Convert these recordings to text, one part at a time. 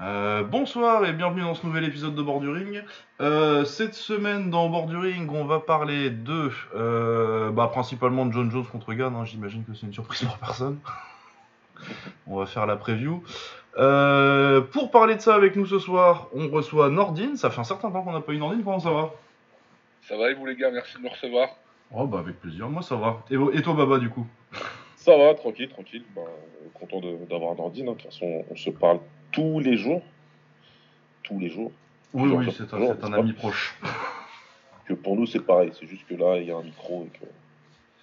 Euh, bonsoir et bienvenue dans ce nouvel épisode de Borduring. Euh, cette semaine dans Borduring, on va parler de, euh, bah, principalement de John Jones contre Gann. hein, J'imagine que c'est une surprise pour personne. on va faire la preview. Pour parler de ça avec nous ce soir, on reçoit Nordine. Ça fait un certain temps qu'on n'a pas eu Nordine. Comment ça va? Ça va et vous les gars, merci de me recevoir. Oh bah avec plaisir. Moi ça va. Et, et toi Baba du coup? Ça va, tranquille, tranquille. Ben, euh, content d'avoir un ordi. hein. De toute façon, on se parle tous les jours. Tous les jours. Oui Genre, oui, c'est un, ami proche. Que pour nous, c'est pareil. C'est juste que là, il y a un micro et que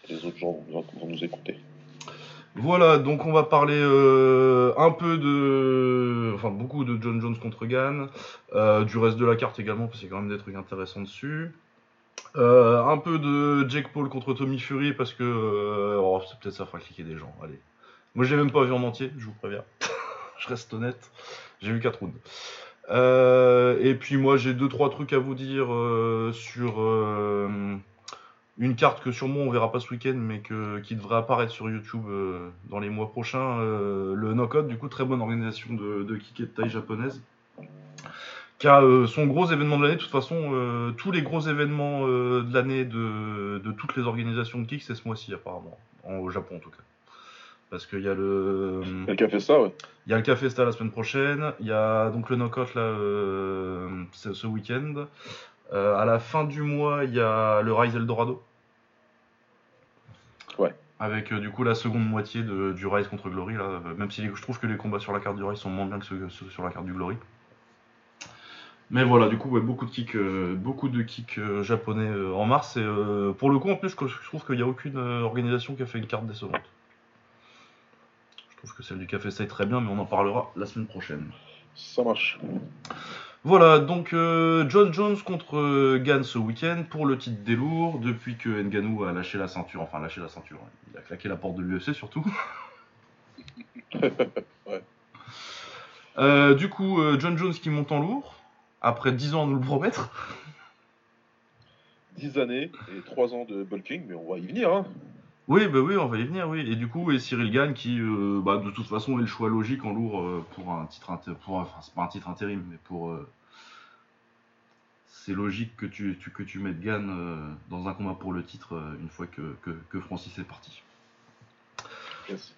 les autres gens vont, vont nous écouter. Voilà, donc on va parler euh, un peu de. Enfin, beaucoup de John Jones contre Gann, euh, du reste de la carte également, parce qu'il y a quand même des trucs intéressants dessus. Euh, un peu de Jake Paul contre Tommy Fury, parce que. euh, oh, c'est peut-être ça fera cliquer des gens, allez. Moi, je l'ai même pas vu en entier, je vous préviens. je reste honnête. J'ai vu 4 rounds. Euh, et puis moi, j'ai deux trois trucs à vous dire sur. une carte que sûrement on verra pas ce week-end, mais que, qui devrait apparaître sur YouTube dans les mois prochains. le Knockout, du coup, très bonne organisation de, et de taille japonaise. Qui a euh, son gros événement de l'année. De toute façon, euh, tous les gros événements euh, de l'année de, de toutes les organisations de kick, c'est ce mois-ci, apparemment. En- au Japon, en tout cas. Parce qu'il y a le. Quelqu'un fait ça, ouais. Il y a le Café Festa la semaine prochaine. Il y a donc le Knockout là, ce, week-end. À la fin du mois, il y a le Rise Eldorado. Ouais. Avec du coup la seconde moitié de- du Rise contre Glory. Là, même si je trouve que les combats sur la carte du Rise sont moins bien que ceux, ceux sur la carte du Glory. Mais voilà, du coup, ouais, beaucoup de kicks, euh, beaucoup de kicks euh, japonais euh, en mars. Et pour le coup, en plus, je, je trouve qu'il n'y a aucune organisation qui a fait une carte décevante. Je trouve que celle du Café Stay est très bien, mais on en parlera la semaine prochaine. Ça marche. Voilà, donc John Jones contre Gann ce week-end pour le titre des lourds, depuis que Nganou a lâché la ceinture, enfin lâché la ceinture, hein. il a claqué la porte de l'UFC surtout. Ouais. Du coup, John Jones qui monte en lourd, après 10 ans à nous le promettre. 10 années et 3 ans de bulking, mais on va y venir. Hein. Oui, bah oui, on va y venir, oui. Et du coup, et Cyril Gann qui, euh, bah, de toute façon, est le choix logique en lourd euh, pour un titre, inté- pour, enfin, c'est pas un titre intérim, mais pour. euh, c'est logique que tu, tu- que tu mettes Gann dans un combat pour le titre une fois que, que, que Francis est parti. Yes.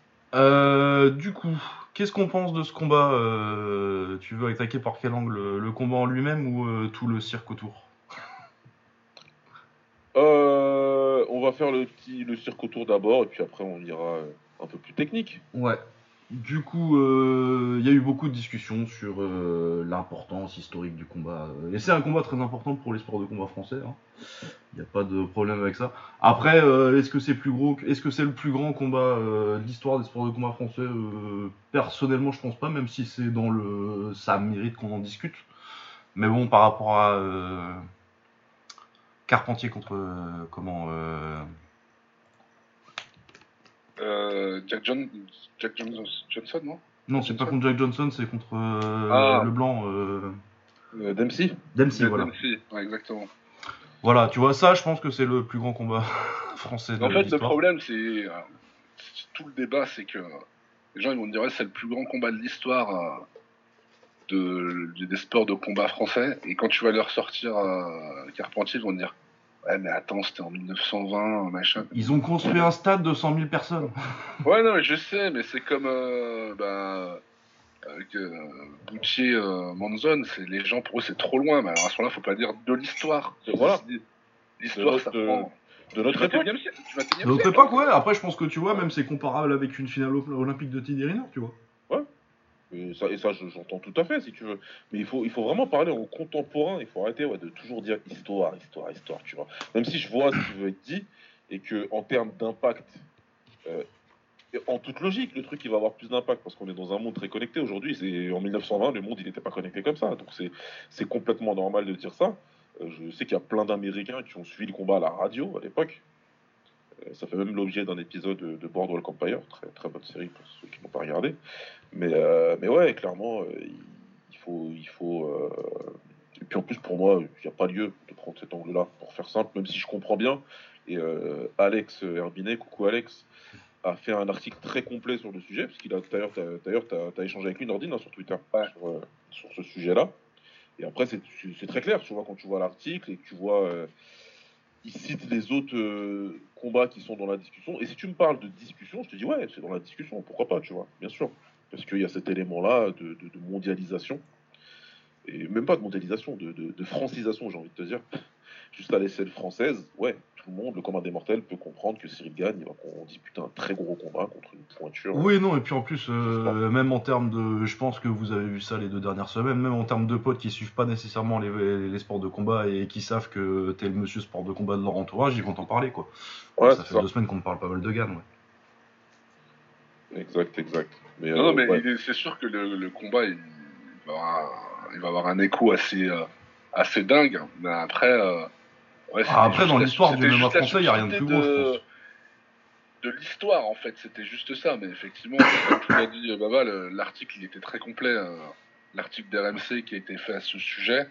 Du coup, qu'est-ce qu'on pense de ce combat euh, Tu veux attaquer par quel angle Le combat en lui-même ou euh, tout le cirque autour? Euh, on va faire le petit le cirque autour d'abord, et puis après, on ira un peu plus technique. Ouais. Du coup, euh, il y a eu beaucoup de discussions sur euh, l'importance historique du combat. Euh, Et c'est un combat très important pour les sports de combat français. hein. Il n'y a pas de problème avec ça. Après, est-ce que c'est plus gros Est-ce que c'est le plus grand combat de l'histoire des sports de combat français Personnellement, je pense pas, même si c'est dans le, ça mérite qu'on en discute. Mais bon, par rapport à Carpentier contre comment euh, Jack, John... Jack Johnson, Johnson, non? Non, c'est pas contre Jack Johnson, c'est contre euh, Ah. le blanc. Euh... Dempsey Dempsey, voilà. Dempsey, ouais, exactement. Voilà, tu vois, ça, je pense que c'est le plus grand combat français de En fait, le problème, c'est tout le débat, c'est que les gens ils vont me dire c'est le plus grand combat de l'histoire euh, de, des sports de combat français. Et quand tu vas leur sortir euh, Carpentier, ils vont te dire ouais, mais attends, c'était en 1920, machin. Ils ont construit un stade de 100 000 personnes. Ouais, non, mais je sais, mais c'est comme euh, bah, avec euh, Boutier, euh, Manzon, c'est les gens pour eux c'est trop loin. Mais alors à ce moment-là, faut pas dire de l'histoire. Voilà. L'histoire, De ça notre- prend. de notre époque. 21e siècle, du 21e Notre époque, ouais. Après, je pense que tu vois, même c'est comparable avec une finale ol- olympique de Teddy Riner, tu vois. Et ça, j'entends tout à fait, si tu veux. Mais il faut, il faut vraiment parler en contemporain. Il faut arrêter de toujours dire histoire, histoire, histoire, tu vois. Même si je vois ce qui veut être dit et que en termes d'impact, euh, en toute logique, le truc il va avoir plus d'impact parce qu'on est dans un monde très connecté aujourd'hui. C'est en 1920, le monde il n'était pas connecté comme ça, donc c'est c'est complètement normal de dire ça. Euh, je sais qu'il y a plein d'Américains qui ont suivi le combat à la radio à l'époque. Euh, ça fait même l'objet d'un épisode de, de Boardwalk Empire, très très bonne série pour ceux qui n'ont pas regardé. Mais, euh, mais ouais, clairement, euh, il faut. Il faut euh, Et puis en plus, pour moi, il n'y a pas lieu de prendre cet angle-là, pour faire simple, même si je comprends bien. Et euh, Alex Herbinet, coucou Alex, a fait un article très complet sur le sujet, parce qu'il a d'ailleurs, t'as- d'ailleurs, t'as as échangé avec lui, Nordine, hein, sur Twitter, Ouais. sur, sur ce sujet-là. Et après, c'est c'est très clair, tu vois, quand tu vois l'article et que tu vois, il cite les autres euh, combats qui sont dans la discussion. Et si tu me parles de discussion, je te dis ouais, c'est dans la discussion, pourquoi pas, tu vois, bien sûr, parce qu'il y a cet élément-là de, de- mondialisation et même pas de mondialisation, de, de- francisation, j'ai envie de te dire. Juste à l'échelle française, ouais, tout le monde, le commun des mortels, peut comprendre que Cyril gagne, il va qu'on dispute un très gros combat contre une pointure. Oui, non, et puis en plus, euh, même en termes de. Je pense que vous avez vu ça les deux dernières semaines, même en termes de potes qui suivent pas nécessairement les, les sports de combat et qui savent que t'es le monsieur sport de combat de leur entourage, ils vont t'en parler, quoi. Ouais, ça fait ça. deux semaines qu'on me parle pas mal de Gann, ouais. Exact, exact. Mais, Non, non, euh, mais ouais. c'est sûr que le, le combat, il, va avoir un, il va avoir un écho assez, euh, assez dingue. Mais après, euh, ouais, Ah, après, juste dans l'histoire du MMA français, y a rien de plus gros, je subtilité pense. De l'histoire, en fait, c'était juste ça. Mais effectivement, comme tu l'as dit, Baba, le- l'article, il était très complet. euh, l'article d'RMC qui a été fait à ce sujet.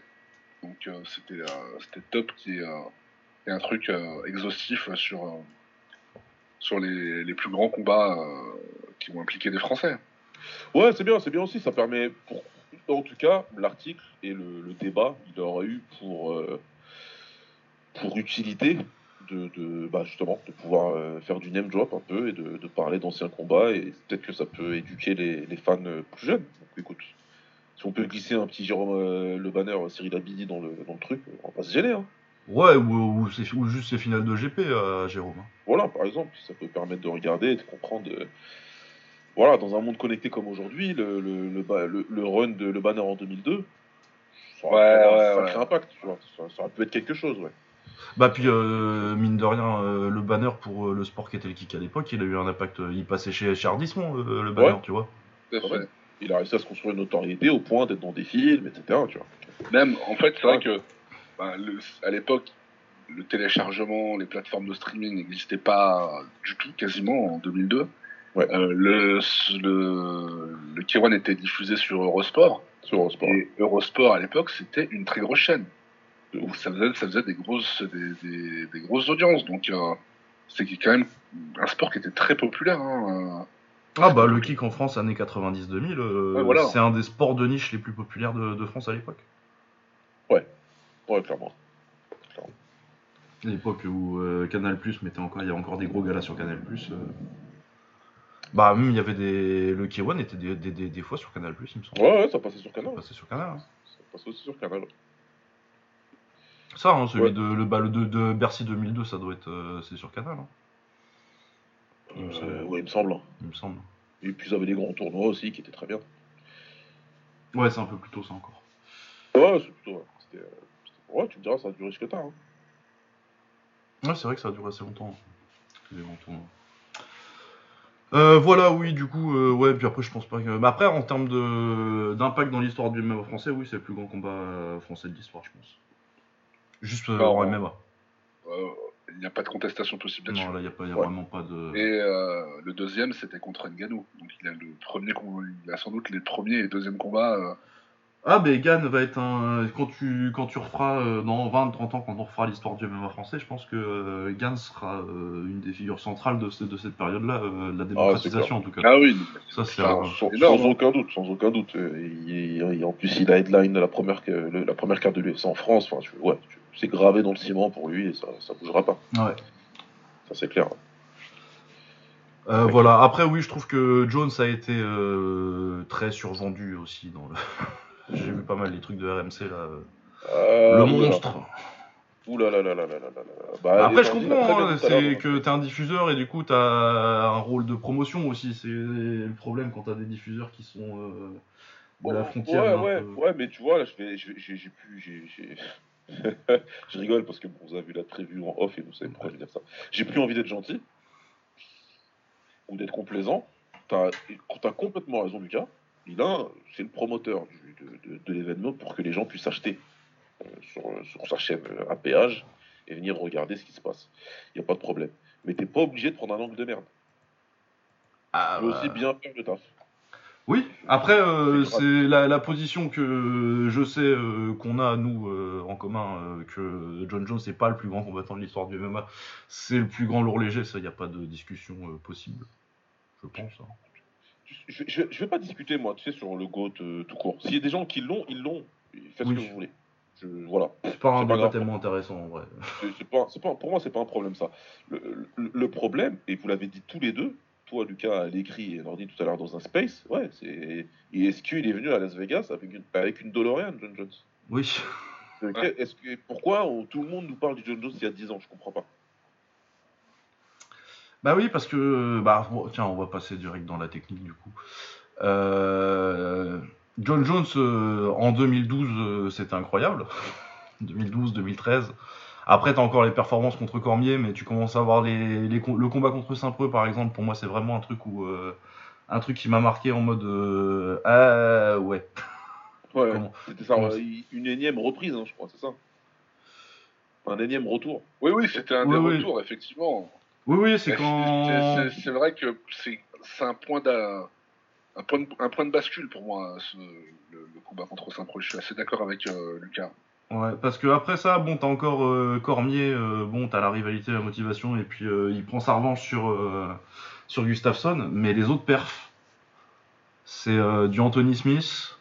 Donc, euh, c'était euh, c'était top qu'il y ait, euh, un truc euh, exhaustif sur, euh, sur les, les plus grands combats euh, qui vont impliquer des Français. Ouais, c'est bien, c'est bien aussi. Ça permet, pour, en tout cas, l'article et le, le débat, il aura eu pour, euh, pour utilité de, de bah, justement de pouvoir euh, faire du name drop un peu et de, de parler d'anciens combats et peut-être que ça peut éduquer les, les fans euh, plus jeunes. Donc écoute, si on peut glisser un petit Jérôme euh, Le Banner, Cyril Abidi dans le, dans le truc, on va pas se gêner. Hein. Ouais, ou, ou, juste ces finales de GP, euh, Jérôme. Voilà, par exemple, ça peut permettre de regarder et de comprendre. euh, voilà, dans un monde connecté comme aujourd'hui, le, le, le, ba- le- le run de Le Banner en 2002, ça aurait Ouais, pu avoir ouais, un sacré ouais. impact, tu vois. Ça, ça aurait pu être quelque chose, ouais. Bah puis euh, mine de rien, euh, le banner pour euh, le sport qui était le kick à l'époque, il a eu un impact. euh, il passait chez, chez Ardisson, euh, le banner, Ouais. tu vois. Ouais. Il a réussi à se construire une notoriété au point d'être dans des films, etc. Tu vois. Même, en fait, c'est vrai que ben, le- à l'époque, le téléchargement, les plateformes de streaming n'existaient pas du tout, quasiment en 2002. Ouais. Euh, le, le, le K1 était diffusé sur Eurosport. Sur Eurosport. Et Eurosport, à l'époque, c'était une très grosse chaîne. Ça faisait, ça faisait des, grosses, des, des, des grosses audiences. Donc, euh, c'est quand même un sport qui était très populaire. Hein. Ah bah le kick en France années 90-2000, euh, Ouais, voilà. c'est un des sports de niche les plus populaires de, de France à l'époque. Ouais, clairement. À l'époque où euh, Canal Plus mettait encore, il y avait encore des gros galas sur Canal Plus. Bah même il y avait des, le K1 était des, des, des, des fois sur Canal Plus, il me semble. Ouais, ouais, ça passait sur Canal. Passé sur Canal. hein. Ça passait aussi sur Canal. Ça, hein, celui Ouais. de le, bah, le de, de Bercy 2002, ça doit être, euh, c'est sur Canal, hein, Il me semble. ouais, il me semble. il me semble. Et puis ils avaient des grands tournois aussi qui étaient très bien. Ouais, c'est un peu plus tôt ça encore. Ouais, c'est plutôt. Ouais, c'était, euh, ouais, tu me diras, ça a duré jusque tard. Hein. Ouais, c'est vrai que ça a duré assez longtemps. Les grands tournois. Euh, voilà, oui, du coup, euh, ouais, puis après, je pense pas que. Bah, après, en termes de d'impact dans l'histoire du MMA français, oui, c'est le plus grand combat français de l'histoire, je pense. Juste euh, en MMA. Euh, il n'y a pas de contestation possible là-dessus. Non, là, il n'y a, pas- y a Ouais. vraiment pas de. Et euh, le deuxième, c'était contre Ngannou. Donc il a le premier, com- il a sans doute les premiers et deuxième combats. euh, Ah, mais Gann va être un. Quand tu, quand tu referas euh, dans 20-30 ans, quand on refera l'histoire du MMA français, je pense que euh, Gann sera euh, une des figures centrales de, ce- de cette période-là, euh, de la démocratisation en tout cas. Ah oui. Ça, c'est Sans, aucun doute, sans aucun doute. Euh, il- en plus, il a headline la première, le- la première carte de l'UFC en France. Enfin, tu, ouais, tu- c'est gravé dans le ciment pour lui et ça, ça bougera pas. Ouais. Ça c'est clair. Euh, voilà, après oui, je trouve que Jones a été euh, très survendu aussi dans le... J'ai vu pas mal les trucs de RMC là. Euh. Le monstre. Ouh là là là là là là. Bah, après je comprends, hein, c'est que hein. t'es un diffuseur et du coup t'as un rôle de promotion aussi. C'est le problème quand t'as des diffuseurs qui sont de bon, la frontière. Ouais ouais, ouais mais tu vois j'ai pu je rigole parce que bon, vous avez vu la prévue en off et vous savez pourquoi je veux dire ça. J'ai plus envie d'être gentil ou d'être complaisant. T'as, t'as complètement raison, Lucas. Il a, c'est le promoteur du- de, de- de l'événement pour que les gens puissent acheter euh, sur, sur sa chaîne euh, à péage et venir regarder ce qui se passe. Il n'y a pas de problème. Mais t'es pas obligé de prendre un angle de merde. Ah, Tu peux bah, aussi bien faire le taf. Oui, après, euh, C'est la, la position que je sais euh, qu'on a, nous, euh, en commun, que John Jones n'est pas le plus grand combattant de l'histoire du MMA, c'est le plus grand lourd léger, ça, il n'y a pas de discussion possible. Je pense. hein. Je, je vais pas discuter, moi, tu sais, sur le GOAT tout court. S'il y a des gens qui l'ont, ils l'ont. Faites Oui. ce que vous voulez. Je, voilà. C'est pas un pas débat tellement intéressant, en vrai. Pas, pas, pour moi, c'est pas un problème, ça. Le, le- le problème, et vous l'avez dit tous les deux, toi, Lucas, à l'écrit et Nordi tout à l'heure dans un space, ouais, c'est. et Est-ce qu'il est venu à Las Vegas avec une, avec une DeLorean, John Jones? Oui. Ouais. Est-ce que, pourquoi on- tout le monde nous parle du John Jones il y a 10 ans? Je comprends pas. Bah oui, parce que, bah, bon, tiens, on va passer direct dans la technique du coup. Euh, John Jones euh, en 2012, euh, c'était incroyable. 2012, 2013. Après, t'as encore les performances contre Cormier, mais tu commences à voir les, les com- le combat contre Saint-Preux, par exemple. Pour moi, c'est vraiment un truc où, euh, un truc qui m'a marqué en mode, euh, ah ouais. C'était ça, une énième reprise, hein, je crois, c'est ça Un énième retour. Oui, oui, c'était un Oui, des oui. retours, effectivement. Oui, oui, c'est quand. c'est- vrai que c'est c'est un point d'un. Un point, de, un point de bascule pour moi, ce- le, le combat contre Saint-Preux. Je suis assez d'accord avec euh, Lucas. Ouais, parce que après ça, bon, t'as encore euh, Cormier, euh, bon, t'as la rivalité, la motivation, et puis euh, il prend sa revanche sur, euh, sur Gustafsson, mais les autres perfs, c'est du Anthony Smith,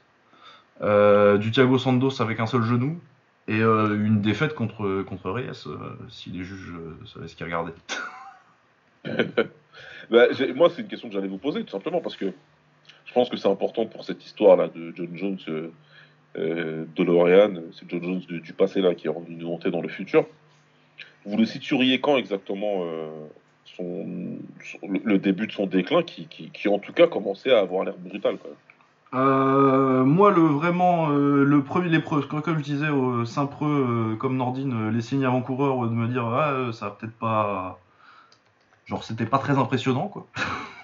du Thiago Santos avec un seul genou, et une défaite contre, contre Reyes, si les juges savaient ce qu'ils regardaient. Bah, moi, c'est une question que j'allais vous poser, tout simplement, parce que je pense que c'est important pour cette histoire-là de John Jones, DeLorean, c'est John Jones du, passé là qui est revenu nous monter dans le futur. Vous le situeriez quand exactement euh, le, début de son déclin, qui, en tout cas commençait à avoir l'air brutal. Euh, moi, le vraiment, euh, le premier, les pre- comme je disais au Saint-Preux, euh, comme Nordine, euh, les signes avant-coureurs, euh, de me dire, ah, euh, ça va peut-être pas. Genre, c'était pas très impressionnant, quoi.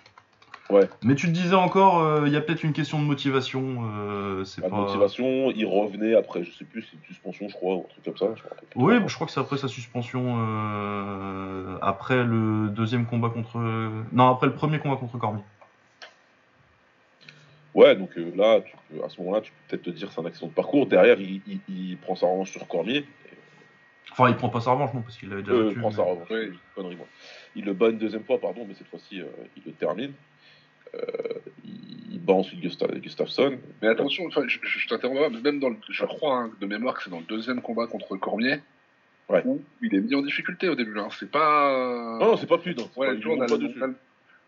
Ouais. Mais tu te disais encore, euh, il y a peut-être une question de motivation, euh, c'est Pas pas. de motivation, il revenait après, je sais plus, c'est une suspension, je crois, ou un truc comme ça. Je Oui, je crois que c'est après sa suspension, euh, après le deuxième combat contre. Non, après le premier combat contre Cormier. Ouais, donc euh, là, tu peux, à ce moment-là, tu peux peut-être te dire c'est un accident de parcours. Derrière, il, il- il prend sa revanche sur Cormier. Enfin, il prend pas sa revanche, non, parce qu'il l'avait déjà battu. il prend sa revanche. Connerie, moi. Il le bat une deuxième fois, pardon, mais cette fois-ci, il le termine. Euh, il, bat ensuite Gustav, Gustafsson. Mais attention, enfin, je, je, je t'interromps pas, mais même dans le, je crois hein, de mémoire que c'est dans le deuxième combat contre Cormier Ouais. où il est mis en difficulté au début. Hein. C'est pas. Non, non, c'est pas fluide. hein. Ouais, pas-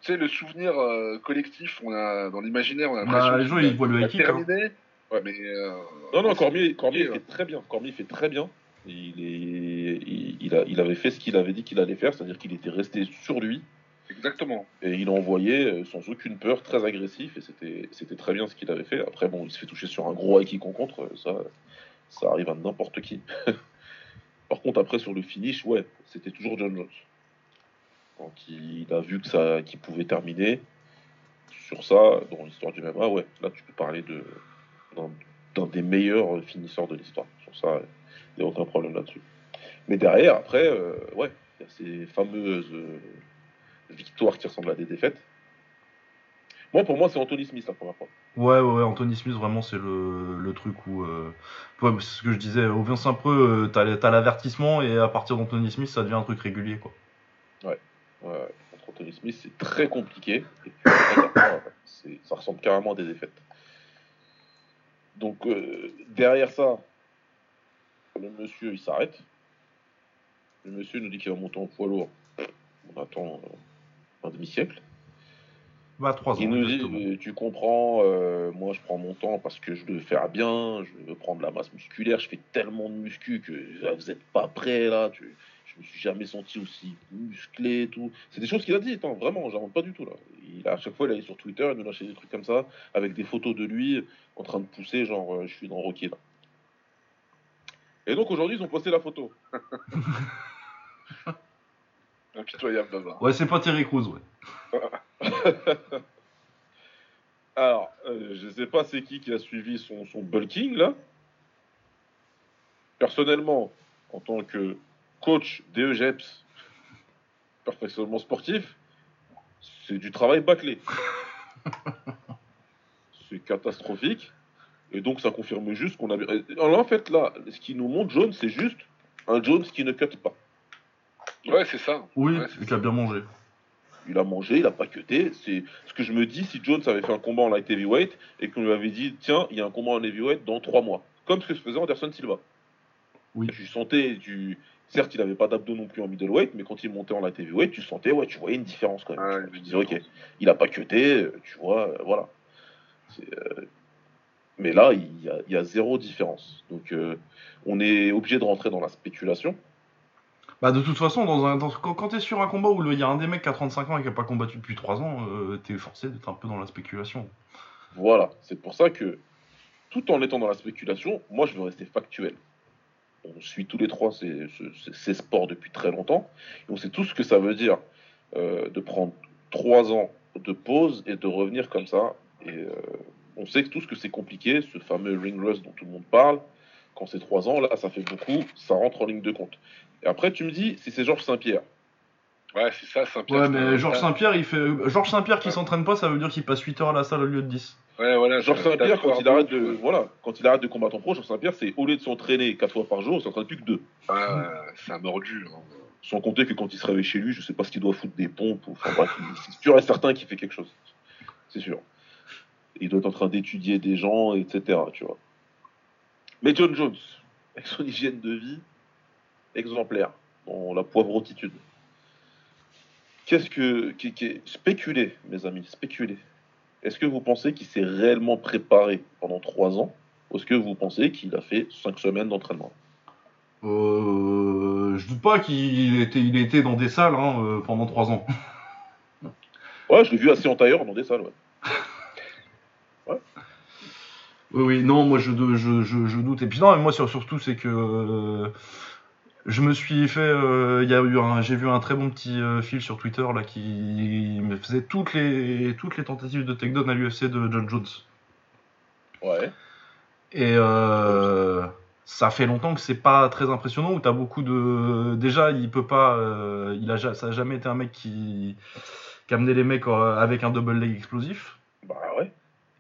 tu sais, le souvenir euh, collectif, on a dans l'imaginaire, on a Bah, l'impression les gens, ils voient le high kick, hein. terminé. Ouais. Mais euh, Non, non, Cormier, Cormier fait très bien. Cormier fait très bien. Il, est, il, il a, il avait fait ce qu'il avait dit qu'il allait faire, c'est-à-dire qu'il était resté sur lui Exactement. et il envoyait euh, sans aucune peur, très agressif et c'était, très bien ce qu'il avait fait. Après, bon, il se fait toucher sur un gros kick en contre, euh, ça, ça arrive à n'importe qui. Par contre, après, sur le finish, ouais, c'était toujours John Jones. Quand il a vu que ça, qu'il pouvait terminer sur ça, dans l'histoire du MMA, ouais, là, tu peux parler d'un, des meilleurs finisseurs de l'histoire. Sur ça, il n'y a aucun problème là-dessus. Mais derrière, après, euh, ouais, il y a ces fameuses victoires qui ressemblent à des défaites. Moi, pour moi, c'est Anthony Smith la première fois. Ouais, ouais, ouais, Anthony Smith, vraiment, c'est le, le truc où. Euh, ouais, c'est ce que je disais, au Vincent Preux, euh, t'as l'avertissement et à partir d'Anthony Smith, ça devient un truc régulier, quoi. Ouais, contre Anthony Smith, c'est très compliqué. Et puis, ça ressemble carrément à des défaites. Donc, euh, derrière ça, le monsieur, il s'arrête. Le monsieur nous dit qu'il va monter en poids lourd. On attend euh, un demi-siècle. Bah, 3 ans. Il nous dit, euh, tu comprends, euh, moi je prends mon temps parce que je veux faire bien, je veux prendre la masse musculaire, je fais tellement de muscu que là, vous êtes pas prêts là, tu, je me suis jamais senti aussi musclé et tout. C'est des choses qu'il a dit, attends, vraiment, j'invente pas du tout là. Il, à chaque fois, il allait sur Twitter, il nous lâchait des trucs comme ça, avec des photos de lui en train de pousser, genre euh, je suis dans Rocky là. Et donc aujourd'hui, ils ont posté la photo. Impitoyable Baba. Ouais, c'est pas Terry Crews, ouais. Alors, euh, je sais pas c'est qui qui a suivi son, son bulking là. Personnellement, en tant que coach DEGEPS, perfectionnement sportif, c'est du travail bâclé. c'est catastrophique. Et donc ça confirme juste qu'on. Alors, en fait, là, ce qui nous montre Jones, c'est juste un Jones qui ne cut pas. Ouais, c'est ça. Oui, Ouais, qui a bien mangé. Il a mangé, il a pas cuté. C'est ce que je me dis si Jones avait fait un combat en light heavyweight et qu'on lui avait dit tiens, il y a un combat en heavyweight dans trois mois. Comme ce que faisait Anderson Silva. Oui. Tu sentais, tu... certes, il avait pas d'abdos non plus en middleweight, mais quand il montait en light heavyweight, tu sentais, ouais, tu voyais une différence quand même. Ouais, tu disais, ok, il a pas cuté, euh, tu vois, euh, voilà. C'est, euh, Mais là, il y, a, il y a zéro différence. Donc, euh, on est obligé de rentrer dans la spéculation. Bah de toute façon, quand, quand t'es sur un combat où il y a un des mecs qui a 35 ans et qui a pas combattu depuis 3 ans, euh, t'es forcé d'être un peu dans la spéculation. Voilà, c'est pour ça que, tout en étant dans la spéculation, moi, je veux rester factuel. On suit tous les trois ces, ce- ces- ces sports depuis très longtemps, et on sait tout ce que ça veut dire euh, de prendre trois ans de pause et de revenir comme ça. Et euh, on sait ce que c'est compliqué, ce fameux ring rust dont tout le monde parle, quand c'est trois ans, là, ça fait beaucoup, ça rentre en ligne de compte. Et après, tu me dis, si c'est Georges Saint-Pierre, Ouais, c'est ça, Saint-Pierre. Ouais, mais Georges Saint-Pierre, il fait. Georges Saint-Pierre qui Ouais. s'entraîne pas, ça veut dire qu'il passe 8 heures à la salle au lieu de 10. Ouais, voilà. Georges Saint-Pierre, quand il arrête de, ouais. voilà, quand il arrête de combattre en pro, Georges Saint-Pierre, c'est au lieu de s'entraîner quatre fois par jour, il s'entraîne plus que deux. Ouais, ouais, c'est un mordu. hein. Sans compter que quand il se réveille chez lui, je sais pas ce qu'il doit foutre des pompes. ou- Enfin bref, c'est sûr et certain qu'il fait quelque chose. C'est sûr. Il doit être en train d'étudier des gens, etc. Tu vois. Mais John Jones, avec son hygiène de vie exemplaire, dans la poivrotitude. Qu'est-ce que. Qui, qui- spéculez, mes amis, spéculez. Est-ce que vous pensez qu'il s'est réellement préparé pendant trois ans Ou est-ce que vous pensez qu'il a fait cinq semaines d'entraînement? Euh, je doute pas qu'il était, il était dans des salles hein, euh, pendant 3 ans. Ouais, je l'ai vu assis en tailleur dans des salles, ouais. Oui, oui, non, moi je, je, je, je doute. Et puis non, mais moi sur- surtout, c'est que euh, je me suis fait. euh, il y a eu un, j'ai vu un très bon petit euh, fil sur Twitter là qui me faisait toutes les, toutes les tentatives de takedown à l'UFC de John Jones. Ouais. Et euh, ça fait longtemps que c'est pas très impressionnant. Où t'as beaucoup de. Déjà, il peut pas. euh, il a, ça a jamais été un mec qui, qui amenait les mecs euh, avec un double leg explosif. Bah ouais.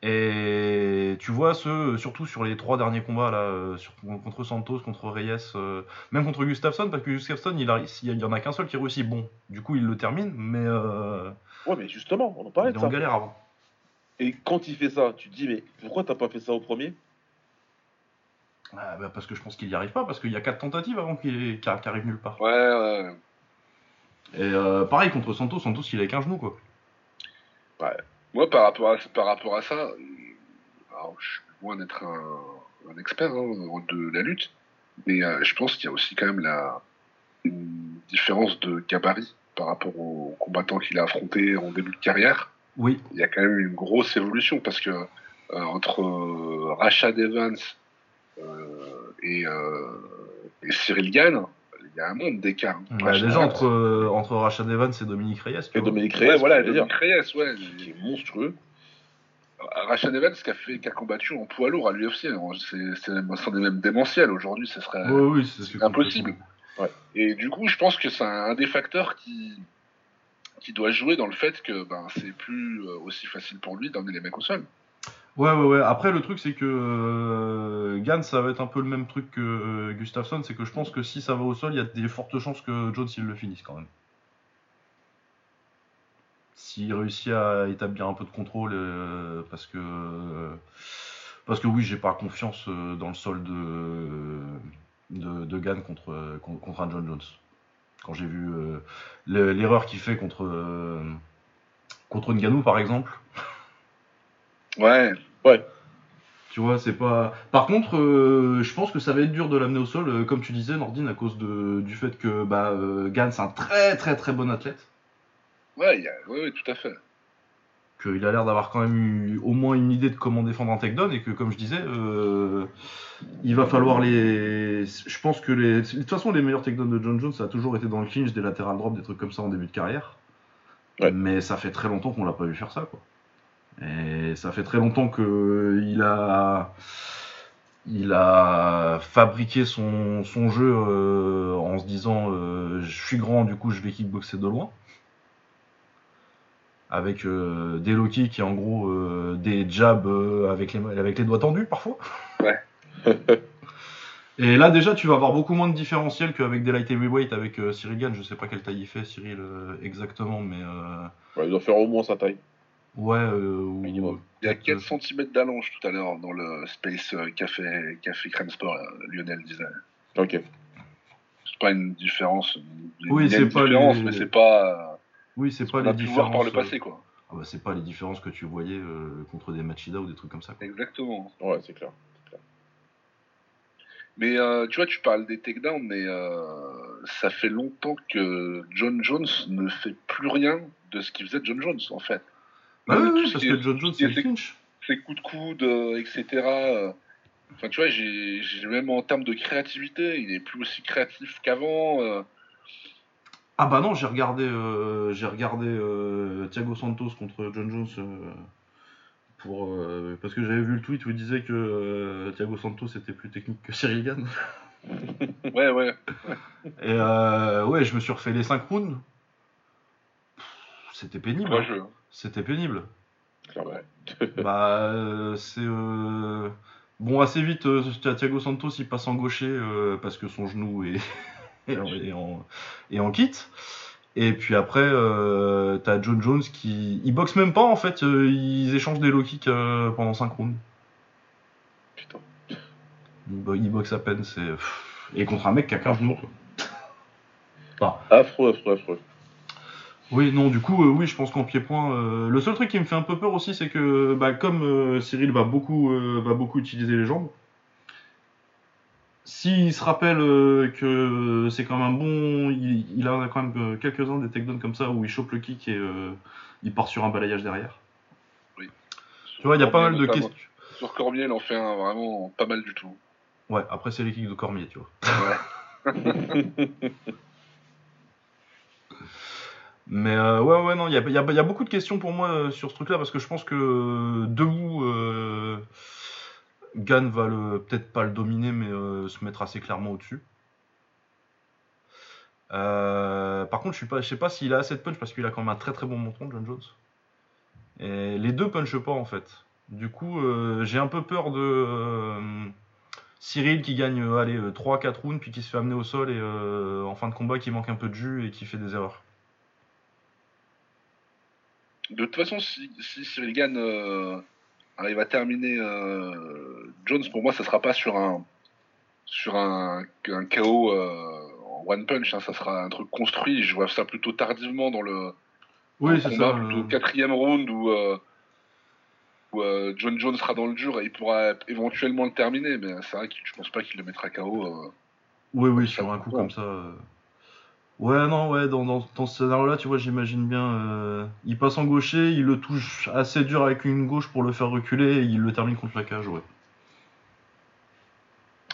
Et tu vois, ceux, surtout sur les trois derniers combats, là, euh, sur- contre Santos, contre Reyes, euh, même contre Gustafsson, parce que Gustafsson, il, a, il y en a qu'un seul qui réussit. Bon, du coup, il le termine, mais euh, Ouais, mais justement, on en il parlait est de en ça. galère avant. Et quand il fait ça, tu te dis, mais pourquoi t'as pas fait ça au premier? Ah, bah, parce que je pense qu'il y arrive pas, parce qu'il y a quatre tentatives avant qu'il arrive nulle part. Ouais, ouais. Et euh, pareil, contre Santos, Santos, il avait qu'un genou, quoi. Moi, par rapport à, par rapport à ça, alors, je suis loin d'être un, un expert hein, de la lutte, mais euh, je pense qu'il y a aussi quand même la, une différence de gabarit par rapport aux combattants qu'il a affrontés en début de carrière. Oui, Il y a quand même une grosse évolution parce que euh, entre euh, Rashad Evans euh, et, euh, et Cyril Gann, y a un monde d'écart. hein. Ouais, déjà Evans, entre, euh, entre Rashad Evans et Dominique Reyes, tu Et vois. Dominique Ouais, Reyes, voilà, je veux dire, Dominique Reyes, ouais. qui est monstrueux. Rashad Evans qui a, fait, qui a combattu en poids lourd à l'UFC, hein. c'est c'est même- c'en est même démentiel aujourd'hui, ce serait oui, impossible. Et du coup, je pense que c'est un, un des facteurs qui, qui doit jouer dans le fait que ben, c'est plus euh, aussi facile pour lui d'emmener les mecs au sol. Ouais, ouais, ouais. Après, le truc, c'est que euh, Gann, ça va être un peu le même truc que euh, Gustafsson. C'est que je pense que si ça va au sol, il y a des fortes chances que Jones il le finisse quand même. S'il réussit à établir un peu de contrôle, euh, parce que. Parce que oui, j'ai pas confiance euh, dans le sol de, de, de Gann contre, euh, con- contre un John Jones. Quand j'ai vu euh, le- l'erreur qu'il fait contre, euh, contre Ngannou, par exemple. Ouais, Tu vois, c'est pas. Par contre, euh, je pense que ça va être dur de l'amener au sol, euh, comme tu disais, Nordine, à cause de, du fait que bah, euh, Gann, c'est un très très très bon athlète. ouais, il y a- ouais, ouais, tout à fait. Qu'il a l'air d'avoir quand même eu au moins une idée de comment défendre un takedown et que, comme je disais, euh, il va falloir les. Je pense que les. De toute façon, les meilleurs takedowns de John Jones, ça a toujours été dans le clinch, des lateral drops, des trucs comme ça en début de carrière. Ouais. Mais ça fait très longtemps qu'on l'a pas vu faire ça, quoi. Et ça fait très longtemps que il a. Il a fabriqué son, son jeu euh, en se disant euh, je suis grand, du coup je vais kickboxer de loin. avec euh, des low kicks et en gros des jabs avec, les, avec les doigts tendus parfois. Ouais. et là déjà tu vas avoir beaucoup moins de différentiel qu'avec des light heavyweight avec Cyril Gann. Je sais pas quelle taille il fait Cyril exactement, mais Ouais, il doit faire au moins sa taille. Ouais. euh, Minimum. Il y a peut-être, 4 cm d'allonge tout à l'heure dans le Space euh, Café, Café Crème Sport, euh, Lionel disait. Ok. C'est pas une différence. Il Oui, c'est une pas différence, les- mais c'est pas. euh, Oui, c'est ce pas qu'on les différences. par le euh, passé, quoi. ah bah, c'est pas les différences que tu voyais euh, contre des Machida ou des trucs comme ça. quoi. Exactement. Ouais, c'est clair. c'est clair. Mais euh, tu vois, tu parles des takedowns, mais euh, ça fait longtemps que John Jones ne fait plus rien de ce qu'il faisait John Jones, en fait. Bah oui, parce que John Jones c'est clinch. ses coups de coude, euh, etc. euh, Enfin, tu vois, j'ai même en termes de créativité, il est plus aussi créatif qu'avant. euh. Ah bah non, j'ai regardé, euh, j'ai regardé euh, Thiago Santos contre John Jones pour parce que j'avais vu le tweet où il disait que Thiago Santos était plus technique que Cyril Gann. Ouais, ouais. Et ouais, je me suis refait les 5 rounds. C'était pénible. Hein. jeux. C'était pénible. Bah euh, c'est euh, bon assez vite. euh, Thiago Santos il passe en gaucher euh, parce que son genou est, en, est en- en kit. Et puis après, t'as John Jones qui. Il boxe même pas en fait, ils échangent des low kicks pendant 5 rounds. Putain. Il, bo- il boxe à peine, c'est. Et contre un mec qui a 15 genoux. Affreux, affreux, affreux. Oui, non, du coup, euh, oui, je pense qu'en pied-point. euh, le seul truc qui me fait un peu peur aussi, c'est que bah, comme euh, Cyril va beaucoup, va beaucoup utiliser les jambes, s'il se rappelle que c'est quand même un bon. Il, il a quand même quelques-uns des takedowns comme ça où il chope le kick et il part sur un balayage derrière. Tu vois, il y a pas mal de questions. Sur Cormier, il en fait un vraiment pas mal du tout. Ouais, après, c'est les kicks de Cormier, tu vois. Ouais. Mais euh, ouais, ouais, non, il y a, beaucoup de questions pour moi euh, sur ce truc-là parce que je pense que euh, debout, euh, Gann va peut-être pas le dominer, mais se mettre assez clairement au-dessus. Par contre, je suis pas, je sais pas s'il a assez de punch parce qu'il a quand même un très très bon menton, John Jones. Et les deux punchent pas en fait. Du coup, j'ai un peu peur de Cyril qui gagne euh, allez, 3-4 rounds puis qui se fait amener au sol et en fin de combat qui manque un peu de jus et qui fait des erreurs. De toute façon, si, si Cyril Gann euh, arrive à terminer euh, Jones, pour moi, ça sera pas sur un sur un, un KO euh, en one punch. hein, ça sera un truc construit. Je vois ça plutôt tardivement dans le dans Oui, le c'est combat, ça. plutôt quatrième round où, où John Jones sera dans le dur et il pourra éventuellement le terminer. Mais c'est vrai que je pense pas qu'il le mettra KO. Oui, oui, sur un coup comme ça. Ouais, non, ouais, dans, dans, dans ce scénario-là, tu vois, j'imagine bien. euh, il passe en gaucher, il le touche assez dur avec une gauche pour le faire reculer et il le termine contre la cage, ouais.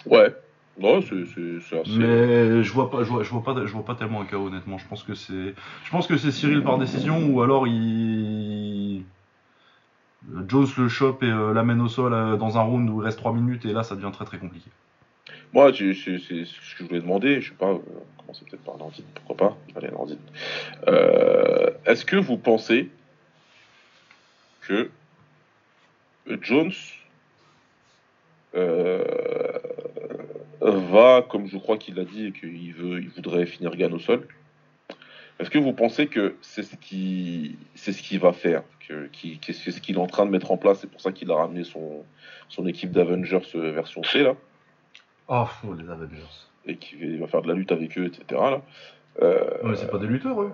Ouais. Non, c'est assez. Mais je vois pas, je vois, je vois pas, je vois pas tellement un KO, honnêtement. Je pense que c'est, je pense que c'est Cyril par décision ou alors il. Jones le chope et euh, l'amène au sol euh, dans un round où il reste 3 minutes et là ça devient très très compliqué. Moi, c'est ce que je voulais demander. Je sais pas, euh, commencer peut-être par Nordine, pourquoi pas Allez, Nordine. Euh, Est-ce que vous pensez que Jones euh, va, comme je crois qu'il a dit, qu'il veut, il voudrait finir Gann au sol Est-ce que vous pensez que c'est ce qui, c'est ce qu'il va faire, c'est ce qu'il est en train de mettre en place C'est pour ça qu'il a ramené son, son équipe d'Avengers version C là? Oh, fou, les Avengers. et qui va, faire de la lutte avec eux, etc. Là. Euh, Ouais, mais c'est pas des lutteurs, eux.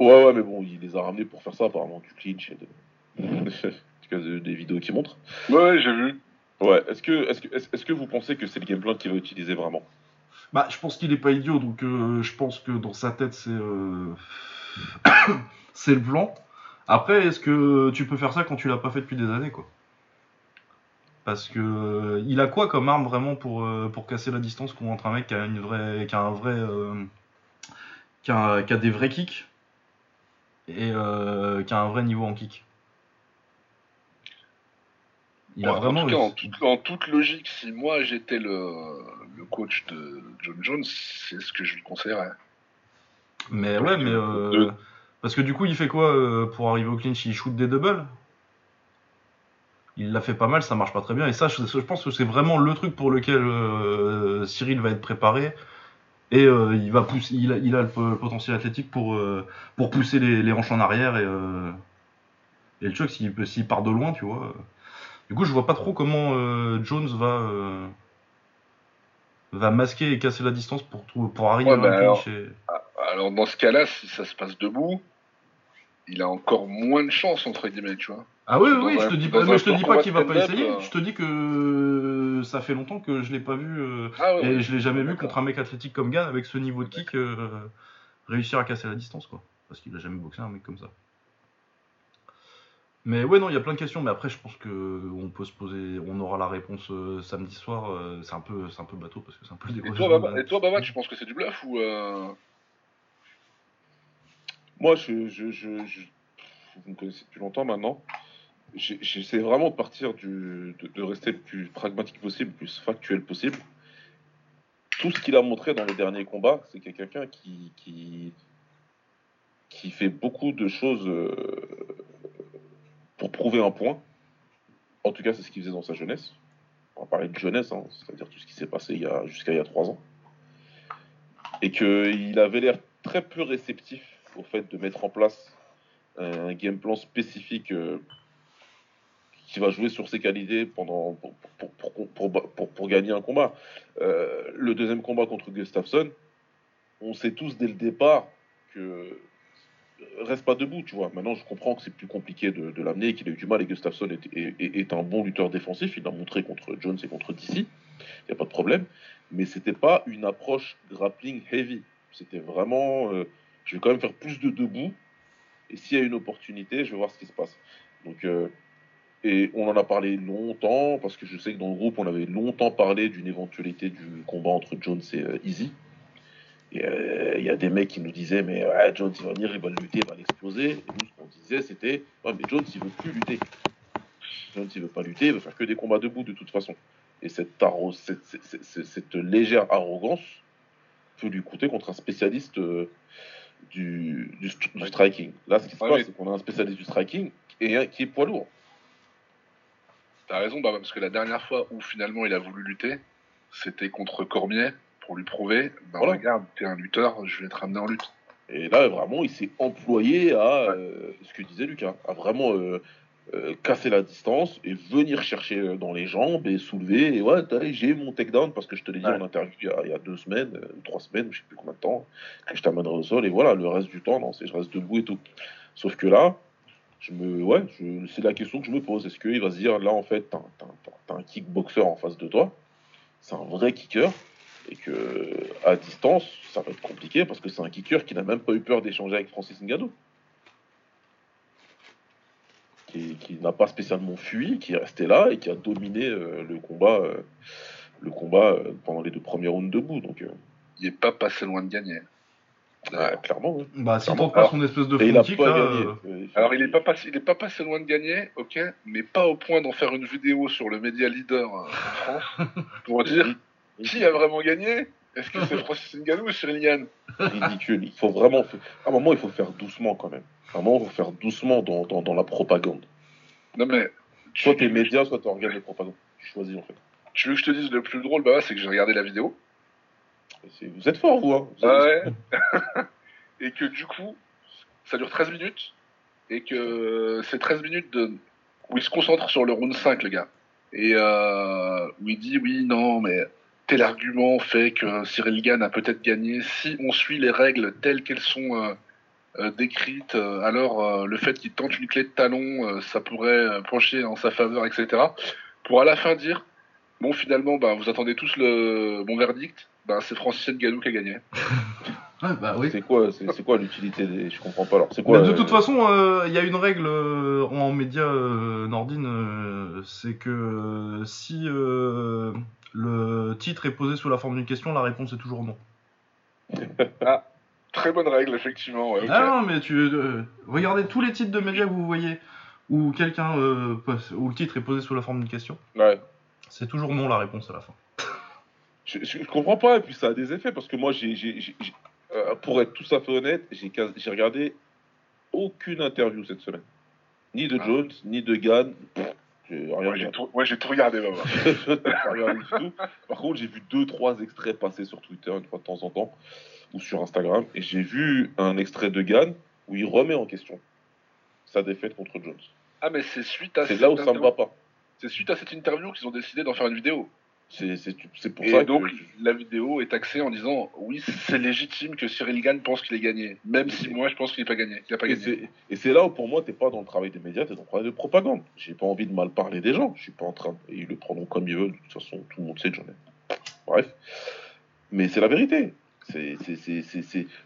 ouais, ouais, mais bon, il les a ramenés pour faire ça, apparemment, du clinch et de... en tout cas, de- des vidéos qui montrent. Ouais, j'ai vu. Ouais, est-ce que, est-ce que, est-ce, que vous pensez que c'est le game plan qu'il va utiliser vraiment? Bah, je pense qu'il est pas idiot, donc euh, je pense que dans sa tête, c'est euh, c'est le plan. Après, est-ce que tu peux faire ça quand tu l'as pas fait depuis des années, quoi? Parce que euh, il a quoi comme arme vraiment pour, euh, pour casser la distance contre un mec qui a une vraie, qui a un vrai, euh, qui, a, qui a des vrais kicks et qui a un vrai niveau en kick? Il a Ouais, vraiment. en, tout cas, en, toute- en toute logique, si moi j'étais le, le coach de John Jones, c'est ce que je lui conseillerais. Mais ouais, mais euh, De- Parce que du coup, il fait quoi pour arriver au clinch? Il shoot des doubles? Il l'a fait pas mal, ça marche pas très bien. Et ça, je, je pense que c'est vraiment le truc pour lequel euh, Cyril va être préparé. Et euh, il, va pousser, il, a, il a le po- potentiel athlétique pour, euh, pour pousser les, les hanches en arrière. Et, et le truc, s'il s'il part de loin, tu vois. Du coup, je vois pas trop comment Jones va, va masquer et casser la distance pour, pour arriver Ouais, à bah un alors- et- Alors dans ce cas-là, si ça se passe debout, il a encore moins de chance entre guillemets, tu vois. Ah oui, oui, je te dis pas, mais je te dis pas qu'il va pas essayer. euh. Je te dis que ça fait longtemps que je l'ai pas vu euh, Ah et je l'ai jamais vu contre un mec athlétique comme Gann avec ce niveau de kick euh, réussir à casser la distance quoi. Parce qu'il a jamais boxé un mec comme ça. Mais ouais non, il y a plein de questions, mais après je pense que on peut se poser, on aura la réponse euh, samedi soir. euh, c'est un peu, c'est un peu bateau parce que c'est un peu le Et toi, Baba, et toi, Baba, tu penses que c'est du bluff ou euh... Moi, je, je, je, je- vous me connaissez depuis longtemps maintenant. J'essaie vraiment de partir du, de, rester le plus pragmatique possible, le plus factuel possible. Tout ce qu'il a montré dans les derniers combats, c'est qu'il y a quelqu'un qui, qui, fait beaucoup de choses euh, pour prouver un point. En tout cas, c'est ce qu'il faisait dans sa jeunesse. On va parler de jeunesse, hein, c'est-à-dire tout ce qui s'est passé jusqu'à il y a trois ans. Et qu'il avait l'air très peu réceptif au fait de mettre en place un game plan spécifique euh, qui va jouer sur ses qualités pendant, pour, pour, pour, gagner un combat. Euh, le deuxième combat contre Gustafsson, on sait tous dès le départ que reste pas debout, tu vois. Maintenant, je comprends que c'est plus compliqué de, de l'amener, qu'il a eu du mal et Gustafsson est- est un bon lutteur défensif. Il l'a montré contre Jones et contre DC. Il n'y a pas de problème. Mais c'était pas une approche grappling heavy. C'était vraiment, euh, je vais quand même faire plus de debout. Et s'il y a une opportunité, je vais voir ce qui se passe. Donc, euh, et on en a parlé longtemps, parce que je sais que dans le groupe, on avait longtemps parlé d'une éventualité du combat entre Jones et euh, Easy. Et euh, il y a des mecs qui nous disaient, mais ouais, Jones, il va venir, il va lutter, il va l'exploser. Et nous, ce qu'on disait, c'était, ouais, mais Jones, il veut plus lutter. Jones, il veut pas lutter, il veut faire que des combats debout de toute façon. Et cette, arro- cette, cette- cette- cette légère arrogance peut lui coûter contre un spécialiste euh, du, du, st- du striking. Là, ce qui se passe, c'est qu'on a un spécialiste du striking et un qui est poids lourd. T'as raison, parce que la dernière fois où finalement il a voulu lutter, c'était contre Cormier pour lui prouver, Voilà. regarde, t'es un lutteur, je vais te ramener en lutte. Et là, vraiment, il s'est employé à euh, ce que disait Lucas, à vraiment euh, euh, casser la distance et venir chercher dans les jambes et soulever. Et ouais, j'ai mon takedown parce que je te l'ai dit Ouais. en interview il y, a, il y a deux semaines, trois semaines, je sais plus combien de temps, que je t'amènerai au sol. Et voilà, le reste du temps, non, c'est je reste debout et tout. Sauf que là, je me, ouais, c'est la question que je me pose. Est-ce qu'il va se dire, là, en fait, t'as, un kickboxer en face de toi, c'est un vrai kicker, et que à distance, ça va être compliqué parce que c'est un kicker qui n'a même pas eu peur d'échanger avec Francis Ngannou. Qui, n'a pas spécialement fui, qui est resté là et qui a dominé euh, le combat, euh, le combat euh, pendant les deux premiers rounds debout. Il est pas passé loin de gagner. Ouais, clairement. ouais. Bah s'il Clairement. tente pas son espèce de Et il a front kick pas là, gagné. euh, Euh, Alors il est pas passé, il est pas passé loin de gagner, ok, mais pas au point d'en faire une vidéo sur le média leader euh, en France pour dire qui a vraiment gagné. Est-ce que c'est Francis Ngannou ou Cyril ridicule. Il faut vraiment. À un moment, il faut faire doucement quand même. À un moment, il faut faire doucement dans, dans, dans la propagande. Non mais tu, Soit t'es média, soit t'es organe de propagande. Tu choisis en fait. tu veux que je te dise le plus drôle, bah c'est que j'ai regardé la vidéo. Vous êtes fort, vous. Hein. Ouais. et que du coup, ça dure 13 minutes. Et que c'est 13 minutes de... où il se concentre sur le round 5, le gars. Et euh, où il dit oui, non, mais tel argument fait que Cyril Gann a peut-être gagné. Si on suit les règles telles qu'elles sont euh, euh, décrites, alors le fait qu'il tente une clé de talon, ça pourrait pencher en sa faveur, etc. Pour à la fin dire bon, finalement, bah, vous attendez tous le bon verdict. Bah, c'est Francis Ngannou qui a gagné. bah oui. C'est quoi, c'est, c'est quoi l'utilité des... Je comprends pas alors. C'est quoi de euh, toute façon, euh, il y a une règle euh, en média euh, nordine, euh, c'est que euh, si euh, le titre est posé sous la forme d'une question, la réponse est toujours non. Très bonne règle, effectivement. Ouais. Ah non, mais tu euh, regardez tous les titres de médias que vous voyez où quelqu'un euh, pose- où le titre est posé sous la forme d'une question, Ouais. c'est toujours non la réponse à la fin. Je, je, comprends pas, et puis ça a des effets, parce que moi, j'ai, euh, pour être tout à fait honnête, j'ai, regardé aucune interview cette semaine. Ni de Ah. Jones, ni de Gann. Moi, j'ai tout, j'ai tout regardé, du tout. Par contre, j'ai vu deux, trois extraits passer sur Twitter une fois de temps en temps ou sur Instagram. Et j'ai vu un extrait de Gann où il remet en question sa défaite contre Jones. Ah, mais c'est suite à C'est cette là où ça me interview- va pas. C'est suite à cette interview qu'ils ont décidé d'en faire une vidéo. C'est pour Et ça donc, que. la vidéo est axée en disant oui, c'est légitime que Cyril Gann pense qu'il est gagné, même si moi je pense qu'il n'a pas gagné. Il a pas Et gagné. c'est- Et c'est là où pour moi, t'es pas dans le travail des médias, t'es dans le travail de propagande. J'ai pas envie de mal parler des gens. Je suis pas en train. Et ils le prendront comme ils veulent. De toute façon, tout le monde sait que j'en ai. Bref. Mais c'est la vérité. C'est,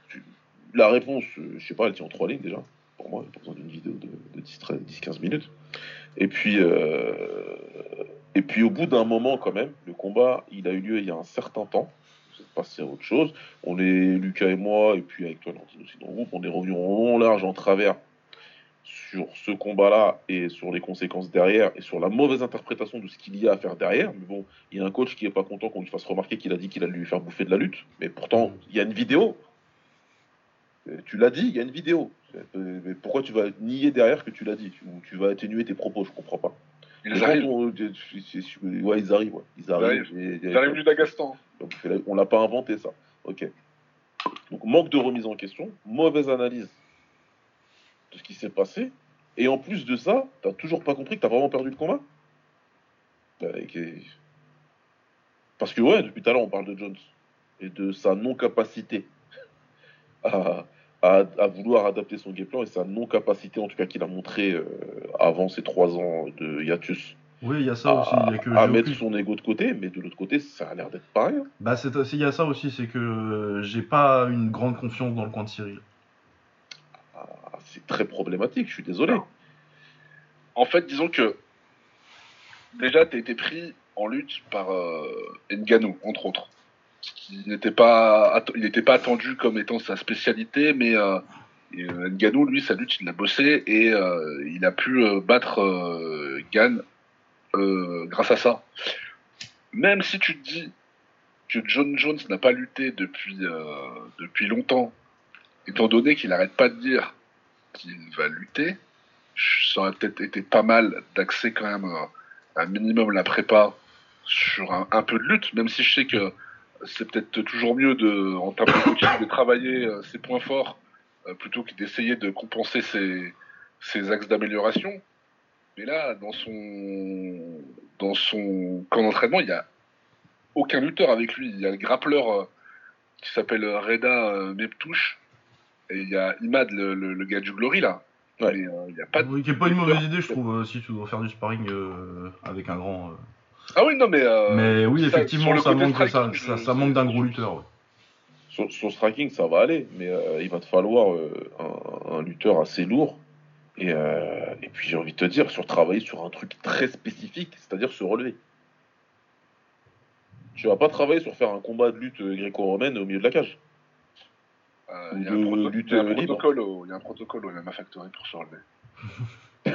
tu- La réponse, euh, je sais pas, elle tient en trois lignes déjà. Pour moi, il n'y a pas besoin d'une vidéo de, de 10, 13, 10-15 minutes. Et puis, euh, et puis au bout d'un moment, quand même, le combat, il a eu lieu il y a un certain temps. C'est passé à autre chose. On est, Lucas et moi, et puis avec toi, Nantine aussi dans le groupe, on est revenu en long, large, en travers sur ce combat-là et sur les conséquences derrière et sur la mauvaise interprétation de ce qu'il y a à faire derrière. Mais bon, il y a un coach qui est pas content qu'on lui fasse remarquer qu'il a dit qu'il allait lui faire bouffer de la lutte. Mais pourtant, il y a une vidéo. Euh, Tu l'as dit, il y a une vidéo. Euh, Mais pourquoi tu vas nier derrière que tu l'as dit? Ou tu vas atténuer tes propos? Je comprends pas. Ils arrivent. ouais, ils arrivent. Ils arrivent. et- Ils arrivent du Dagestan. on l'a pas inventé ça. Ok. Donc manque de remise en question, mauvaise analyse de ce qui s'est passé, et en plus de ça, t'as toujours pas compris que t'as vraiment perdu le combat. Bah, Parce que ouais, depuis tout à l'heure on parle de Jones et de sa non capacité à, à- à vouloir adapter son game plan et sa non capacité en tout cas qu'il a montré euh, avant ces trois ans de hiatus Oui, il y a ça aussi. à, Il y a que à mettre son ego de côté, mais de l'autre côté ça a l'air d'être pareil. Bah, c'est aussi, il y a ça aussi, c'est que euh, j'ai pas une grande confiance dans le coin de Cyril. Ah, c'est très problématique, je suis désolé. En fait, disons que déjà, tu été pris en lutte par euh, Ngannou, entre autres. Qui n'était pas, il n'était pas attendu comme étant sa spécialité, mais euh, euh, Ngannou, lui, sa lutte, il l'a bossé et euh, il a pu euh, battre euh, Gann grâce à ça. Même si tu te dis que John Jones n'a pas lutté depuis, depuis longtemps, étant donné qu'il n'arrête pas de dire qu'il va lutter, ça aurait peut-être été pas mal d'axer quand même un minimum la prépa sur un peu de lutte, même si je sais que c'est peut-être toujours mieux de, en termes de coaching de travailler euh, ses points forts euh, plutôt que d'essayer de compenser ses, ses axes d'amélioration. Mais là, dans son, dans son camp d'entraînement, il n'y a aucun lutteur avec lui. Il y a le grappleur euh, qui s'appelle Reda euh, Meptouche et il y a Imad, le, le- le gars du Glory là. Ouais. Mais euh, il n'y a pas de Oui, qui est pas une mauvaise idée, je trouve, euh, si tu dois faire du sparring euh, avec un grand. euh. Ah oui, non, mais. euh, Mais oui, effectivement, ça manque, ça, striking, ça, je- ça manque d'un gros lutteur. ouais. Sur, sur striking, ça va aller, mais euh, il va te falloir euh, un, un lutteur assez lourd. Et, euh, et puis j'ai envie de te dire, sur travailler sur un truc très spécifique, c'est-à-dire se relever. Tu vas pas travailler sur faire un combat de lutte gréco-romaine au milieu de la cage. Il y a un, protocole au- il y a un protocole au MMA Factory pour se relever. Non,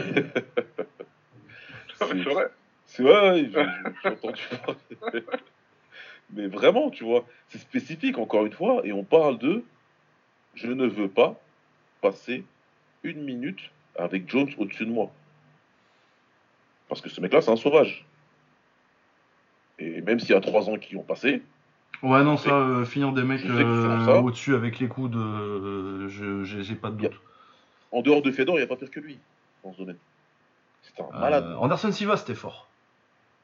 mais c'est vrai. C'est je- j'ai entendu parler. Mais vraiment, tu vois, c'est spécifique encore une fois, et on parle de je ne veux pas passer une minute avec Jones au-dessus de moi. Parce que ce mec-là, c'est un sauvage. Et même s'il y a trois ans qui ont passé, Ouais, non, ça, euh, finir des mecs euh, au-dessus avec les coups de. euh, je- j'ai pas de doute. en dehors de Fedor, il n'y a pas pire que lui dans ce domaine. C'était un malade. Euh, Anderson Silva, c'était fort.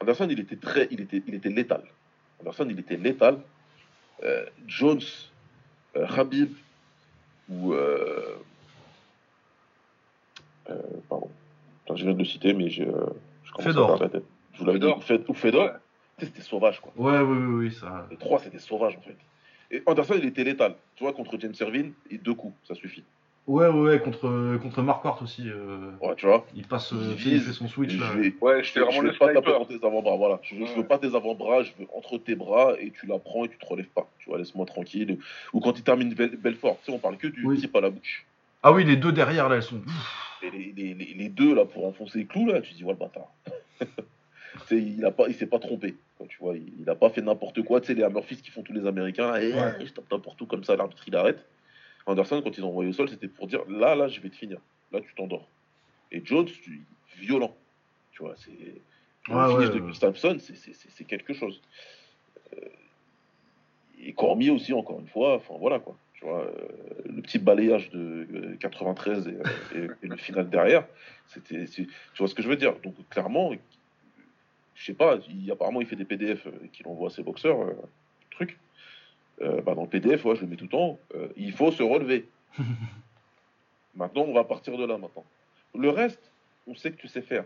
Anderson, il était très, il était, il était létal. Anderson, il était létal. Euh, Jones, euh, Habib ou euh, euh, pardon, je viens de le citer, mais je, je commence Fedor. à perdre la tête. Je vous l'avais dit. Fed- ou Fedor. Ouais. Tu sais, C'était sauvage quoi. Ouais, oui, oui, oui, ça. Les trois, c'était sauvage en fait. Et Anderson, il était létal. Tu vois, contre James Servine, et deux coups, ça suffit. Ouais, ouais, ouais, contre, contre Mark Ward aussi. euh, Ouais, tu vois. il passe, Il euh, vise, il fait son switch Je là. vais- Ouais, Je vraiment veux le pas taper sniper. dans tes avant-bras, voilà. Je, veux- je veux Ouais. pas tes avant-bras, je veux entre tes bras et tu la prends et tu te relèves pas. Tu vois, laisse-moi tranquille. Ou quand il termine Belfort, tu sais, on parle que du Oui. type à la bouche. Ah oui, les deux derrière là, elles sont. Et les, les- les- les deux là pour enfoncer les clous là, tu dis ouais le bâtard. Tu sais, il a pas, il s'est pas trompé. quoi, tu vois, il, il a pas fait n'importe quoi. Tu sais les Hammerfist qui font tous les Américains. là, et, Ouais. je tape n'importe où comme ça, l'arbitre il arrête. Anderson, quand ils ont envoyé au sol, c'était pour dire là, là, je vais te finir. Là, tu t'endors. Et Jones, tu- violent. Tu vois, c'est. Le Ouais, finish ouais, de. Gustafsson, c'est- quelque chose. Euh, et Cormier aussi, encore une fois, enfin voilà quoi. Tu vois, euh, le petit balayage de euh, 93 et, euh, et- et le final derrière, c'était. Tu vois ce que je veux dire? Donc clairement, je sais pas, il, apparemment il fait des PDF qu'il envoie à ses boxeurs, truc. Euh, bah, dans le PDF, ouais, je le mets tout le temps. euh, il faut se relever. maintenant, on va partir de là maintenant. Le reste, on sait que tu sais faire.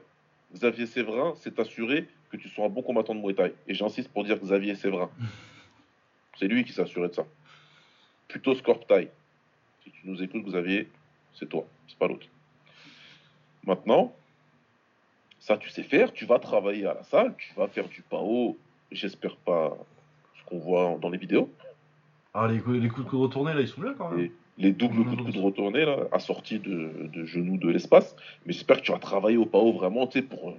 Xavier Séverin s'est assuré que tu sois un bon combattant de Muay Thai. Et j'insiste pour dire Xavier Séverin. C'est lui qui s'est assuré de ça. Plutôt Scorp Thai. Si tu nous écoutes, Xavier, c'est toi, c'est pas l'autre. Maintenant, ça tu sais faire, tu vas travailler à la salle, tu vas faire du PAO, j'espère pas ce qu'on voit dans les vidéos. Ah, les, coups- les coups de coude retournés, là, ils sont bien quand même. Et les doubles coups de coude retournés, là, assortis de, de genoux de l'espace. Mais j'espère que tu vas travailler au PAO vraiment, tu sais, pour, euh,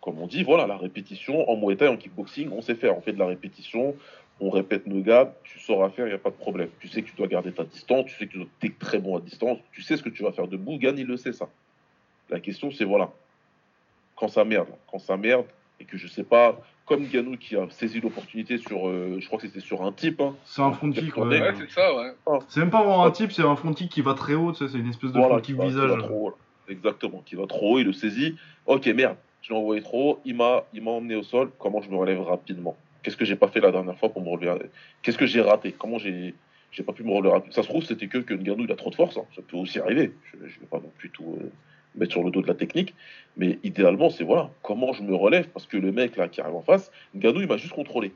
comme on dit, voilà, la répétition. En Muay Thai, en kickboxing, on sait faire. On fait de la répétition, on répète nos gars, tu sauras faire, il n'y a pas de problème. Tu sais que tu dois garder ta distance, tu sais que tu es très bon à distance, tu sais ce que tu vas faire debout. Gann, il le sait, ça. La question, c'est voilà, quand ça merde, quand ça merde, et que je sais pas, comme Ganou qui a saisi l'opportunité sur, euh, je crois que c'était sur un type, hein, C'est un front kick, ouais. Ouais, c'est ça, ouais. C'est même pas vraiment un type, c'est un front kick qui va très haut, tu sais, c'est une espèce de Voilà, front qui kick va- qui visage. va trop haut, là. Exactement, qui va trop haut, il le saisit. Ok, merde, je l'ai envoyé trop haut, il m'a, il m'a emmené au sol. Comment je me relève rapidement? Qu'est-ce que j'ai pas fait la dernière fois pour me relever Qu'est-ce que j'ai raté? Comment j'ai, j'ai pas pu me relever rapidement? Ça se trouve, c'était que, que Ngannou, il a trop de force. hein. Ça peut aussi arriver. Je, je vais pas non plus tout euh, mettre sur le dos de la technique. Mais idéalement, c'est voilà, comment je me relève Parce que le mec là qui arrive en face, Ngannou, il m'a juste contrôlé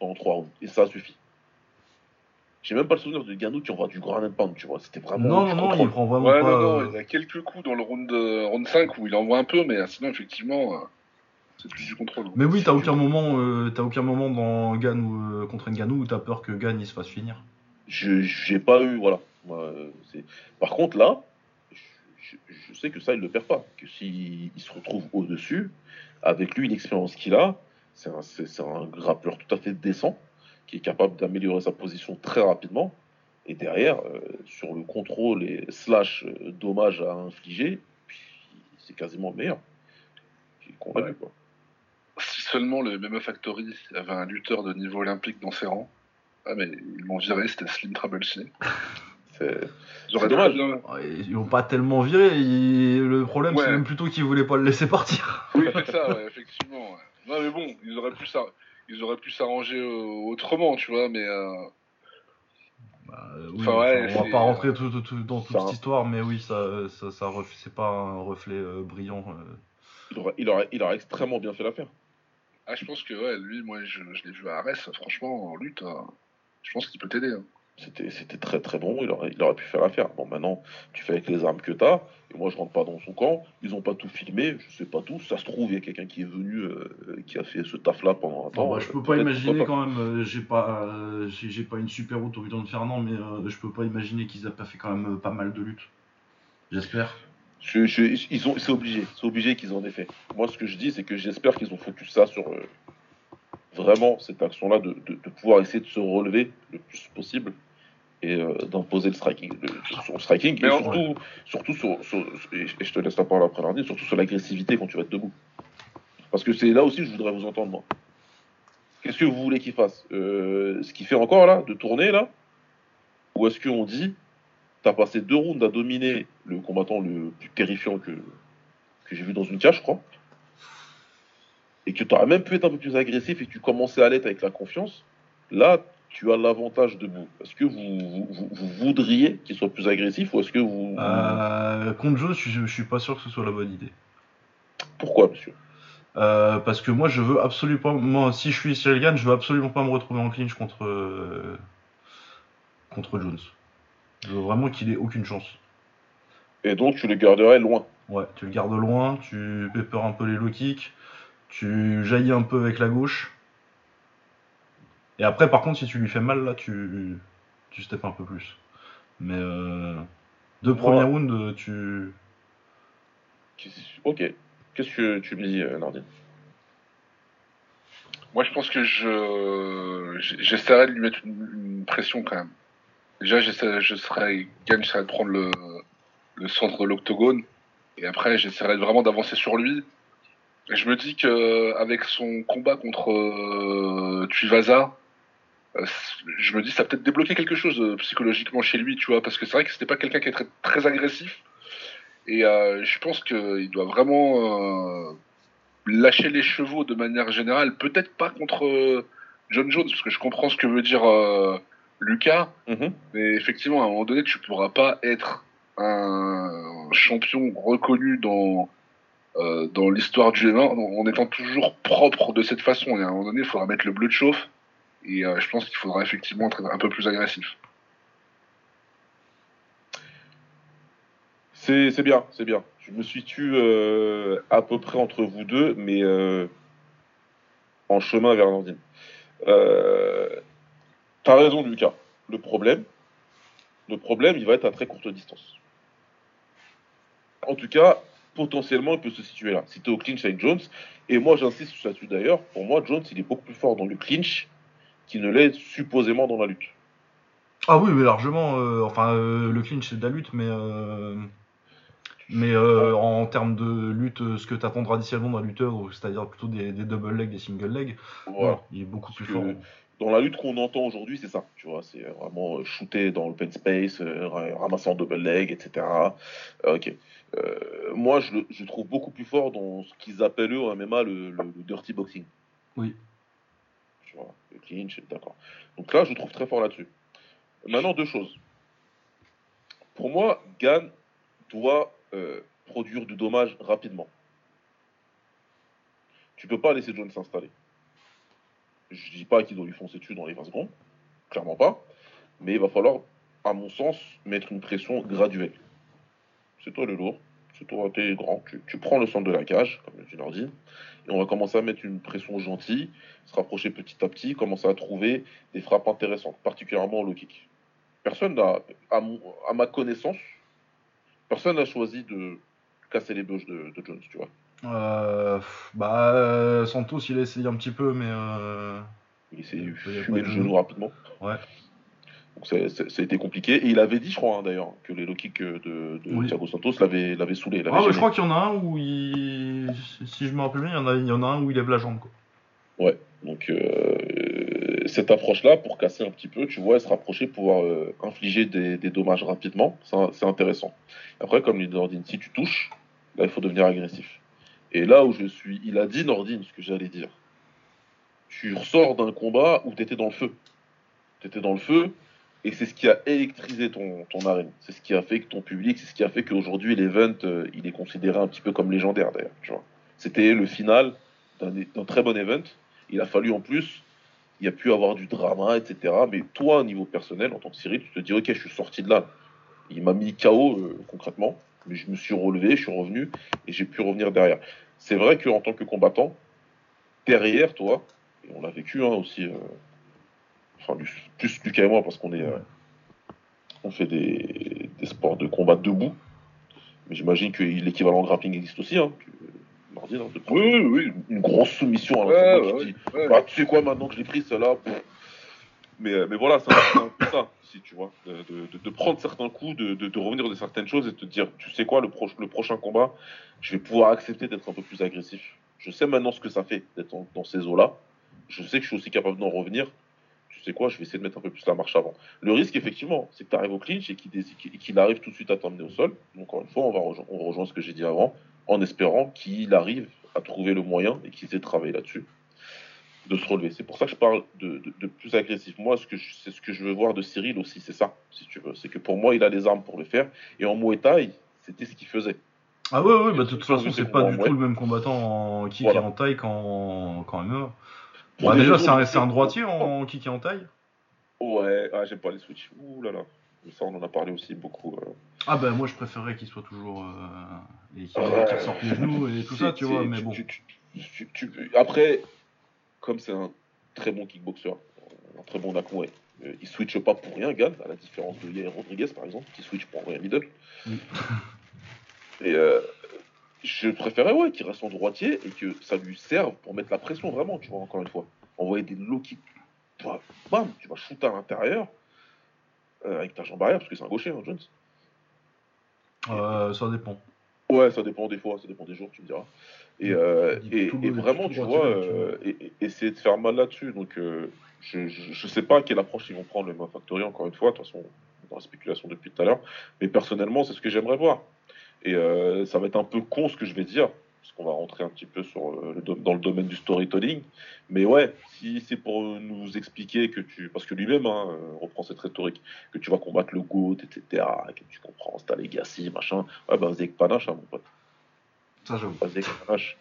en trois rounds. Et ça suffit. J'ai même pas le souvenir de Ngannou qui envoie du ground and pound, tu vois. C'était vraiment. Non, non, il prend vraiment Ouais, pas. non, non, euh, il y a quelques coups dans le round, de- round 5 où il envoie un peu, mais euh, sinon, effectivement, euh, c'est plus du contrôle. Mais oui, t'as aucun moment, euh, t'as aucun moment dans Gan ou euh, contre Ngannou où t'as peur que Gan il se fasse finir. je j'ai pas eu voilà euh, par contre là je, sais que ça il le perd pas que s'il il se retrouve au dessus avec lui l'expérience qu'il a c'est un, c'est- un grappleur tout à fait décent qui est capable d'améliorer sa position très rapidement et derrière euh, sur le contrôle et slash euh, dommage à infliger c'est quasiment le meilleur qu'on a Ouais. vu quoi Si seulement le MMA Factory avait un lutteur de niveau olympique dans ses rangs. Ah, mais ils l'ont viré, c'était Slim C. c'est dommage. Ils l'ont pas tellement viré, le problème c'est même plutôt qu'ils voulaient pas le laisser partir. Oui, c'est ça, ouais, effectivement. ouais. Non, mais bon, ils auraient pu s'ar- ils auraient pu s'arranger euh, autrement, tu vois, mais. euh, Bah, oui, Enfin, ouais, enfin, on va pas rentrer tout- tout- tout- dans toute cette histoire, mais oui, ça, ça, ça ref- c'est pas un reflet euh, brillant. euh. il aurait, il, aurait, il aurait extrêmement bien fait l'affaire Ah, je pense que, ouais, lui, moi, je, je l'ai vu à Arès, franchement, en lutte, euh, je pense qu'il peut t'aider. hein. C'était, très très bon, il aurait, il aurait pu faire l'affaire. Bon, maintenant, tu fais avec les armes que tu as, et moi je rentre pas dans son camp. Ils ont pas tout filmé, je sais pas tout. Ça se trouve, il y a quelqu'un qui est venu, euh, qui a fait ce taf-là pendant un temps. Bon, bah, je peux Euh, pas peut-être, imaginer quand même, euh, j'ai pas, euh, j'ai pas une super route au de Fernand, mais je peux pas imaginer qu'ils aient pas fait quand même pas mal de luttes. J'espère. Je- je- ils ont, c'est obligé, c'est obligé qu'ils en aient fait. Moi, ce que je dis, c'est que j'espère qu'ils ont focus ça sur vraiment cette action-là de, de- de pouvoir essayer de se relever le plus possible et euh, d'imposer le striking, le, son striking, Mais et surtout, surtout sur, sur- et je te laisse la parole après lundi, surtout sur l'agressivité quand tu vas être debout. Parce que c'est là aussi que je voudrais vous entendre, moi. Qu'est-ce que vous voulez qu'il fasse? Euh, Ce qu'il fait encore là, de tourner là? Ou est-ce qu'on dit, t'as passé deux rounds à dominer le combattant le plus terrifiant que, que j'ai vu dans une cage, je crois, et que t'aurais même pu être un peu plus agressif et que tu commençais à l'être avec la confiance, là, tu as l'avantage debout. Est-ce que vous, vous, vous- vous voudriez qu'il soit plus agressif ou est-ce que vous... Euh, contre Jones, je, je suis pas sûr que ce soit la bonne idée. Pourquoi, monsieur? Euh, parce que moi, je veux absolument pas. Moi, si je suis Gann, je veux absolument pas me retrouver en clinch contre euh, contre Jones. Je veux vraiment qu'il ait aucune chance. Et donc, tu le garderais loin. Ouais, tu le gardes loin, tu peur un peu les low kicks, tu jaillis un peu avec la gauche. Et après, par contre, si tu lui fais mal, là, tu tu steps un peu plus. Mais euh, deux premiers rounds, euh, tu Ok. Qu'est-ce que tu me dis, euh, Nordine? Moi, je pense que je j'essaierai de lui mettre une, une pression quand même. déjà, je serais, Gann, j'essaierais de prendre le, le centre de l'octogone. Et après, j'essaierais vraiment d'avancer sur lui. Et je me dis que avec son combat contre euh, Tuivasa, euh, je me dis ça a peut-être débloqué quelque chose euh, psychologiquement chez lui, tu vois, parce que c'est vrai que c'était pas quelqu'un qui est très, très agressif. Et euh, je pense qu'il doit vraiment euh, lâcher les chevaux de manière générale. Peut-être pas contre euh, John Jones, parce que je comprends ce que veut dire euh, Lucas. Mhm. Mais effectivement, à un moment donné, tu pourras pas être un champion reconnu dans, euh, dans l'histoire du M1 en en étant toujours propre de cette façon. Et à un moment donné, il faudra mettre le bleu de chauffe. Et euh, je pense qu'il faudra effectivement être un peu plus agressif. C'est bien, c'est bien. Je me situe euh, à peu près entre vous deux, mais euh, en chemin vers Landine. Euh, T'as raison, Lucas. Le problème, le problème, il va être à très courte distance. En tout cas, potentiellement, il peut se situer là. Si tu au clinch avec Jones, et moi j'insiste sur là-dessus d'ailleurs, pour moi, Jones, il est beaucoup plus fort dans le clinch qu'il ne l'est supposément dans la lutte. Ah oui, mais largement. euh, enfin, euh, le clinch, c'est de la lutte, mais. euh, mais en termes de lutte, ce que tu attends traditionnellement d'un lutteur, c'est-à-dire plutôt des, des double legs, des single legs, Voilà. non, il est beaucoup plus fort. dans la lutte qu'on entend aujourd'hui, c'est ça. Tu vois, c'est vraiment shooter dans l'open space, ra- ramasser en double leg, etc. Ok. Moi, je, le- je trouve beaucoup plus fort dans ce qu'ils appellent eux en MMA le, le- le dirty boxing. Oui. D'accord. Donc là, je trouve très fort là-dessus. Maintenant, deux choses. Pour moi, Gann doit euh, produire du dommage rapidement. Tu peux pas laisser John s'installer. Je dis pas qu'il doit lui foncer dessus dans les 20 secondes, clairement pas, mais il va falloir, à mon sens, mettre une pression graduelle. C'est toi le lourd, c'est toi, t'es grand, tu, tu prends le centre de la cage, comme le dit Nordine, et on va commencer à mettre une pression gentille, se rapprocher petit à petit, commencer à trouver des frappes intéressantes, particulièrement au low kick. Personne n'a, à, ma connaissance, personne n'a choisi de casser les bûches de, de Jones, tu vois. Euh, bah, euh, Santos, il a essayé un petit peu, mais. euh, Il s'est fumé le genou rapidement. Ouais. Donc c'est- c'est- ça a été compliqué. Et il avait dit, je crois, hein, d'ailleurs, que les low kicks de, de Oui. Thiago Santos l'avaient saoulé. Ah, ouais, je crois qu'il y en a un où il. Si je me rappelle bien, il y en a, il y en a un où il lève la jambe, quoi. Donc euh, cette approche-là, pour casser un petit peu, tu vois, se rapprocher, pouvoir euh, infliger des, des dommages rapidement, c'est intéressant. Après, comme dit Nordine, si tu touches, là, il faut devenir agressif. Et là où je suis, il a dit, Nordine, ce que j'allais dire. Tu ressors d'un combat où tu étais dans le feu. Tu étais dans le feu, et c'est ce qui a électrisé ton, ton arène. C'est ce qui a fait que ton public, c'est ce qui a fait qu'aujourd'hui, l'event, euh, il est considéré un petit peu comme légendaire, d'ailleurs. C'était le final d'un d'un très bon event. Il a fallu en plus, il y a pu avoir du drama, etc. Mais toi, au niveau personnel, en tant que Cyril, tu te dis, ok, je suis sorti de là. Il m'a mis KO euh, concrètement, mais je me suis relevé, je suis revenu et j'ai pu revenir derrière. C'est vrai qu'en tant que combattant, derrière toi, et on l'a vécu hein, aussi, euh, enfin plus, plus Lucas et moi parce qu'on est, euh, on fait des, des sports de combat debout, mais j'imagine que l'équivalent grappling existe aussi. Hein, de prendre Oui, oui, oui. une grosse soumission à Ouais, l'entraînement ouais, qui dit ouais. bah, tu sais quoi, maintenant que je l'ai pris, celle-là. Mais, euh, mais voilà, c'est un, peu ça, si tu vois. De, de- de- de prendre certains coups, de, de, revenir de certaines choses et de te dire, tu sais quoi, le, pro- le prochain combat, je vais pouvoir accepter d'être un peu plus agressif. Je sais maintenant ce que ça fait d'être dans ces eaux-là. Je sais que je suis aussi capable d'en revenir. Sais quoi, je vais essayer de mettre un peu plus la marche avant. Le risque, effectivement, c'est que tu arrives au clinch et qu'il arrive tout de suite à t'emmener au sol. Donc, encore une fois, on, va rejo- on rejoint ce que j'ai dit avant, en espérant qu'il arrive à trouver le moyen et qu'il ait travaillé là-dessus de se relever. C'est pour ça que je parle de, de- de plus agressif. Moi, ce que je- c'est ce que je veux voir de Cyril aussi, c'est ça, si tu veux. C'est que pour moi, il a les armes pour le faire. Et en Muay Thai, c'était ce qu'il faisait. Ah, ouais, ouais, bah, de toute façon, c'est pas du tout le même combattant en kick Voilà. et en taille qu'en qu'en MMA. Bah, déjà, c'est un, de- c'est un droitier en kick et en taille? Ouais, ah, j'aime pas les switches. Ouh là là. Ça, on en a parlé aussi beaucoup. euh. Ah, bah, moi, je préférerais qu'il soit toujours. Euh, et qu'il Ouais. ressorte les genoux et tout ça, tu vois, mais bon. tu- tu- tu- tu- après, comme c'est un très bon kickboxer, un très bon Nakoué, euh, il switche pas pour rien, Gann, à la différence de Yair Rodriguez, par exemple, qui switch pour rien middle. Et euh, je préférais ouais, qu'il reste en droitier et que ça lui serve pour mettre la pression vraiment, tu vois, encore une fois. Envoyer des low kicks, vois, bam, tu vas shooter à l'intérieur. euh, avec ta jambe arrière, parce que c'est un gaucher, hein, Jones. Euh, ça dépend. Ouais, ça dépend des fois, ça dépend des jours, tu me diras. Et, euh, et, et vraiment, tu vois, et- essayer de faire mal là-dessus. Donc, je, je, je sais pas quelle approche ils vont prendre, le Ma Factory, encore une fois. De toute façon, dans la spéculation depuis tout à l'heure. Mais personnellement, c'est ce que j'aimerais voir. Et euh, ça va être un peu con ce que je vais dire, parce qu'on va rentrer un petit peu sur euh, le, dans le domaine du storytelling. Mais ouais, si c'est pour nous expliquer que tu. Parce que lui-même hein, euh, reprend cette rhétorique, que tu vas combattre le GOAT, etc., que tu comprends, c'est ta legacy, machin. Ouais, bah, vas-y avec panache, hein, mon pote. Ça, j'avoue. Vas-y avec panache.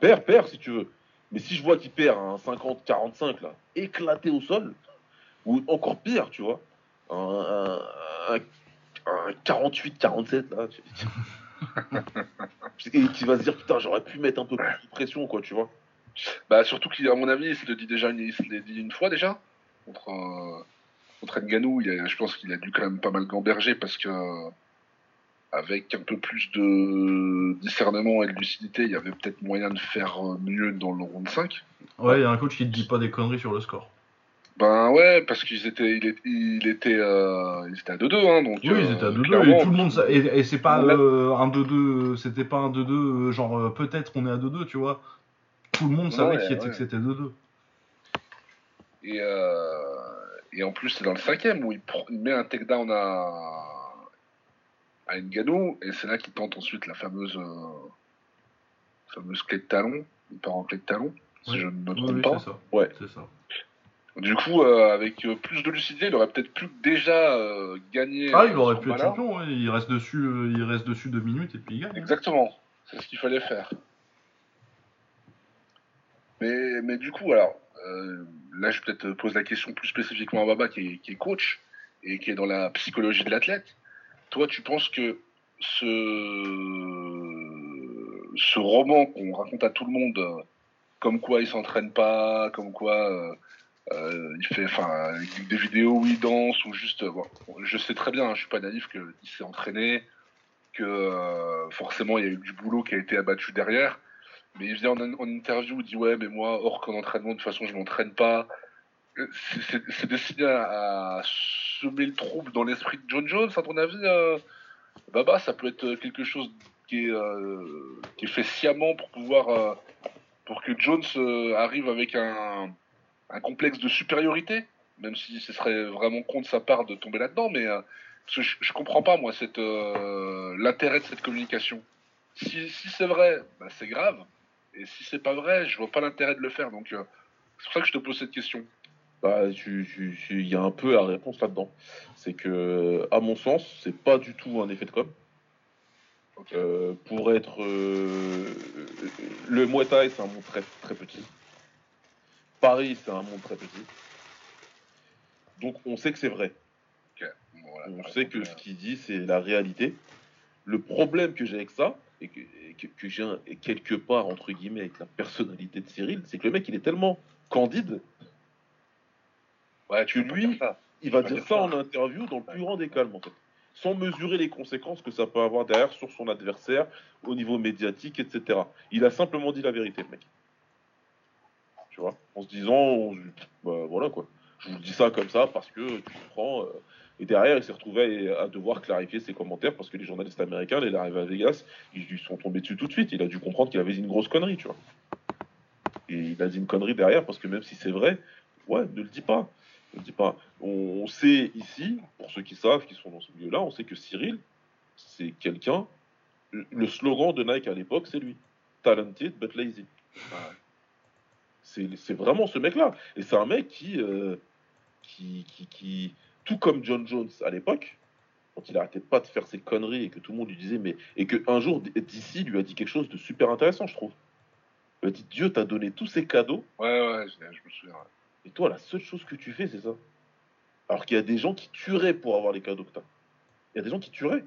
Perd, perd si tu veux. Mais si je vois qu'il perd un 50-45, là, éclaté au sol, ou encore pire, tu vois, un, un, un- un 48-47, là, qui va se dire, putain, j'aurais pu mettre un peu plus de pression, quoi, tu vois. Bah, surtout qu'à mon avis, il se le dit déjà, une- il se l'est dit une fois déjà. Contre, euh, contre Nganou, il a- je pense qu'il a dû quand même pas mal gamberger parce que, euh, avec un peu plus de discernement et de lucidité, il y avait peut-être moyen de faire euh, mieux dans le round 5. Ouais, il y a un coach qui te dit pas des conneries sur le score. Ben ouais, parce qu'ils étaient, il, il était, euh, ils étaient à 2-2, hein, donc. Oui, euh, ils étaient à 2-2 clairement, et tout le monde. sa- Et, c'est pas euh, un 2-2, c'était pas un 2-2, euh, genre peut-être on est à 2-2, tu vois. Tout le monde savait Ouais, ouais. que c'était 2-2. Et, et en plus, c'est dans le cinquième où il, met un takedown à, à Ngannou, et c'est là qu'il tente ensuite la fameuse, fameuse clé de talon. Il part en clé de talon, si je ne me trompe pas. c'est ça. Ouais. C'est ça. Du coup, euh, avec euh, plus de lucidité, il aurait peut-être pu déjà euh, gagner. Ah, euh, il aurait ce pu être champion, ouais. il reste dessus, euh, il reste dessus deux minutes et puis il gagne. Exactement, c'est ce qu'il fallait faire. Mais, mais du coup, alors, euh, là, je vais peut-être poser la question plus spécifiquement à Baba, qui est, qui est coach et qui est dans la psychologie de l'athlète. Toi, tu penses que ce, ce roman qu'on raconte à tout le monde, euh, comme quoi il s'entraîne pas, comme quoi euh, euh, il fait enfin des vidéos où il danse, ou juste. bon, je sais très bien, hein, je suis pas naïf, qu'il s'est entraîné, que euh, forcément il y a eu du boulot qui a été abattu derrière. Mais il vient en, en interview, il dit ouais, mais moi, hors qu'en entraînement, de toute façon, je m'entraîne pas. Euh, c'est- destiné à, à semer le trouble dans l'esprit de John Jones, à ton avis euh, Baba, ça peut être quelque chose qui est, euh, qui est fait sciemment pour pouvoir. euh, pour que Jones euh, arrive avec un, un complexe de supériorité, même si ce serait vraiment con de sa part de tomber là-dedans, mais euh, parce que je, je comprends pas, moi, cette, euh, l'intérêt de cette communication. Si, si c'est vrai, bah, c'est grave. Et si c'est pas vrai, je vois pas l'intérêt de le faire. Donc, euh, c'est pour ça que je te pose cette question. Bah, il y a un peu la réponse là-dedans. C'est que, à mon sens, c'est pas du tout un effet de com. Euh, pour être. euh, le Muay Thai, c'est un monde très, très petit. Paris, c'est un monde très petit. Donc, on sait que c'est vrai. Bon, voilà, On sait que ce qu'il dit, c'est la réalité. Le problème que j'ai avec ça, et que, et que, que j'ai quelque part, entre guillemets, avec la personnalité de Cyril, c'est que le mec, il est tellement candide, euh, ouais, que lui, il va dire dire ça ça. en interview dans le plus grand des calmes, en fait. Sans mesurer les conséquences que ça peut avoir derrière sur son adversaire, au niveau médiatique, etc. Il a simplement dit la vérité, le mec. Tu vois En se disant, bah, voilà quoi. Je vous dis ça comme ça parce que tu comprends. euh, et derrière, il s'est retrouvé à, devoir clarifier ses commentaires parce que les journalistes américains, il est arrivé à Vegas, ils lui sont tombés dessus tout de suite. Il a dû comprendre qu'il avait dit une grosse connerie, tu vois. Et il a dit une connerie derrière parce que même si c'est vrai, ouais, ne le dis pas. Ne le dis pas. On, on sait ici, pour ceux qui savent, qui sont dans ce milieu-là, on sait que Cyril, c'est quelqu'un. Le slogan de Nike à l'époque, c'est lui. Talented but lazy. C'est vraiment ce mec-là. Et c'est un mec qui, euh, qui, qui, qui, tout comme John Jones à l'époque, quand il arrêtait pas de faire ses conneries et que tout le monde lui disait, mais. Et qu'un jour, DC lui a dit quelque chose de super intéressant, je trouve. Il a dit Dieu t'a donné tous ces cadeaux, Ouais, ouais, je, je me souviens. ouais. et toi, la seule chose que tu fais, c'est ça. Alors qu'il y a des gens qui tueraient pour avoir les cadeaux que t'as. Il y a des gens qui tueraient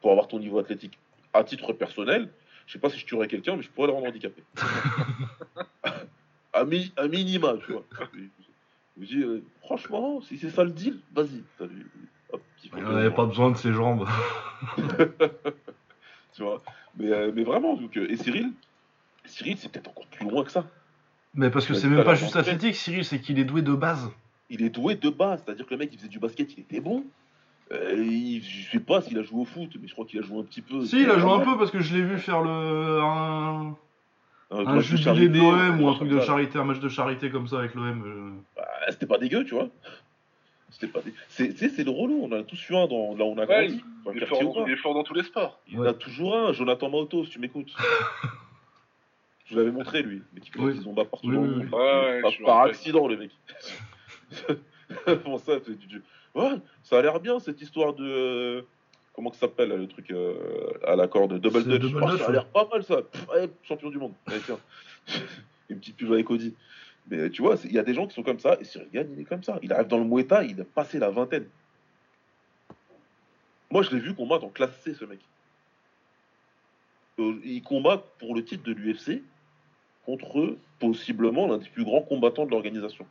pour avoir ton niveau athlétique. À titre personnel, je sais pas si je tuerais quelqu'un, mais je pourrais le rendre handicapé. mi- à minima, tu vois. Je vous dis, euh, franchement, si c'est ça le deal, vas-y. Il n'avait pas besoin de ses jambes. Tu vois. Mais, euh, mais vraiment, donc, euh, et Cyril, Cyril, c'est peut-être encore plus loin que ça. Mais parce que c'est même pas juste athlétique, Cyril, c'est qu'il est doué de base. il est doué de base. C'est-à-dire que le mec, il faisait du basket, il était bon. Euh, il- je sais pas s'il a joué au foot, mais je crois qu'il a joué un petit peu. Si, il a joué un peu parce que je l'ai vu faire le un, Un, un match de jubilé charité, de l'OM ou un comme truc de ça. charité, un match de charité comme ça avec l'OM. euh. Bah, c'était pas dégueu, tu vois. C'était pas c'est, c'est le relou, on en a tous eu un dans, là où on a Ouais, grandi. Il est, fort il est fort dans tous les sports. Il y en a toujours un, Jonathan Mauto, si tu m'écoutes. je vous l'avais montré, lui, mais qui fait Oui. des partout Oui, dans oui, le oui. monde. Ouais, Par- accident, le mec. Comment ça, Ouais, ça a l'air bien, cette histoire de... Comment que ça s'appelle, le truc euh, à la corde Double Dutch. Double Oh, ça a l'air pas mal, ça. Pff, allez, champion du monde. Allez, tiens. Une petite pub avec Audi. Mais tu vois, il y a des gens qui sont comme ça, et Cyril Gann, il est comme ça. Il arrive dans le Muay Thai, il a passé la vingtaine. Moi, je l'ai vu combattre en classe C, ce mec. Euh, il combat pour le titre de l'UFC contre possiblement l'un des plus grands combattants de l'organisation.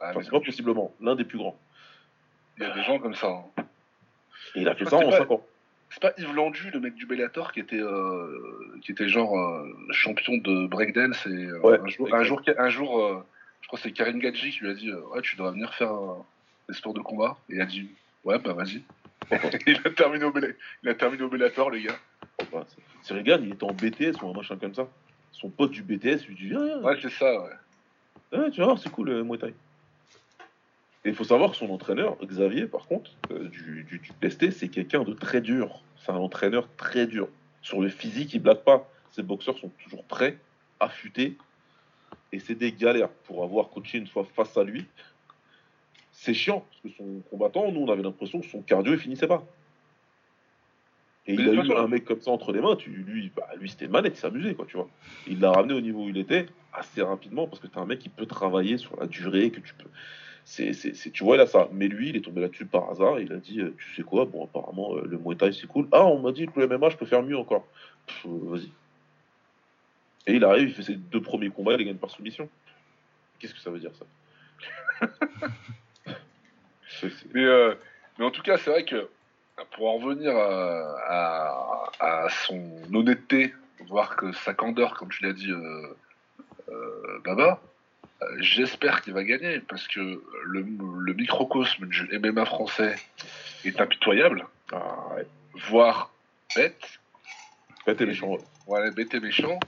Ah, Enfin, c'est pas possiblement, l'un des plus grands. Il y a des gens comme ça. hein. Et il a fait Ah, ça en pas- 5 ans. C'est pas Yves Landu, le mec du Bellator, qui était, euh, qui était genre euh, champion de breakdance et euh, Ouais, un jour, un jour, un jour euh, je crois que c'est Karim Gadji qui lui a dit ouais tu devrais venir faire des sports de combat et il a dit ouais bah vas-y. il a terminé au Bella- il a terminé au Bellator les gars. Enfin, c'est- Gann, il était en BTS ou un machin comme ça. Son pote du BTS lui dit Viens, viens, Ouais c'est ça ouais. Ouais, tu vas voir, c'est cool le Muay Thai. Et il faut savoir que son entraîneur, Xavier, par contre, euh, du, du, du PST, c'est quelqu'un de très dur. C'est un entraîneur très dur. Sur le physique, il blague pas. Ses boxeurs sont toujours prêts, affûtés. Et c'est des galères pour avoir coaché une fois face à lui. C'est chiant, parce que son combattant, nous, on avait l'impression que son cardio, il finissait pas. Et Mais il a eu un mec comme ça entre les mains, tu, lui, bah, lui c'était une manette, il s'amusait, quoi, tu vois. Il l'a ramené au niveau où il était assez rapidement, parce que t'as un mec qui peut travailler sur la durée, que tu peux. C'est, tu vois, il a ça. Mais lui, il est tombé là-dessus par hasard, il a dit, euh, tu sais quoi, bon, apparemment, euh, le Muay Thai, c'est cool. Ah, on m'a dit que le MMA, je peux faire mieux encore. Vas-y. Et il arrive, il fait ses deux premiers combats, il gagne par soumission. Qu'est-ce que ça veut dire, ça? Euh, mais en tout cas c'est vrai que pour en revenir à, son honnêteté, voir que sa candeur comme tu l'as dit Baba, j'espère qu'il va gagner parce que le, le microcosme du MMA français est impitoyable. Ah, ouais. voire bête, Faites les méchant, ouais. voilà, bête et méchant.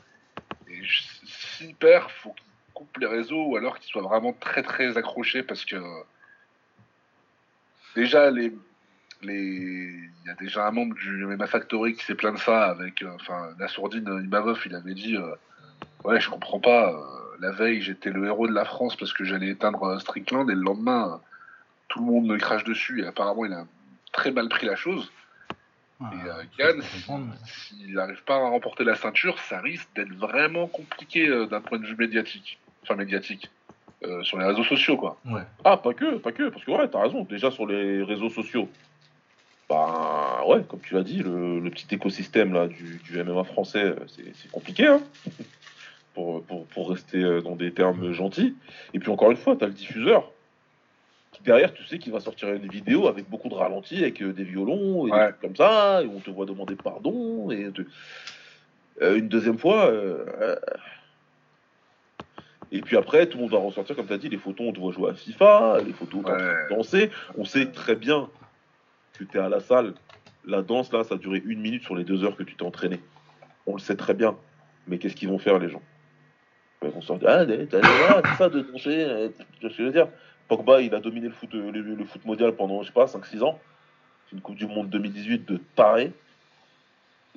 Et s'il perd, faut qu'il coupe les réseaux ou alors qu'il soit vraiment très très accroché parce que déjà les les il y a déjà un membre du MMA Factory qui s'est plaint de ça avec euh, enfin Nassourdine Imavov il avait dit euh, ouais je comprends pas euh, la veille j'étais le héros de la France parce que j'allais éteindre euh, Strickland et le lendemain tout le monde me crache dessus et apparemment il a très mal pris la chose Ouais, et euh, s'il n'arrive pas à remporter la ceinture, ça risque d'être vraiment compliqué euh, d'un point de vue médiatique. Enfin, médiatique. Euh, sur les réseaux sociaux, quoi. Ouais. Ah, pas que, pas que, parce que ouais, t'as raison, déjà sur les réseaux sociaux. Bah ouais, comme tu l'as dit, le, le petit écosystème là du, du MMA français, c'est c'est compliqué, hein, pour, pour, pour rester euh, dans des termes gentils. Et puis encore une fois, t'as le diffuseur. Qui derrière, tu sais qu'il va sortir une vidéo avec beaucoup de ralentis, avec euh, des violons, et des trucs comme ça, et on te voit demander pardon, et te- euh, une deuxième fois, euh, et puis après, tout le monde va ressortir, comme tu as dit, les photos, on te voit jouer à FIFA, les photos, Ouais. de danser. On sait très bien que tu es à la salle. La danse, là, ça a duré une minute sur les deux heures que tu t'es entraîné. On le sait très bien. Mais qu'est-ce qu'ils vont faire, les gens? Ils vont sortir, ah, ça de danser. euh, Tu vois ce que je veux dire? Pogba, il a dominé le foot, le, le foot mondial pendant, je sais pas, 5-6 ans. C'est une Coupe du Monde 2018 de taré.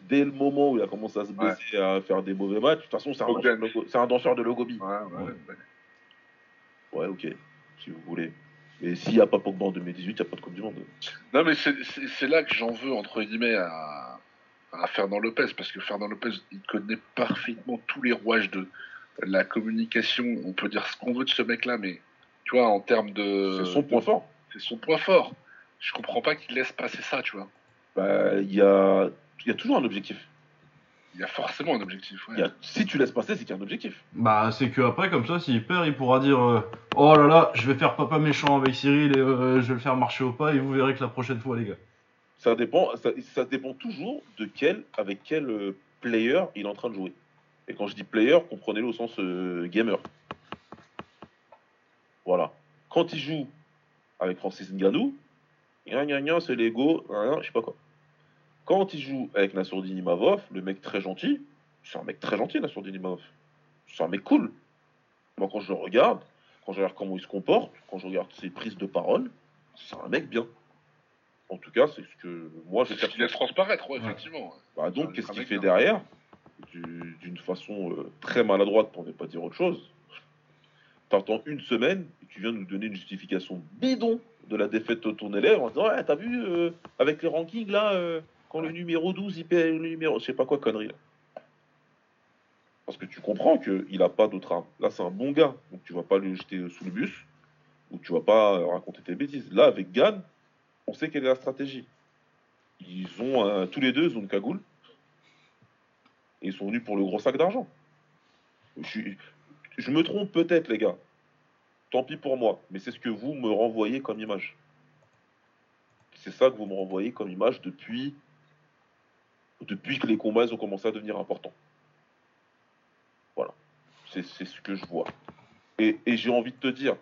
Dès le moment où il a commencé à se Ouais. baisser, à faire des mauvais matchs, de toute façon, c'est un, danseur de logo- c'est un danseur de logobi. Ouais, ouais, Ouais. ouais. Ouais, ok, si vous voulez. Mais s'il n'y a pas Pogba en 2018, il n'y a pas de Coupe du Monde. Non, mais c'est là que j'en veux, entre guillemets, à, à Fernand Lopez, parce que Fernand Lopez, il connaît parfaitement tous les rouages de la communication. On peut dire ce qu'on veut de ce mec-là, mais tu vois, en termes de. C'est son point fort. C'est son point fort. Je comprends pas qu'il laisse passer ça, tu vois. Bah, Il y, a... il y a toujours un objectif. Il y a forcément un objectif. ouais. Il y a... Si tu laisses passer, c'est qu'il y a un objectif. Bah, c'est que après, comme ça, s'il perd, il pourra dire euh, Oh là là, je vais faire papa méchant avec Cyril et euh, je vais le faire marcher au pas et vous verrez que la prochaine fois, les gars. Ça dépend, ça, ça dépend toujours de quel, avec quel euh, player il est en train de jouer. Et quand je dis player, comprenez-le au sens euh, gamer. Voilà. Quand il joue avec Francis Ngannou, c'est l'ego, je sais pas quoi. Quand il joue avec Nassourdine Imavov, le mec très gentil, c'est un mec très gentil, Nassourdine Imavov. C'est un mec cool. Moi, quand je le regarde, quand je regarde comment il se comporte, quand je regarde ses prises de parole, c'est un mec bien. En tout cas, c'est ce que moi je cherche. Il laisse transparaître, ouais, effectivement. Bah, donc, qu'est-ce qu'il fait derrière? D'une façon euh, très maladroite, pour ne pas dire autre chose. T'entends une semaine et tu viens nous donner une justification bidon de la défaite de ton élève en disant Ouais, t'as vu, euh, avec les rankings là, euh, quand le numéro 12 il perd le numéro. Je sais pas quoi, connerie là. Parce que tu comprends qu'il n'a pas d'autre arme. Là, c'est un bon gars, donc tu vas pas le jeter sous le bus, ou tu vas pas raconter tes bêtises. Là, avec Gann, on sait quelle est la stratégie. Ils ont tous les deux, ils ont une cagoule. Et ils sont venus pour le gros sac d'argent. Je, me trompe peut-être, les gars. Tant pis pour moi, mais c'est ce que vous me renvoyez comme image. C'est ça que vous me renvoyez comme image depuis, que les combats ont commencé à devenir importants. Voilà. C'est ce que je vois. Et, et j'ai envie de te dire,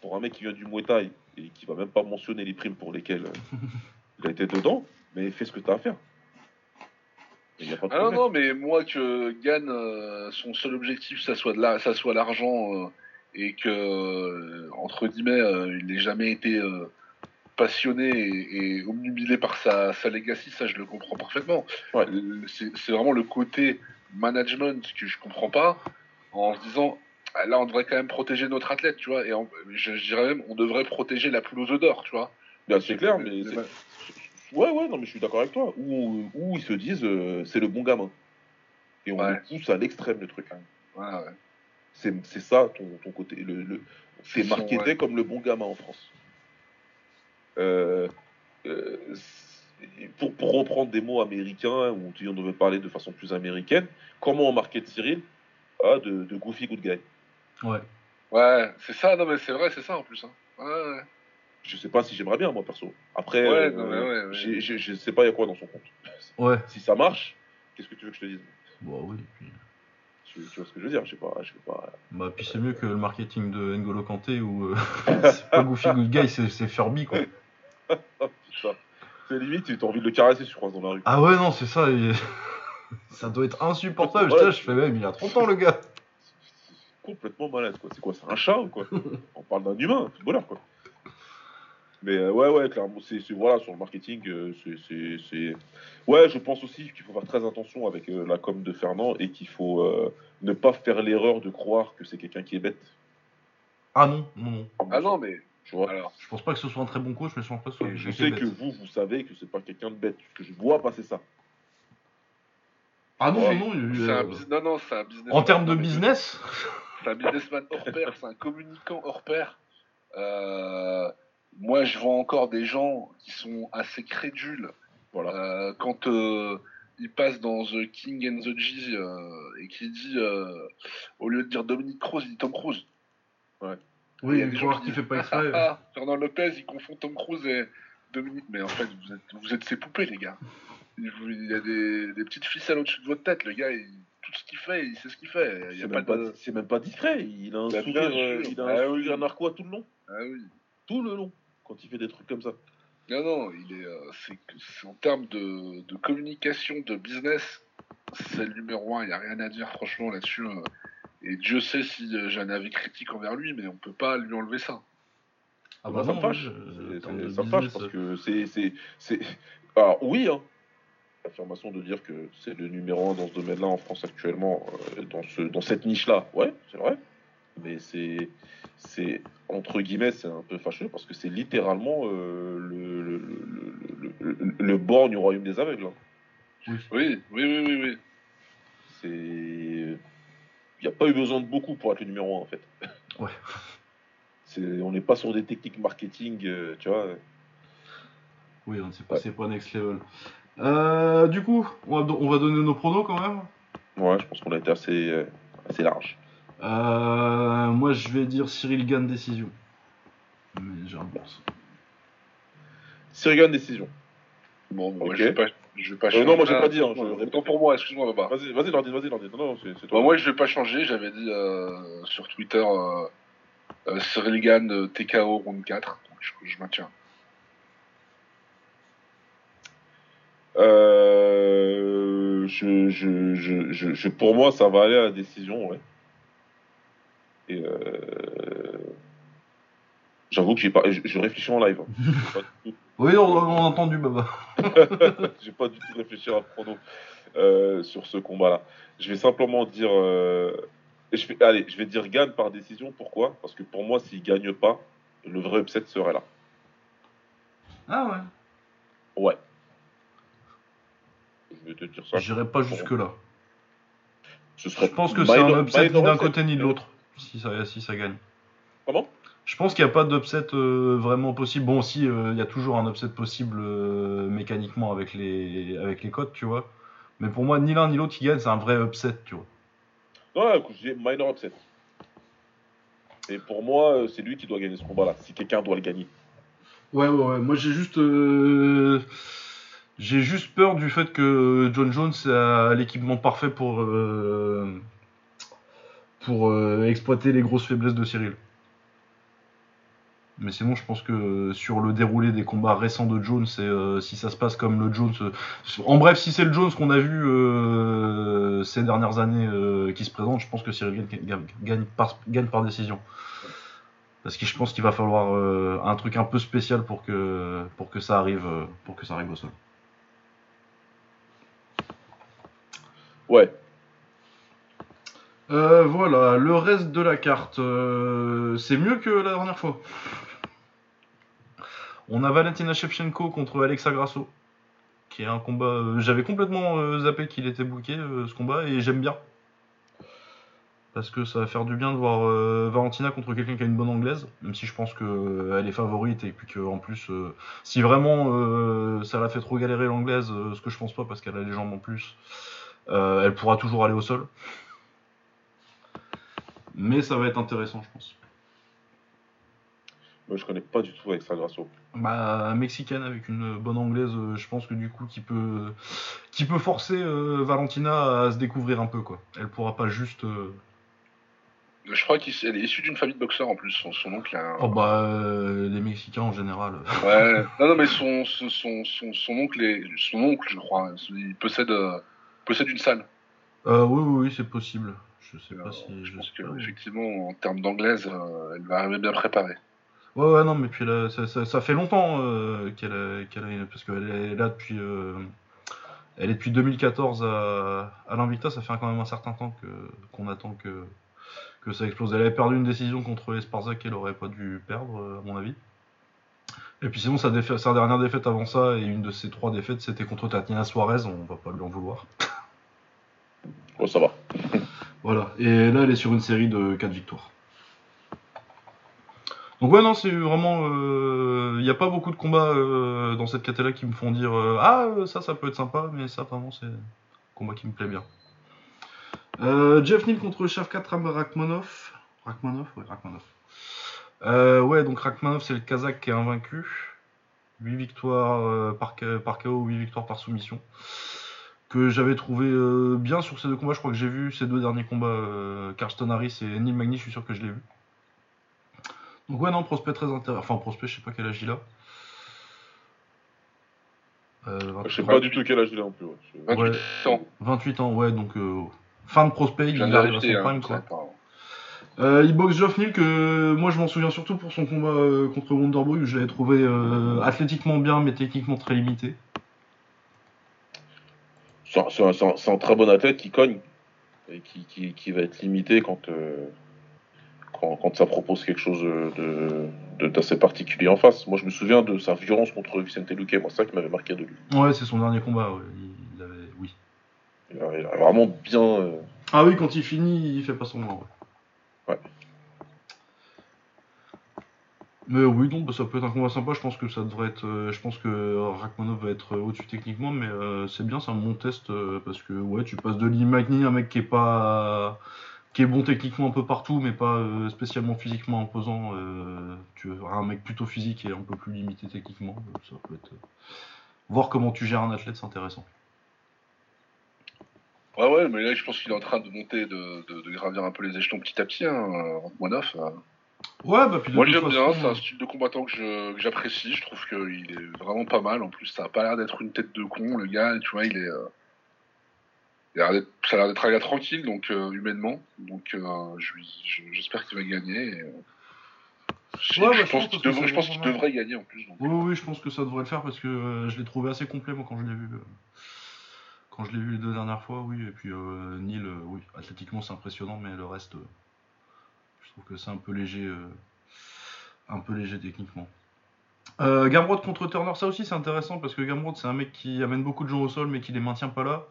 pour un mec qui vient du Muay et qui va même pas mentionner les primes pour lesquelles euh, il a été dedans, mais fais ce que tu as à faire. Ah non, non, mais moi que Gann, euh, son seul objectif, ça soit de ça soit l'argent euh, et que entre guillemets, il n'ait jamais été passionné et, et, omnubilé par sa, sa legacy, ça je le comprends parfaitement. C'est vraiment le côté management que je comprends pas en se disant ah, là, on devrait quand même protéger notre athlète, tu vois. Et je, dirais même, on devrait protéger la poule aux œufs d'or, tu vois. Bien, c'est clair, mais. Ouais, ouais, non, mais je suis d'accord avec toi. Ou, ils se disent, euh, c'est le bon gamin. Et on le pousse à l'extrême, le truc. Ouais, ouais. C'est ça, ton, ton, côté. Le, le... C'est marketé comme le bon gamin en France. Euh, euh, pour, pour, reprendre des mots américains, ou on devait parler de façon plus américaine, comment on market Cyril? Ah, de, de Goofy Good Guy. Ouais. Ouais, c'est ça, non mais c'est vrai, c'est ça en plus. Hein. Ouais, Je sais pas si j'aimerais bien, moi, perso. Après, euh, je sais pas, il y a quoi dans son compte. Ouais. Si ça marche, qu'est-ce que tu veux que je te dise? Bon, oui. Tu, vois ce que je veux dire Je sais pas. Je sais pas. Bah, puis c'est mieux que le marketing de N'Golo Kanté où euh, c'est pas Goofy Good Guy, c'est Furby, quoi. c'est limite, tu as envie de le caresser, je crois, dans la rue. Ah ouais, non, c'est ça. ça doit être insupportable. je fais même, il a 30 ans, le gars complètement malade, quoi. C'est quoi, c'est un chat ou quoi? On parle d'un humain, un footballeur, quoi. Mais euh, ouais, ouais, clairement, c'est, voilà, sur le marketing, euh, c'est, Ouais, je pense aussi qu'il faut faire très attention avec euh, la com de Fernand et qu'il faut ne pas faire l'erreur de croire que c'est quelqu'un qui est bête. Ah non, non, non. Ah non, mais. Tu vois Alors, je pense pas que ce soit un très bon coach, mais je pense pas que ce soit. je sais que vous, vous savez que c'est pas quelqu'un de bête, que je vois passer ça. Ah non, non, non, non, c'est un business. En termes de business c'est un businessman hors pair, c'est un communicant hors pair. Euh, moi, je vois encore des gens qui sont assez crédules. Voilà. Euh, quand euh, il passe dans The King and the G et qu'il dit, au lieu de dire Dominique Cruz, il dit Tom Cruise. Ouais. Oui, il y a des gens qui, fait pas exprès. Ah, Fernand Lopez, il confond Tom Cruise et Dominique. Mais en fait, vous êtes, vous êtes ses poupées, les gars. Il y a des, des petites ficelles au-dessus de votre tête, le gars. Il, tout ce qu'il fait, il sait ce qu'il fait. C'est même, pas, même pas discret. Il a un sourire, euh, il a un ah sourire narquois tout le long. Ah oui. Tout le long, quand il fait des trucs comme ça. Non, non, il est, euh, c'est, en termes de, de, communication, de business, c'est le numéro un. Il n'y a rien à dire, franchement, là-dessus. Euh. et Dieu sait si j'ai un avis critique envers lui, mais on peut pas lui enlever ça. Ah bah, ça me fâche. ça me fâche parce que c'est, c'est, Alors oui, hein, l'affirmation de dire que c'est le numéro un dans ce domaine-là en France actuellement, euh, dans, ce, dans cette niche-là, ouais, c'est vrai. Mais c'est, c'est entre guillemets, c'est un peu fâcheux parce que c'est littéralement euh, le, le, le, le, borgne au royaume des aveugles. Hein. Oui, oui, oui, oui, oui. C'est, il n'y a pas eu besoin de beaucoup pour être le numéro un en fait. Ouais. C'est, on n'est pas sur des techniques marketing, euh, tu vois. Oui, on c'est pas, c'est pas next level. Euh, du coup, on va, donner nos pronos quand même. Ouais, je pense qu'on a été assez, assez large. Euh, moi, je vais dire Cyril gagne décision. Mais j'ai un bon. Cyril gagne décision. Bon, moi, je vais pas, je vais pas changer. non, moi, j'ai pas dit. Hein, Autant pour moi, excuse-moi, Baba. Vas-y, vas-y, Lordi, vas-y, Lordi. Non, non, c'est toi. moi, je vais pas changer. J'avais dit sur Twitter Euh, Cyril Gann, euh, TKO, round 4. Donc je, je maintiens. Euh, je, je, je, je, je- pour moi, ça va aller à la décision, ouais. Et euh, j'avoue que j'ai pas, je, je réfléchis en live. hein. J'ai pas du tout- Oui, on, on a entendu, Baba. J'ai pas du tout réfléchi à prono euh, sur ce combat-là. Je vais simplement dire, euh, je vais, allez, je vais dire gagne par décision. Pourquoi? Parce que pour moi, s'il gagne pas, le vrai upset serait là. Ah ouais. Ouais. Je vais te dire ça. J'irai pas jusque-là. Ce Je pense que c'est un upset ni d'un côté ni de l'autre, si ça, si ça gagne. Comment Je pense qu'il n'y a pas d'upset euh, vraiment possible. Bon, si, euh, il y a toujours un upset possible euh, mécaniquement avec les, avec les codes, tu vois. Mais pour moi, ni l'un ni l'autre qui gagne, c'est un vrai upset, tu vois. Non, écoute, dis minor upset. Et pour moi, c'est lui qui doit gagner ce combat-là. Si quelqu'un doit le gagner. Ouais, ouais, ouais. Moi, j'ai juste. euh, J'ai juste peur du fait que John Jones a l'équipement parfait pour. euh, pour euh, exploiter les grosses faiblesses de Cyril. Mais sinon, je pense que sur le déroulé des combats récents de Jones, euh, si ça se passe comme le Jones. euh, en bref, si c'est le Jones qu'on a vu euh, ces dernières années euh, qui se présente, je pense que Cyril gagne, par, décision. Parce que je pense qu'il va falloir euh, un truc un peu spécial pour que, pour que ça arrive, euh, pour que ça arrive au sol. Ouais. Euh, voilà, le reste de la carte, euh, c'est mieux que la dernière fois. On a Valentina Shevchenko contre Alexa Grasso, qui est un combat. euh, J'avais complètement zappé qu'il était booké euh, ce combat et j'aime bien. Parce que ça va faire du bien de voir Valentina contre quelqu'un qui a une bonne anglaise, même si je pense qu'elle est favorite et puis qu'en plus, si vraiment ça la fait trop galérer l'anglaise, ce que je pense pas parce qu'elle a les jambes en plus, elle pourra toujours aller au sol. Mais ça va être intéressant, je pense. Moi, je connais pas du tout avec Grasso. Bah, mexicaine avec une bonne anglaise, euh, je pense que du coup, qui peut, qui peut forcer euh, Valentina à se découvrir un peu, quoi. Elle pourra pas juste. euh, Je crois qu'elle est issue d'une famille de boxeurs en plus. Son, son oncle a un- Oh bah, euh, les Mexicains en général. Ouais. Non, non, mais son, son, son, oncle est. Son oncle, je crois. Il possède, possède une salle. Euh, oui, oui, oui, c'est possible. Je sais Euh, pas si. je pense sais pas. qu'effectivement, en termes d'anglaise, euh, elle va arriver bien préparée. Ouais, ouais, non, mais puis là, ça, ça- ça fait longtemps euh, qu'elle a, qu'elle a- parce qu'elle est là depuis, euh, elle est depuis 2014 à, à l'Invicta, ça fait quand même un certain temps que qu'on attend que que ça explose. Elle avait perdu une décision contre Esparza qu'elle aurait pas dû perdre, euh, à mon avis. Et puis sinon, sa, défa- sa dernière défaite avant ça et une de ses trois défaites, c'était contre Tatiana Suarez. On va pas lui en vouloir. Oh, ça va. Voilà. Et là, elle est sur une série de 4 victoires. Donc ouais, non, c'est vraiment... Il n'y a pas beaucoup de combats euh, dans cette catégorie qui me font dire euh, Ah, euh, ça, ça peut être sympa, mais ça, vraiment, c'est un combat qui me plaît bien. Euh, Jeff Neal contre Shavkat Rachmanov. Rachmanov Ouais, Rachmanov. Euh, ouais, donc Rachmanov, c'est le Kazakh qui est invaincu. 8 victoires euh, par, par KO, 8 victoires par soumission que j'avais trouvé euh, bien sur ces deux combats. Je crois que j'ai vu ces deux derniers combats, euh, Karsten Harris et Neil Magny, je suis sûr que je l'ai vu. Donc ouais, non, prospect très intéressant. Enfin, prospect, je sais pas quel âge il a. Euh, Je sais 28 pas du tout quel âge il a non plus. ouais. Je- 28 Ouais. ans. 28 ans, ouais, donc euh, fin de prospect, il arrive à son vérifier. prime, Hein, quoi. Euh, il boxe Geoff Neal que moi je m'en souviens surtout pour son combat euh, contre Wonderboy où je l'avais trouvé euh, athlétiquement bien mais techniquement très limité. C'est un, très bon athlète qui cogne et qui, qui, qui va être limité quand, euh, quand, quand ça propose quelque chose de, de- d'assez particulier en face. Moi, je me souviens de sa violence contre Vicente Luque. Moi, c'est ça qui m'avait marqué de lui. Ouais, c'est son dernier combat, ouais. il avait... oui. Il a, il a vraiment bien. euh, Ah oui, quand il finit, il fait pas son nom. Ouais. Ouais. Mais oui, donc bah, ça peut être un combat sympa. Je pense que ça devrait être. euh, je pense que Rachmanov va être euh, au-dessus techniquement, mais euh, c'est bien, c'est un bon test euh, parce que ouais, tu passes de Lee Magny, un mec qui est pas. qui est bon techniquement un peu partout, mais pas spécialement physiquement imposant. tu as un mec plutôt physique et un peu plus limité techniquement. ça peut être. Voir comment tu gères un athlète, c'est intéressant. Ouais, ouais, mais là, je pense qu'il est en train de monter, de, gravir un peu les échelons petit à petit, hein, Rachmanov. euh. Ouais, bah puis de Moi j'aime bien, c'est un style de combattant que je- j'apprécie, je trouve qu'il est vraiment pas mal, en plus ça a pas l'air d'être une tête de con, le gars, tu vois, il est... euh, il a ça a l'air d'être un gars tranquille, donc euh, humainement, donc euh, je je- j'espère qu'il va gagner. et, euh, je, Ouais, bah, je je pense qu'il devrait, je pense vraiment- devrait gagner en plus. Donc. Oui, oui, je pense que ça devrait le faire parce que euh, je l'ai trouvé assez complet moi quand je l'ai vu. euh, quand je l'ai vu les deux dernières fois, oui. Et puis euh, Neil, euh, oui, athlétiquement c'est impressionnant, mais le reste, euh, je trouve que c'est un peu léger, euh, un peu léger techniquement. Euh, Gamrot contre Turner, ça aussi c'est intéressant parce que Gamrot c'est un mec qui amène beaucoup de gens au sol mais qui les maintient pas là.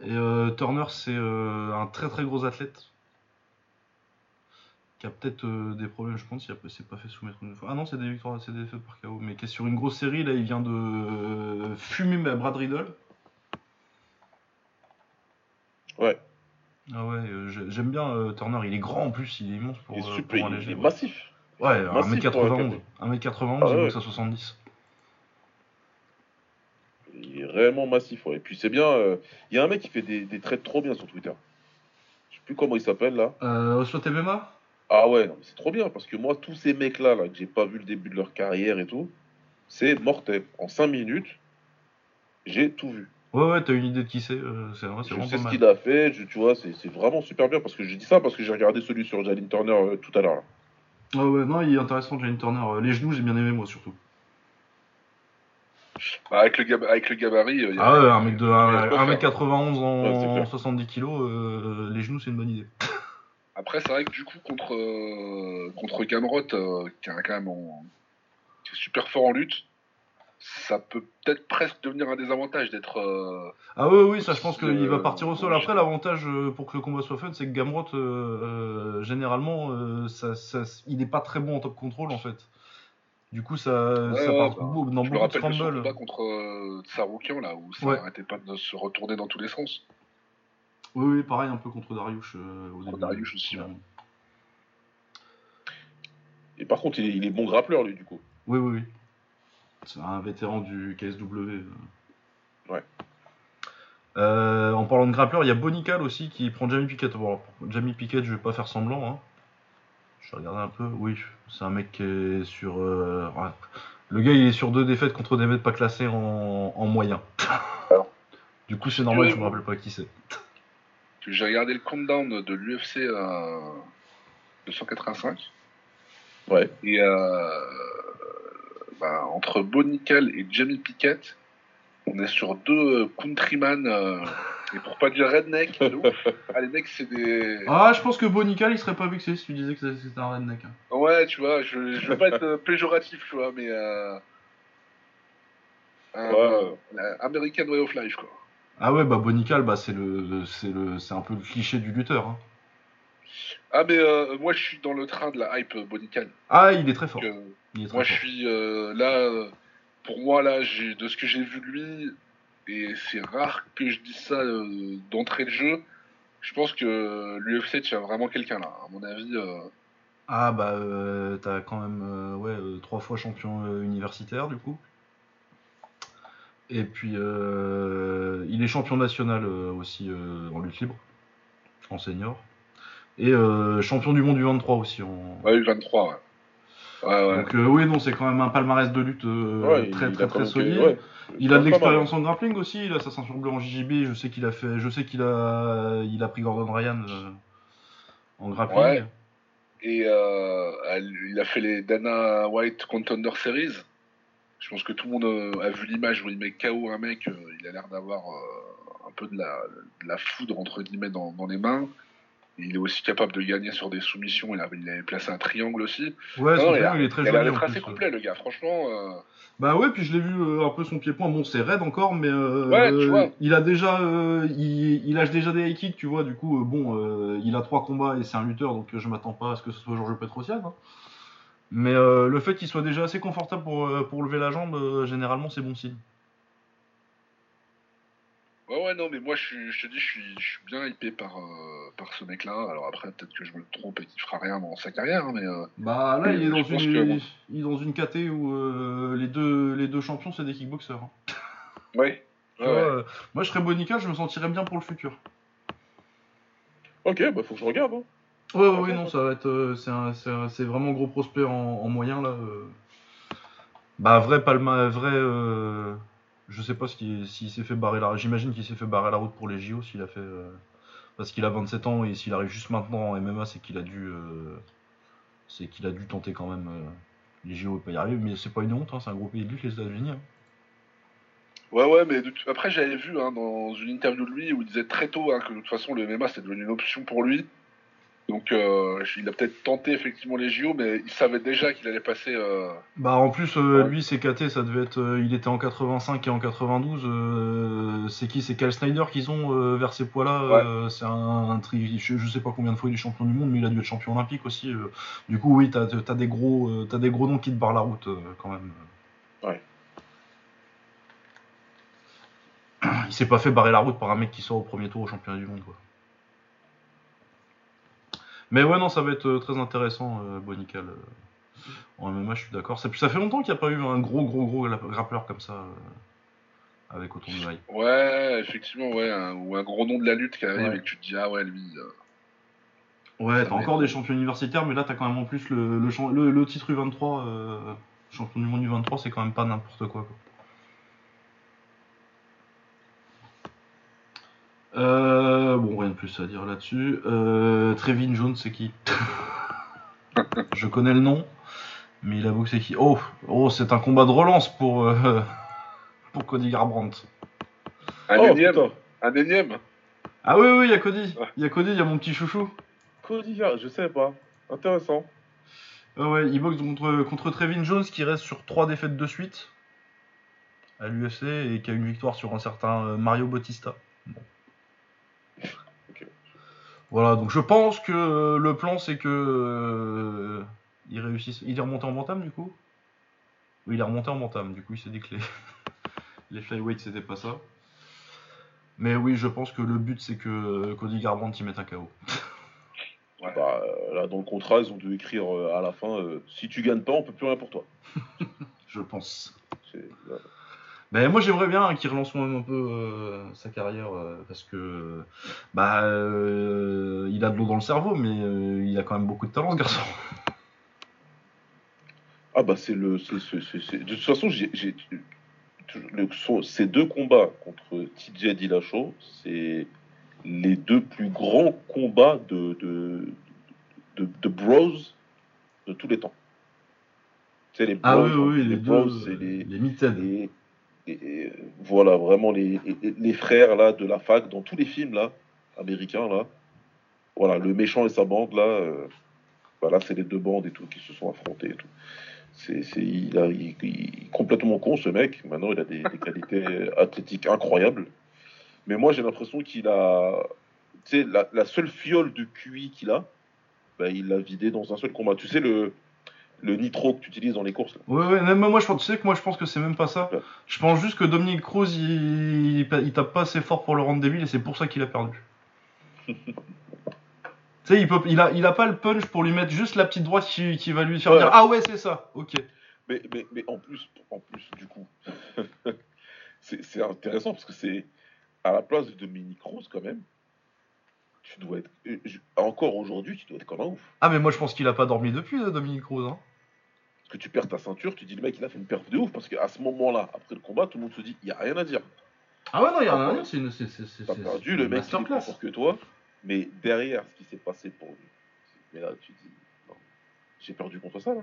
Et euh, Turner c'est euh, un très très gros athlète qui a peut-être des problèmes, je pense, il s'est pas fait soumettre une fois. Ah non, c'est des victoires, c'est des défaites par KO, mais qui est sur une grosse série, là il vient de fumer Brad Riddle. Ouais, Ah ouais, euh, j'ai- j'aime bien euh, Turner, il est grand en plus, il est immense pour, il est euh, super, pour un il, léger. il est massif. Ouais, massif pour un 1m91. KT. 1m91, Ah il ouais. boxe à 70. Il est réellement massif, ouais. Et puis c'est bien, il y a un mec qui fait des, des trades trop bien sur Twitter. Je sais plus comment il s'appelle là. Euh, soit MMA Ah ouais, non, mais c'est trop bien parce que moi, tous ces mecs-là, là, que j'ai pas vu le début de leur carrière et tout, c'est mortel. En 5 minutes, j'ai tout vu. Ouais, ouais, t'as une idée de qui c'est, euh, c'est vrai, c'est Je sais ce qu'il a fait, je- tu vois, c'est c'est vraiment super bien parce que j'ai dit ça parce que j'ai regardé celui sur Jalin Turner euh, tout à l'heure. là. Ah ouais, non, il est intéressant, Jane Turner. Euh, Les genoux, j'ai bien aimé, moi, surtout. Bah, avec, le gab- avec le gabarit, il y a- Ah ouais, un mec de il y a quoi faire. 1m91 Ouais, c'est en clair. 70 kg, euh, les genoux, c'est une bonne idée. Après, c'est vrai que du coup, contre, contre Gamrot, qui est quand même en- qui est super fort en lutte, ça peut peut-être presque devenir un désavantage d'être. euh, Ah oui, oui, ça je pense Si, qu'il va euh, partir au sol. Après, l'avantage euh, pour que le combat soit fun, c'est que Gamrot, euh, euh, généralement, euh, ça, ça- il n'est pas très bon en top control en fait. Du coup, ça, Ouais, ça ouais, part bah, beau- dans je me beaucoup de rappelle de scramble. combat contre euh, Tsaroukian, là, où ça Ouais. arrêtait pas de se retourner dans tous les sens. Oui, oui, pareil, un peu contre Darius. euh, au Contre début. Dariush aussi, ouais. Et par contre, il est, il est bon grappleur, lui, du coup. Oui, oui, oui. C'est un vétéran du KSW. euh. Ouais. Euh, en parlant de grappleur, il y a Bonical aussi qui prend Jamie Pickett. Bon, Jamie Pickett, je vais pas faire semblant. Hein. Je vais regarder un peu. Oui, c'est un mec qui est sur. euh, ouais. Le gars, il est sur deux défaites contre des mecs pas classés en, en moyen. Alors. du coup, c'est normal, je me rappelle pas qui c'est. J'ai regardé le countdown de l'UFC euh, 285. Ouais. Et euh, bah, entre Bonical et Jamie Pickett, on est sur deux euh, countryman, euh, et pour pas dire redneck, de ouf. Ah, les mecs, c'est des. Ah, je pense que Bonical, il serait pas vexé si tu disais que c'était un redneck. hein. Ouais, tu vois, je, je veux pas être euh, péjoratif, tu vois, mais. Euh, Ouais. euh, American Way of Life, quoi. Ah ouais, bah Bonical, bah, c'est le, c'est le, c'est un peu le cliché du lutteur. hein. Ah, mais euh, moi, je suis dans le train de la hype euh, Bonical. Ah, il est très fort. Donc, Il est très Moi, fort. je suis euh, là, pour moi, là, de ce que j'ai vu de lui, et c'est rare que je dise ça d'entrée de jeu. Je pense que l'UFC tient vraiment quelqu'un là. À mon avis, Ah bah euh, t'as quand même euh, ouais euh, trois fois champion universitaire du coup. Et puis euh, il est champion national aussi en lutte libre, en senior. Et euh, champion du monde du 23 aussi en. ouais, 23, ouais. Ouais, ouais. Donc euh, oui non c'est quand même un palmarès de lutte euh, Ouais, très il très très solide. Il a de l'expérience en grappling aussi, il a sa ceinture bleue en JJB, je sais qu'il a fait je sais qu'il a il a pris Gordon Ryan euh, en grappling. Ouais. Et elle- il a fait les Dana White Contender Series. Je pense que tout le monde a vu l'image où il met KO un mec. il a l'air d'avoir un peu de la, de la foudre entre guillemets dans, dans les mains. Il est aussi capable de gagner sur des soumissions. Il avait, il avait placé un triangle aussi. Ouais, son Non, il, triangle, a, il est très il a joli. l'air assez complet le gars. Franchement, euh, Bah ouais, puis je l'ai vu euh, un peu son pied-point. Bon, c'est raide encore, mais euh, Ouais, tu vois. il a déjà, il, il lâche déjà des high kicks, tu vois. Du coup, bon, il a trois combats et c'est un lutteur, donc je m'attends pas à ce que ce soit Georges Petrosian. hein. Mais le fait qu'il soit déjà assez confortable pour, pour lever la jambe, généralement, c'est bon signe. Ouais, ouais, non, mais moi je, suis- je te dis, je suis, je suis bien hypé par, euh, par ce mec-là. Alors après, peut-être que je me trompe et qu'il fera rien dans sa carrière, hein, mais euh, Bah là, il est dans une, que bon. il est dans une KT où euh, les deux, les deux champions, c'est des kickboxers. hein. ouais. Tu Ouais, vois, ouais. moi, je serais Bonica, je me sentirais bien pour le futur. Ok, bah faut que je regarde. hein. Ouais, ouais, ouais, non, ça va être. euh, c'est un- c'est un- c'est vraiment gros prospect en, en moyen là. Bah, vrai Palma, vrai. Je sais pas s'il s'est fait barrer la. J'imagine qu'il s'est fait barrer la route pour les JO s'il a fait. euh, Parce qu'il a 27 ans et s'il arrive juste maintenant en MMA, c'est qu'il a dû. euh, C'est qu'il a dû tenter quand même euh, les JO et pas y arriver. Mais c'est pas une honte, hein, c'est un gros pays de lutte, les États-Unis. hein. Ouais, ouais, mais après, j'avais vu hein, dans une interview de lui où il disait très tôt hein, que de toute façon, le MMA c'était devenu une option pour lui. Donc, euh, il a peut-être tenté effectivement les JO, mais il savait déjà qu'il allait passer. euh, Bah en plus euh, lui c'est KT ça devait être il était en 85 et en 92 euh, c'est qui c'est Cal Snyder qu'ils ont vers ces poids là c'est un, un tri je, je sais pas combien de fois il est champion du monde mais il a dû être champion olympique aussi du coup oui t'as as des gros t'as des gros noms qui te barrent la route quand même Ouais. il s'est pas fait barrer la route par un mec qui sort au premier tour au championnat du monde quoi mais ouais non ça va être euh, très intéressant euh, Bonical euh. En MMA, je suis d'accord. Ça, ça fait longtemps qu'il n'y a pas eu un gros, gros, gros gra- grappleur comme ça avec autant de. Ouais, effectivement, ouais, un- ou un gros nom de la lutte qui arrive Ouais. et que tu te dis, ah ouais, lui. euh, Ouais, t'as encore des champions universitaires, mais là, t'as quand même en plus le, le, champ- le, le titre U23. euh, champion du monde U23, c'est quand même pas n'importe quoi. quoi. Euh, bon, rien de plus à dire là-dessus. Euh, Trevin Jones, c'est qui Je connais le nom, mais il avoue que c'est qui Oh, oh c'est un combat de relance pour, euh, pour Cody Garbrandt. Un Oh, énième. putain. Un énième. Ah oui, oui, il y a Cody. Ouais. Il y a Cody, il y a mon petit chouchou. Cody Gar- je sais pas. Intéressant. Ah ouais, il boxe contre, contre Trevin Jones qui reste sur trois défaites de suite à l'UFC et qui a une victoire sur un certain euh, Mario Bautista. Bon. Voilà, donc je pense que euh, le plan c'est que euh, il réussisse. Il est remonté en bantam du coup? Oui, il est remonté en bantam, du coup il s'est dit que les, les flyweights c'était pas ça. Mais oui, je pense que le but c'est que euh, Cody Garbrandt y mette un KO. Ouais. Bah, là, dans le contrat, ils ont dû écrire euh, à la fin euh, si tu gagnes pas, on peut plus rien pour toi. Je pense. C'est-. Ben, moi j'aimerais bien hein, qu'il relance même un peu euh, sa carrière euh, parce que bah euh, il a de l'eau dans le cerveau mais il a quand même beaucoup de talent ce garçon. Ah bah c'est le, c'est, c'est- c'est- c'est- de toute façon j'ai, j'ai- le- son- ces deux combats contre TJ Dillashaw, c'est les deux plus grands combats de de, de, de bros de tous les temps. Sais les bros, Ah oui oui les, les, bros, deux c'est les, les. Et, voilà vraiment les, les, frères là de la fac dans tous les films là américains là. Voilà le méchant et sa bande là. euh, voilà c'est les deux bandes et tout qui se sont affrontés et tout. C'est, c'est, il, a, complètement con ce mec. Maintenant, il a des, qualités athlétiques incroyables. Mais moi, j'ai l'impression qu'il a. Tu sais, la, la seule fiole de QI qu'il a, bah, il l'a vidé dans un seul combat. Tu sais, le, le nitro que tu utilises dans les courses. là. Ouais ouais même moi je pense tu sais que moi je pense que c'est même pas ça. Ouais. Je pense juste que Dominique Cruz il, tape pas assez fort pour le rendre débile et c'est pour ça qu'il a perdu. Tu sais, il, peut, il, a, il a pas le punch pour lui mettre juste la petite droite qui, qui va lui faire Ouais. dire Ah ouais, c'est ça, ok. Mais, mais, mais en plus, en plus, du coup, c'est, intéressant parce que c'est à la place de Dominique Rose quand même. Tu dois être. euh, Encore aujourd'hui, tu dois être comme un ouf. Ah, mais moi je pense qu'il a pas dormi depuis, euh, Dominique Cruz. Hein. Parce que tu perds ta ceinture, tu dis le mec il a fait une perf de ouf parce qu'à ce moment-là, après le combat, tout le monde se dit il y a rien à dire. Ah ouais, non, il y a rien à dire, c'est une. T'as perdu, le mec il est plus fort que toi, mais derrière ce qui s'est passé pour lui, mais là tu dis non, j'ai perdu contre ça là.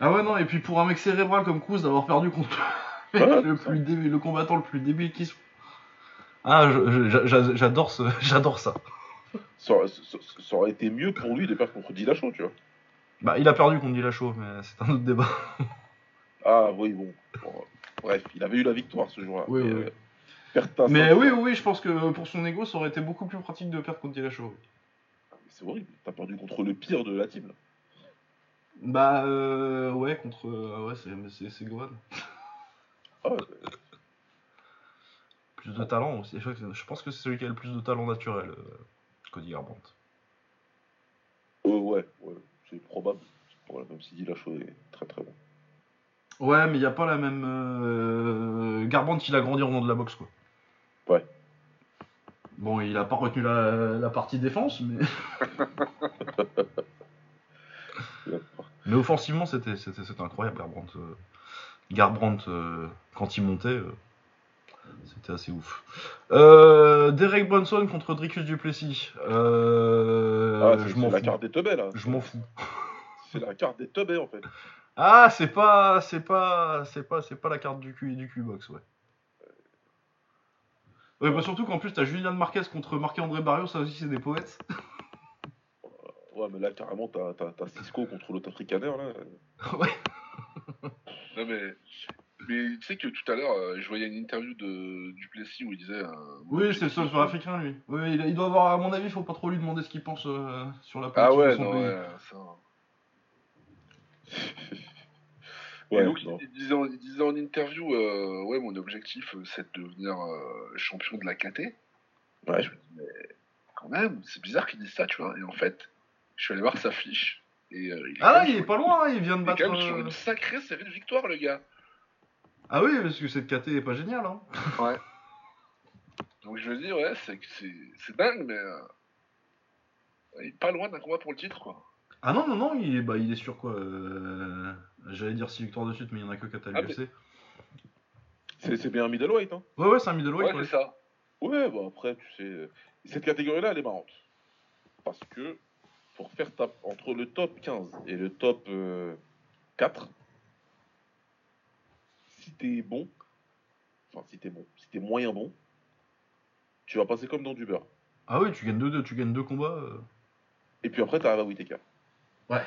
Ah ouais, non, et puis pour un mec cérébral comme Cruz, d'avoir perdu contre le, Ouais, mec le, c'est ça. plus débile, le combattant le plus débile qui soit. Ah, j'adore ce- j'adore ça. Ça, aurait- ça- ça aurait été mieux pour lui de perdre contre Dillashaw, tu vois. Bah, il a perdu contre Dillashaw, mais c'est un autre débat. Ah oui, bon. Bon, Bref, il avait eu la victoire ce jour-là. Oui, mais, oui, euh, Mais oui, oui, oui, je pense que pour son ego, ça aurait été beaucoup plus pratique de perdre contre Dillashaw. C'est horrible. T'as perdu contre le pire de la team. là. Bah, euh, ouais, contre. euh, ouais, c'est- Gohan. Ah, ouais. Plus de talent aussi. Je je pense que c'est celui qui a le plus de talent naturel, euh, Cody Garbrandt. Euh, ouais, ouais, c'est probable. Voilà, même si Dillashaw est très très bon. Ouais, mais il n'y a pas la même. Euh... Garbrandt, il a grandi en nom de la boxe, quoi. Ouais. Bon, il a pas retenu la, la partie défense, mais. mais offensivement, c'était incroyable, Garbrandt. euh, Garbrandt, euh, quand il montait, c'était assez ouf. Euh, Derek Brunson contre Dricus Duplessis. Euh, Ah, c'est je la carte des teubés là. Je m'en fous. C'est la carte des teubés en fait. Ah, c'est pas, c'est pas, c'est pas, c'est pas la carte du Q du Q-box, ouais. Ouais, bah surtout qu'en plus t'as Julian Marquez contre Marc-André Barrio, ça aussi c'est des poètes. Ouais, mais là carrément t'as t'as- t'as Cisco contre l'autre africaner là. ouais. Non, mais, mais tu sais que tout à l'heure, euh, je voyais une interview de Duplessis où il disait. euh, Oui, c'est le seul africain lui. Oui, il, il doit avoir, à mon avis, faut pas trop lui demander ce qu'il pense euh, sur la Ah politique ouais, de son non, pays. ouais, ça. Ouais, Et donc, non. il, disait en, il disait en interview, euh, ouais, mon objectif, c'est de devenir euh, champion de la KT. Ouais. Je me dis, mais quand même, c'est bizarre qu'il dise ça, tu vois. Et en fait, je suis allé voir sa fiche. Et, euh, il Ah il est sur- pas loin, hein, il vient de il est battre. quand même sur une sacrée série de victoires, le gars. Ah oui, parce que cette KT est pas géniale. Hein. Ouais. Donc je veux dire, ouais, c'est que c'est c'est dingue, mais euh, il est pas loin d'un combat pour le titre, quoi. Ah non, non, non, il est, bah, il est sur quoi euh, J'allais dire 6 victoires de suite, mais il y en a que 4 à Ah, l'UFC. C'est c'est bien un middleweight hein. Ouais, ouais, c'est un middleweight. ouais, ouais. c'est ça. Ouais, bah après, tu sais, euh, cette catégorie-là, elle est marrante. Parce que pour faire ta... entre le top 15 et le top euh, 4, si t'es bon, enfin si t'es bon, si t'es moyen bon, tu vas passer comme dans du beurre. Ah oui, tu gagnes deux, deux- tu gagnes deux combats. euh. Et puis après, t'arrives à Whitaker. Ouais.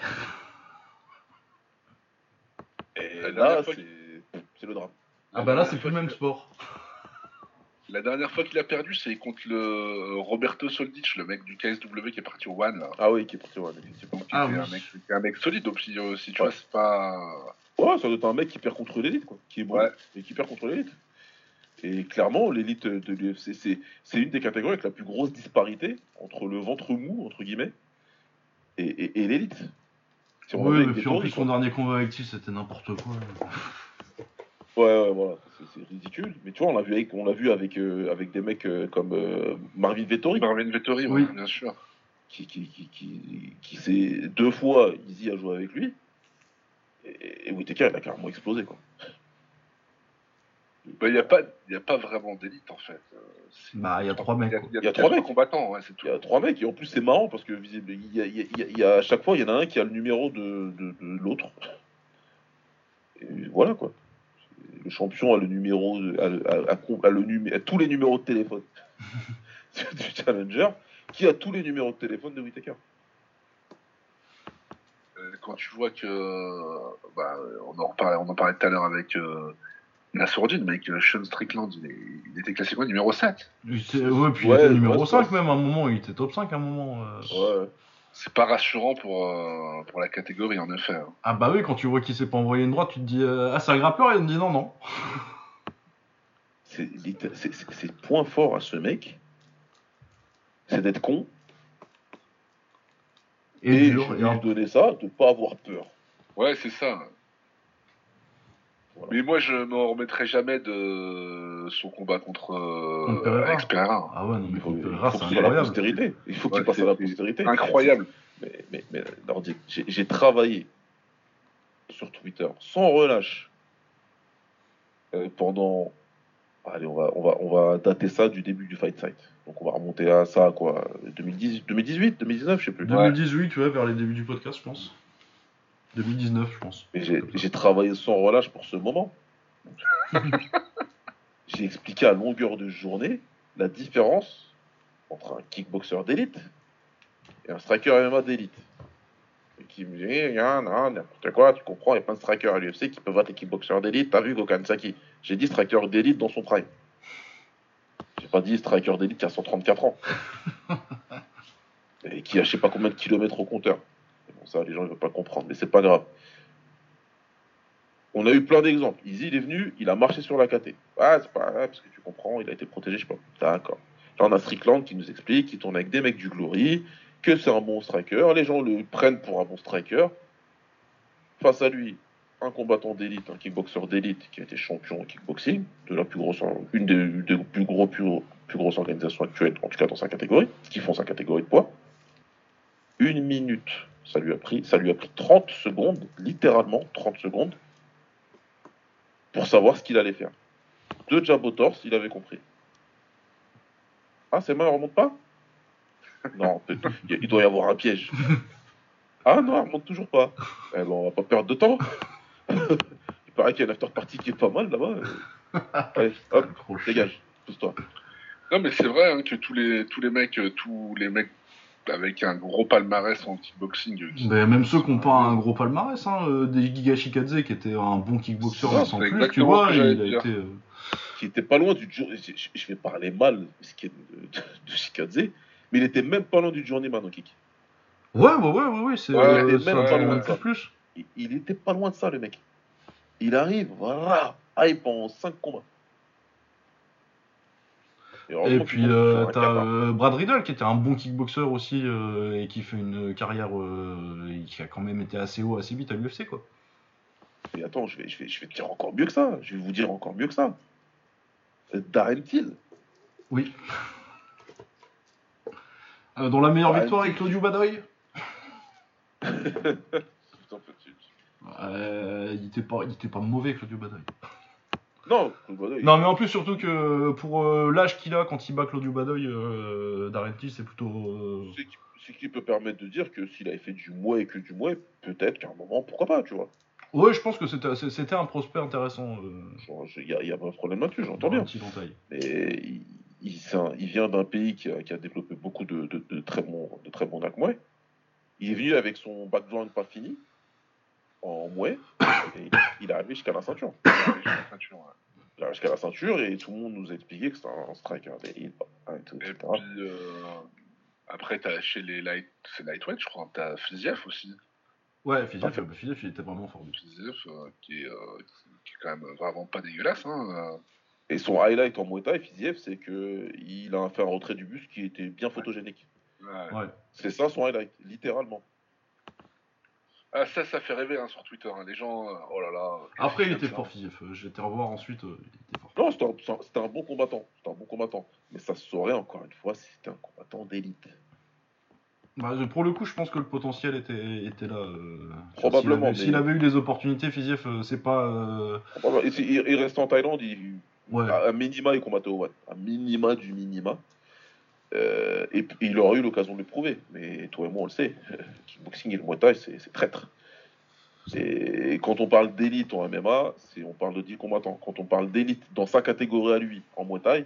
Et là, c'est c'est le drame. Ah bah là, c'est plus le même sport. La dernière fois qu'il a perdu, c'est contre le Roberto Soldic, le mec du KSW qui est parti au One, là. Ah oui, qui est parti, ouais, effectivement. Donc, qui Ah était oui. un, mec, un mec solide, donc si, euh, si tu Ouais. vois, c'est pas. Ouais, ça doit être un mec qui perd contre l'élite, quoi. Qui est bon, Ouais. mais qui perd contre l'élite. Et clairement, l'élite de l'UFC, c'est, une des catégories avec la plus grosse disparité entre le ventre mou, entre guillemets, et, et, et l'élite. Si on Oui, mais puis en plus, son dernier combat avec Tiff, c'était n'importe quoi. Ouais, ouais, voilà, c'est, ridicule. Mais tu vois, on l'a vu avec, on l'a vu avec, euh, avec des mecs euh, comme euh, Marvin Vettori, Marvin Vettori, Oui. ouais, bien sûr. qui, qui, qui, qui, qui s'est deux fois Easy à jouer avec lui. Et, et Whittaker, il a carrément explosé, quoi. Il n'y a, pas- y a pas vraiment d'élite, en fait. Euh, Bah, il y a trois mecs. Il y a, y trois mecs. combattants, ouais, c'est tout. Il y a trois mecs, et en plus c'est marrant parce que y a, il y a- il y a- il y a- à chaque fois, il y en a un qui a le numéro de, de, de l'autre. Et voilà quoi. Le champion a le numéro, de- a, le- a- a- a le numé- a tous les numéros de téléphone du challenger, qui a tous les numéros de téléphone de Whittaker. Euh, Quand tu vois que. Bah, on, en reparlait, on en parlait tout à l'heure avec euh, la sourdine, mais que Sean Strickland, il, est- il était classé quoi, numéro 7 Il était- Ouais, puis Ouais, il était numéro ouais, 5 c'est- même à un moment, il était top 5 à un moment. euh. Ouais. C'est pas rassurant pour, euh, pour la catégorie, en effet. hein. Ah bah oui, quand tu vois qu'il s'est pas envoyé une droite, tu te dis euh, Ah, c'est un grappeur, et il me dit non, non. C'est le point fort à ce mec, c'est d'être con Et, et, dur. et donner ça, de pas avoir peur. Ouais, c'est ça. Voilà. Mais moi, je me remettrai jamais de son combat contre, euh, Contre. Alex Pereira. Ah ouais, non, mais Il faut, il Pereira, c'est la incroyable. postérité. Il faut qu'il Ouais, passe à la postérité. Incroyable. Mais, mais, mais Nordic, j'ai travaillé sur Twitter sans relâche euh, pendant. Allez, on va, on, va, on va dater ça du début du Fight Site. Donc on va remonter à ça, quoi, 2010, 2018, 2019, je sais plus. 2018, tu vois, vers les débuts du podcast, je pense. 2019, je pense. Mais j'ai travaillé sans relâche pour ce moment. j'ai expliqué à longueur de journée la différence entre un kickboxer d'élite et un striker MMA d'élite. Et qui me dit, ah, n'importe quoi, tu comprends, il y a plein de strikers à l'UFC qui peuvent battre les kickboxers d'élite. T'as vu Gokhan Saki J'ai dit striker d'élite dans son prime. J'ai pas dit striker d'élite qui a 134 ans. et qui a je sais pas combien de kilomètres au compteur. Ça, les gens ne veulent pas comprendre, mais c'est pas grave. On a eu plein d'exemples. Easy, il est venu, il a marché sur la KT. Ah, c'est pas parce que tu comprends, il a été protégé, je sais pas. D'accord. Là, on a Strickland qui nous explique, qui tourne avec des mecs du Glory, que c'est un bon striker. Les gens le prennent pour un bon striker. Face à lui, un combattant d'élite, un kickboxer d'élite qui a été champion en kickboxing, de la plus grosse, une des, plus, plus grosses organisations actuelles, en tout cas dans sa catégorie, qui font sa catégorie de poids. Une minute, ça lui a pris, ça lui a pris 30 secondes, littéralement 30 secondes, pour savoir ce qu'il allait faire. Deux jabs au torse, il avait compris. Ah, ses mains ne remontent pas? Non, il doit y avoir un piège. Ah non, elle remonte toujours pas. Eh ben, on va pas perdre de temps. il paraît qu'il y a une after party qui est pas mal là-bas. Allez, hop, dégage, pousse-toi. Non, mais c'est vrai hein, que tous les, tous les mecs, euh, tous les mecs avec un gros palmarès en kickboxing. Euh, mais même ceux qui n'ont pas un gros palmarès, hein, euh, des Giga Shikadze qui était un bon kickboxer sans plus, tu vois, il a été. Qui était pas loin du. Je vais parler mal de, de Shikadze, mais il était même pas loin du journeyman en kick. Ouais, ouais, ouais, ouais, ouais c'est ouais, même pas loin de ça. Plus. Il, était pas loin de ça, le mec. Il arrive, voilà, hype en 5 combats. Et, puis euh, t'as euh, Brad Riddle qui était un bon kickboxer aussi euh, et qui fait une carrière qui a quand même été assez haut assez vite à l'UFC quoi. Mais attends, je vais, je, vais, je vais te dire encore mieux que ça. Je vais vous dire encore mieux que ça. Darren Till. Oui. dans la meilleure victoire avec Claudio Badoy euh, il, était pas, il était pas mauvais, Claudio Badoy. Non, Non, mais en plus, surtout que pour euh, l'âge qu'il a quand il bat Claudio Badoy, euh, Darenti, c'est plutôt. Euh, c'est qui peut permettre de dire que s'il avait fait du mouet et que du mouet, peut-être qu'à un moment, pourquoi pas, tu vois. Ouais, je pense que c'était, un prospect intéressant. Il n'y a, pas de problème là-dessus, j'entends bien. Mais il, il, vient d'un pays qui a, qui a, développé beaucoup de, de, très bons de très bons mouet. Il est venu avec son background pas fini, en mouet, et il est arrivé jusqu'à la ceinture. Il est arrivé jusqu'à la ceinture et tout le monde nous a expliqué que c'était un striker d'élite. Et, tout, et puis, euh, après, as chez les light, c'est lightweight, je crois, t'as Fiziev aussi. Ouais, Fiziev, il était vraiment fort. Fiziev, euh, qui, est, euh, qui, est, quand même vraiment pas dégueulasse. Hein, euh. Et son highlight en Muay Thai, Fiziev, c'est qu'il a fait un retrait du bus qui était bien photogénique. C'est ça son highlight, littéralement. Ah, ça, ça fait rêver hein, sur Twitter. Hein. Les gens, euh, oh là là. Après, il était fort, Fiziev. Euh, j'ai été revoir ensuite. Euh, il était fort. Non, c'était un, bon combattant. C'était un bon combattant. Mais ça se saurait encore une fois si c'était un combattant d'élite. Bah, pour le coup, je pense que le potentiel était, était là. Probablement. S'il avait, eu les opportunités, Fiziev, c'est pas. Il, reste en Thaïlande. Il, à, minima, il combattait au À minima du minima. Euh, et, il aura eu l'occasion de le prouver. Mais toi et moi, on le sait. Kickboxing et le Muay Thai, c'est traître. Quand on parle d'élite en MMA, on parle de 10 combattants. Quand on parle d'élite dans sa catégorie à lui, en Muay Thai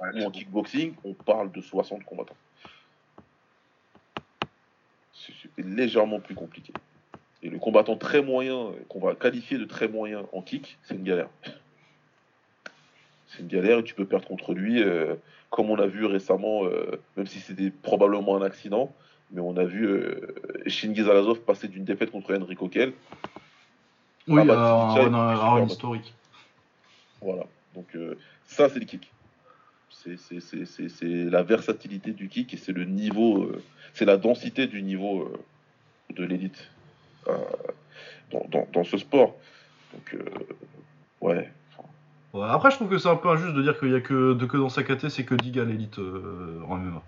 ou en kickboxing, on parle de 60 combattants. C'est légèrement plus compliqué. Et le combattant très moyen, qu'on va qualifier de très moyen en kick, c'est une galère. C'est une galère et tu peux perdre contre lui. Euh, comme on a vu récemment, euh, même si c'était probablement un accident, mais on a vu euh, Shingiz passer d'une défaite contre Henry Coquel. Oui, à un historique. Voilà, donc euh, ça c'est le kick. C'est la versatilité du kick et c'est le niveau, euh, c'est la densité du niveau de l'élite dans, dans, dans, ce sport. Donc, ouais, après, je trouve que c'est un peu injuste de dire qu'il y a que, de, que dans sa KT, c'est que Diga l'élite euh, en MMA.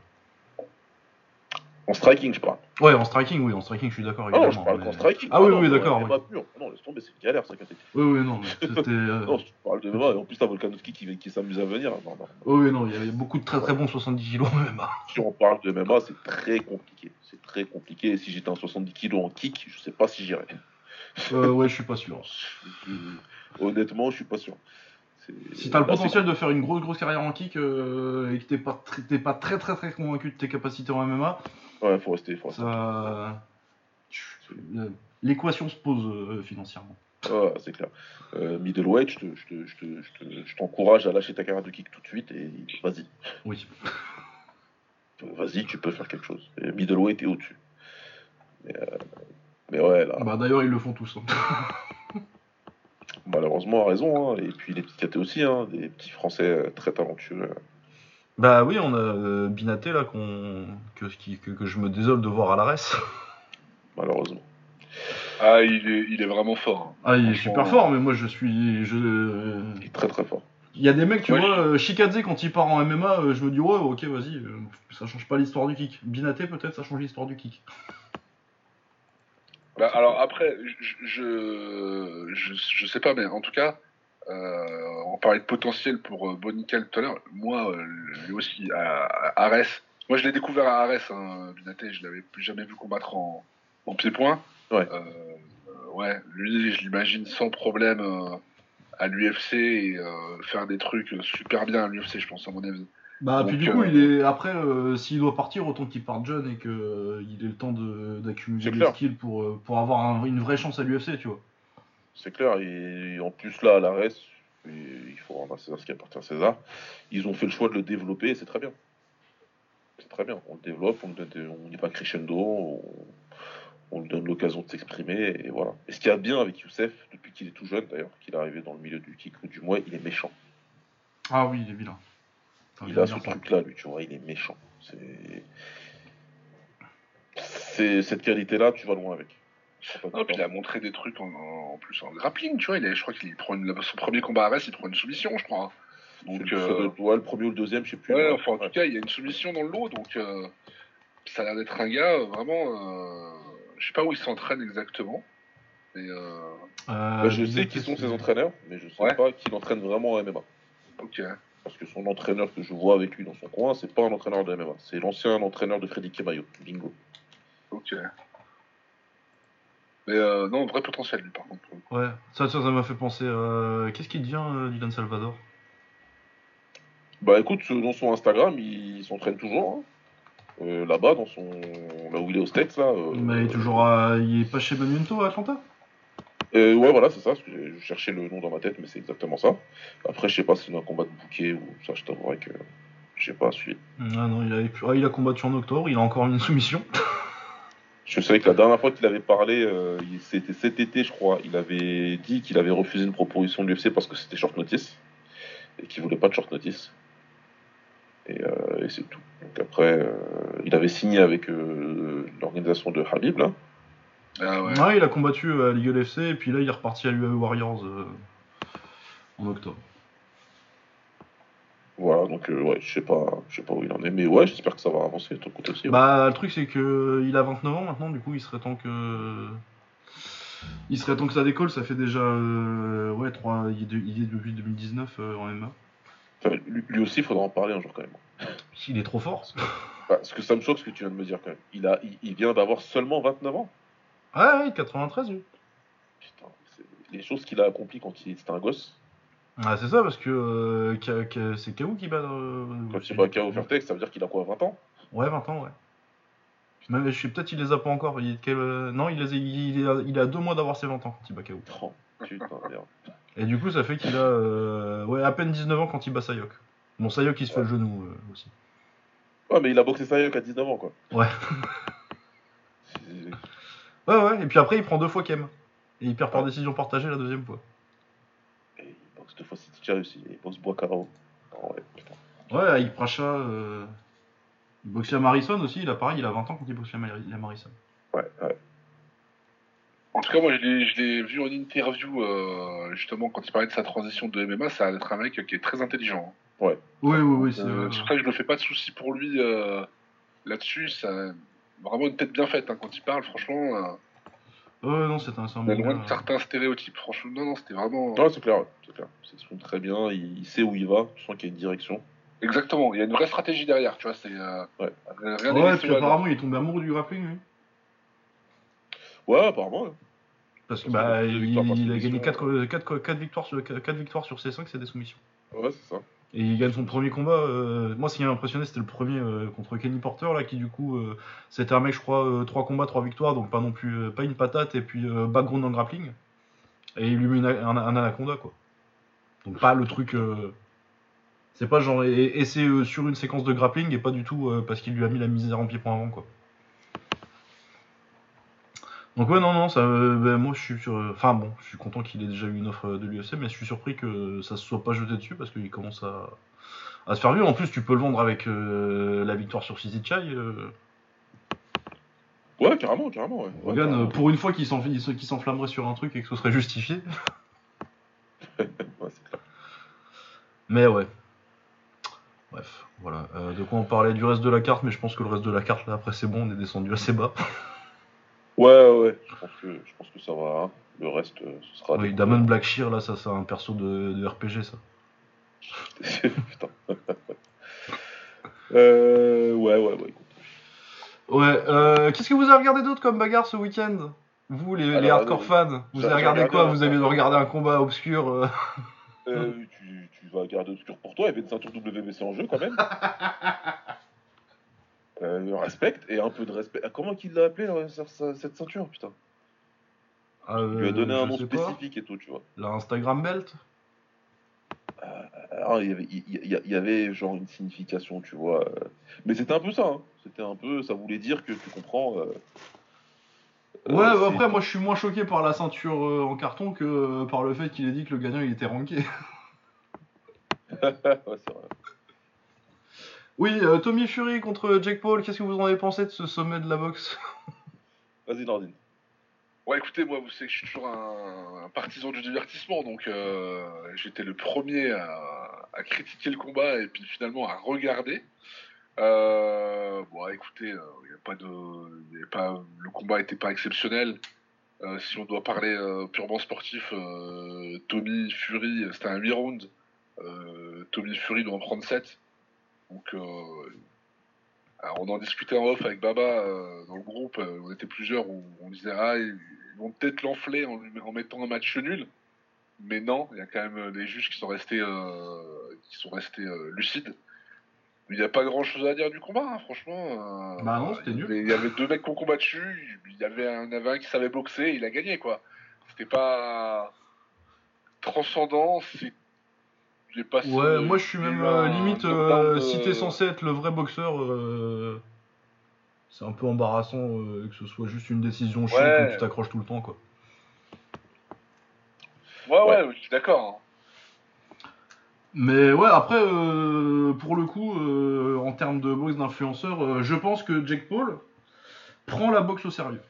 En striking, je parle. Ouais, en striking, oui, en striking, je suis d'accord. Ah non, je parle qu'en striking. Ah, oui, oui, d'accord. Oui. Non, laisse tomber, c'est une galère, ça, KT. Oui, oui, non, c'était. Euh, non, je parle de MMA, et en plus, t'as Volkanovski qui, qui s'amuse à venir. Non, non. Oui, non, il y a beaucoup de très très bons 70 kg en MMA. Si on parle de MMA, c'est très compliqué. C'est très compliqué. Et si j'étais en 70 kg en kick, je sais pas si j'irais. Euh, ouais, je suis pas sûr. Honnêtement, je suis pas sûr. Si t'as le potentiel de faire une grosse grosse carrière en kick euh, et que t'es pas, pas très très très convaincu de tes capacités en MMA, ouais, faut rester. Faut L'équation se pose euh, financièrement. Ouais, c'est clair. Euh, middleweight, je t'encourage à lâcher ta carrière de kick tout de suite et vas-y. Oui. Vas-y, tu peux faire quelque chose. Et middleweight est au-dessus. Mais, mais, ouais, là. Bah, D'ailleurs, ils le font tous. Hein. malheureusement a raison. Hein. Et puis les petits KT aussi, hein, des petits Français euh, très talentueux. Bah oui, on a euh, Binaté là qu'on que, que, que, je me désole de voir à l'ARES. Malheureusement. Ah, il est, il est vraiment fort. hein. Ah, il est super fort, mais moi je suis. Je... Il est très très fort. Il y a des mecs, tu Ouais, vois, euh, Shikadze quand il part en MMA, euh, je me dis, ouais, ok, vas-y, euh, ça change pas l'histoire du kick. Binaté, peut-être, ça change l'histoire du kick. Bah, alors après, je, je, je, je sais pas, mais en tout cas, euh, on parlait de potentiel pour euh, Bonical tout à l'heure. Moi, euh, lui aussi, à, à Arès. Moi, je l'ai découvert à Arès, hein, Binaté. Je l'avais plus jamais vu combattre en, en pied-point. Ouais. Euh, ouais, lui, je l'imagine sans problème à l'UFC et faire des trucs super bien à l'UFC, je pense, à mon avis. Bah, Donc, puis du coup, euh, il est après, euh, s'il doit partir, autant qu'il parte jeune et qu'il ait le temps d'accumuler des clair. skills pour, euh, pour avoir un- une vraie chance à l'UFC, tu vois. C'est clair. Et en plus, là, à l'arrêt, il faut rendre à César ce qui appartient à César. Ils ont fait le choix de le développer et c'est très bien. C'est très bien. On le développe, on y va crescendo, on, on lui donne l'occasion de s'exprimer et voilà. Et ce qu'il y a bien avec Youssef, depuis qu'il est tout jeune d'ailleurs, qu'il est arrivé dans le milieu du kick ou du moins, il est méchant. Ah oui, il est vilain. Enfin, Il a ce truc-là, lui, tu vois, il est méchant. C'est. Cette qualité-là, tu vas loin avec. Non, puis il a montré des trucs en, en plus en grappling, tu vois. Il est, je crois qu'il prend une- son premier combat à Arès, il prend une soumission, je crois. Donc, euh, ouais, le premier ou le deuxième, je sais plus. Ouais, enfin, en tout cas, il y a une soumission dans le lot, donc euh, ça a l'air d'être un gars euh, vraiment. euh, je sais pas où il s'entraîne exactement, mais euh, Euh, Bah, je sais qui sont ses entraîneurs, mais je sais Ouais. pas qui l'entraîne vraiment en MMA. ok. Parce que son entraîneur que je vois avec lui dans son coin, c'est pas un entraîneur de MMA. C'est l'ancien entraîneur de Freddy Kemayo. Bingo. Ok. Mais euh, non, vrai potentiel lui par contre. Ouais, ça, ça ça m'a fait penser. euh, Qu'est-ce qu'il devient, euh, Dylan Salvador? Bah écoute, dans son Instagram, il, il s'entraîne toujours. hein. Euh, Là-bas, dans son. Là où il est au States, là. euh, Mais il est toujours à... Il est pas chez Manuento à Atlanta? Euh, ouais, voilà, c'est ça. j'ai- Je cherchais le nom dans ma tête, mais c'est exactement ça. Après, je sais pas s'il a un combat de bouquet ou ça, je t'avouerai que je sais pas suivi. Ah non, il, avait ah, il a combattu en octobre, il a encore une soumission. Je sais que la dernière fois qu'il avait parlé, euh, c'était cet été, je crois. Il avait dit qu'il avait refusé une proposition de l'UFC parce que c'était short notice et qu'il voulait pas de short notice. Et, euh, et c'est tout. Donc après, il avait signé avec l'organisation de Habib, là. Ah ouais. Ouais, il a combattu euh, à Legal FC et puis là il est reparti à l'UAE Warriors euh, en octobre. Voilà, donc euh, ouais, je sais pas, je sais pas où il en est, mais ouais, j'espère que ça va avancer de ton côté aussi. ouais. Bah le truc c'est que il a 29 ans maintenant, du coup il serait temps que il serait temps que ça décolle. Ça fait déjà euh, ouais trois, il est, de- il est depuis 2019 euh, en MMA. Enfin, lui, aussi, il faudra en parler un jour quand même. Il est trop fort. Bah, Parce que ça me choque ce que tu viens de me dire quand même. Il, a, il, il vient d'avoir seulement 29 ans. Ouais, ouais, 93 lui. Putain, c'est les choses qu'il a accomplies quand il était un gosse. Ah, c'est ça parce que euh, c'est Kaou qui bat. euh, Quand il bat KO Vertex, ça veut dire qu'il a quoi, 20 ans? Ouais, 20 ans, ouais. Même, je sais peut-être il les a pas encore. Il est de quel, euh, Non, il, les a, il, à, il à deux mois d'avoir ses 20 ans quand il bat KO. Oh, putain, merde. Et du coup, ça fait qu'il a euh, ouais, à peine 19 ans quand il bat Sayok. Bon, Sayok il se fait le genou euh, aussi. Ouais, mais il a boxé Sayok à 19 ans, quoi. Ouais. C'est- Ouais, ouais, et puis après, il prend deux fois Kem. Et il perd par Ouais. décision partagée la deuxième fois. Et il boxe deux fois City Chai aussi. Il boxe. Oh, ouais, putain. Ouais, avec Pracha. Euh... Il boxait à Marison aussi, il a pareil, il a 20 ans quand il boxait à Mar- à Marison. Ouais, ouais. En tout cas, moi, je l'ai, vu en interview, euh, justement, quand il parlait de sa transition de MMA, ça a l'air d'être un mec qui est très intelligent. Oui, oui, oui, c'est. Euh, euh, c'est ça que je me fais pas de soucis pour lui euh, là-dessus. Ça vraiment une tête bien faite hein, quand il parle. Franchement, euh, Ouais, non, c'est un, on est loin de certains stéréotypes. Franchement, non, non, c'était vraiment. Non, c'est clair, c'est clair. Il s'exprime très bien, il, il sait où il va, tu sens qu'il y a une direction. Exactement. Il y a une vraie stratégie derrière. Tu vois, c'est euh, Ouais. rien puis apparemment, il est tombé amoureux du grappling, lui. Ouais, apparemment. ouais. Parce que bah, deux il, victoires par il a soumission. gagné 4, victoires sur, 4 victoires sur ses 5, c'est des soumissions. Ouais, c'est ça. Et il gagne son premier combat. euh, moi, ce qui m'a impressionné, c'était le premier euh, contre Kenny Porter, là, qui du coup, euh, c'était un mec, je crois, 3 combats, 3 victoires, donc pas non plus, pas une patate, et puis background dans le grappling. Et il lui met un, anaconda, quoi. Donc pas le truc. c'est pas genre. Et, c'est sur une séquence de grappling, et pas du tout parce qu'il lui a mis la misère en pied-point avant, quoi. Donc ouais non non ça euh, ben, moi je suis sur enfin bon je suis content qu'il ait déjà eu une offre euh, de l'UFC mais je suis surpris que ça se soit pas jeté dessus parce qu'il commence à, à se faire vieux en plus tu peux le vendre avec euh, la victoire sur Sisi Chai euh, Ouais, carrément, carrément. Ouais. Ouais, Hogan, carrément. euh, pour une fois qu'il s'en- qu'il s'enflammerait sur un truc et que ce serait justifié. Ouais, c'est clair. Mais ouais. Bref, voilà. Euh, de quoi on parlait du reste de la carte, mais je pense que le reste de la carte, là, après, c'est bon, on est descendu assez bas. Ouais, ouais, ouais. Je pense que, je pense que ça va. hein. Le reste, euh, ce sera. oui, des- Damon Blackshear, là, ça, c'est un perso de, de RPG, ça. Putain. euh, ouais, ouais, ouais. écoute. Ouais, euh, qu'est-ce que vous avez regardé d'autre comme bagarre ce week-end? Vous, les, hardcore euh, fans, vous avez regardé regardé quoi? un- Vous avez regardé un combat obscur euh, Euh, tu, tu vas garder obscur pour toi, il y avait une ceinture WBC en jeu quand même. euh, respecte et un peu de respect. Ah, comment qu'il l'a appelé là, sa- cette ceinture, putain Il lui a donné euh, un je nom pas. spécifique et tout, tu vois. La Instagram belt Alors, il y avait, il y- il y avait genre une signification, tu vois. euh. Mais c'était un peu ça. hein. C'était un peu, ça voulait dire que tu comprends. euh, Ouais, euh, bah après, moi je suis moins choqué par la ceinture euh, en carton que euh, par le fait qu'il ait dit que le gagnant il était ranké. ouais, c'est vrai. Oui, euh, Tommy Fury contre Jake Paul, qu'est-ce que vous en avez pensé de ce sommet de la boxe? Vas-y, Nordine. Ouais, écoutez, moi, vous savez que je suis toujours un, partisan du divertissement, donc euh, j'étais le premier à, critiquer le combat et puis finalement à regarder. Euh, bon, écoutez, pas de, le combat n'était pas exceptionnel. Si on doit parler purement sportif, Tommy Fury, c'était un 8 rounds. Tommy Fury doit en prendre 7. Donc, euh, alors on en discutait en off avec Baba euh, dans le groupe, euh, on était plusieurs où on disait ah ils vont peut-être l'enfler en, en mettant un match nul, mais non, il y a quand même des juges qui sont restés qui sont restés lucides. Il n'y a pas grand chose à dire du combat, hein, franchement. euh, Bah non, c'était il y nul. avait- Il y avait deux mecs qui ont combattu, il y avait un, avait un qui savait boxer, il a gagné quoi. C'était pas transcendant, c'est passé- Ouais, moi je suis même eu euh, limite, euh, si t'es censé être le vrai boxeur, euh, c'est un peu embarrassant que ce soit juste une décision chiante Ouais. où tu t'accroches tout le temps quoi. Ouais, ouais, je suis d'accord. hein. Mais ouais, après, pour le coup, en termes de boxe d'influenceur, je pense que Jake Paul prend la boxe au sérieux.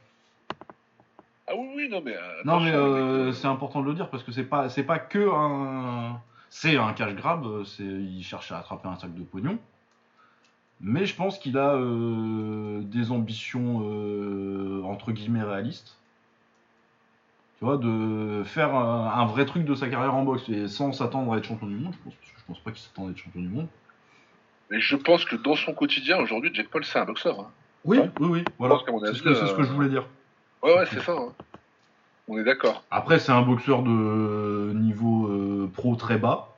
Ah oui, oui, non, mais. euh, Non mais c'est important de le dire parce que c'est pas c'est pas que un c'est un cash grab, euh, c'est il cherche à attraper un sac de pognon. Mais je pense qu'il a euh, des ambitions euh, entre guillemets réalistes. Tu vois, de faire un, un vrai truc de sa carrière en boxe et sans s'attendre à être champion du monde. Je pense, je pense pas qu'il s'attendait à être champion du monde. Mais je pense que dans son quotidien, aujourd'hui, Jack Paul, c'est un boxeur. hein. Oui, oui, oui. Voilà. C'est ce, que- c'est ce que je voulais dire. Ouais, ouais, c'est ça. hein. On est d'accord. Après, c'est un boxeur de niveau euh, pro très bas.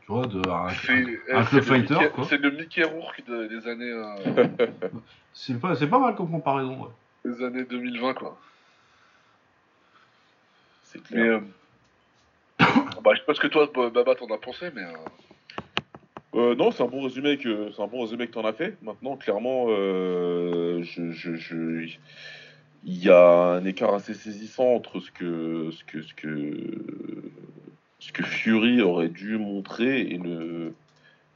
Tu vois, de, un, C'est un eh, club fighter, Mickey- quoi. C'est le Mickey Rourke de- des années, euh, C'est pas, c'est pas mal comme comparaison. ouais. des années 2020, quoi. C'est Mais. clair. euh, bah, je sais pas ce que toi, Baba, t'en as pensé, mais. euh, Euh, non, c'est un bon résumé que c'est un bon résumé que t'en as fait. Maintenant, clairement, euh, je, je, je- il y a un écart assez saisissant entre ce que ce que ce que ce que Fury aurait dû montrer et le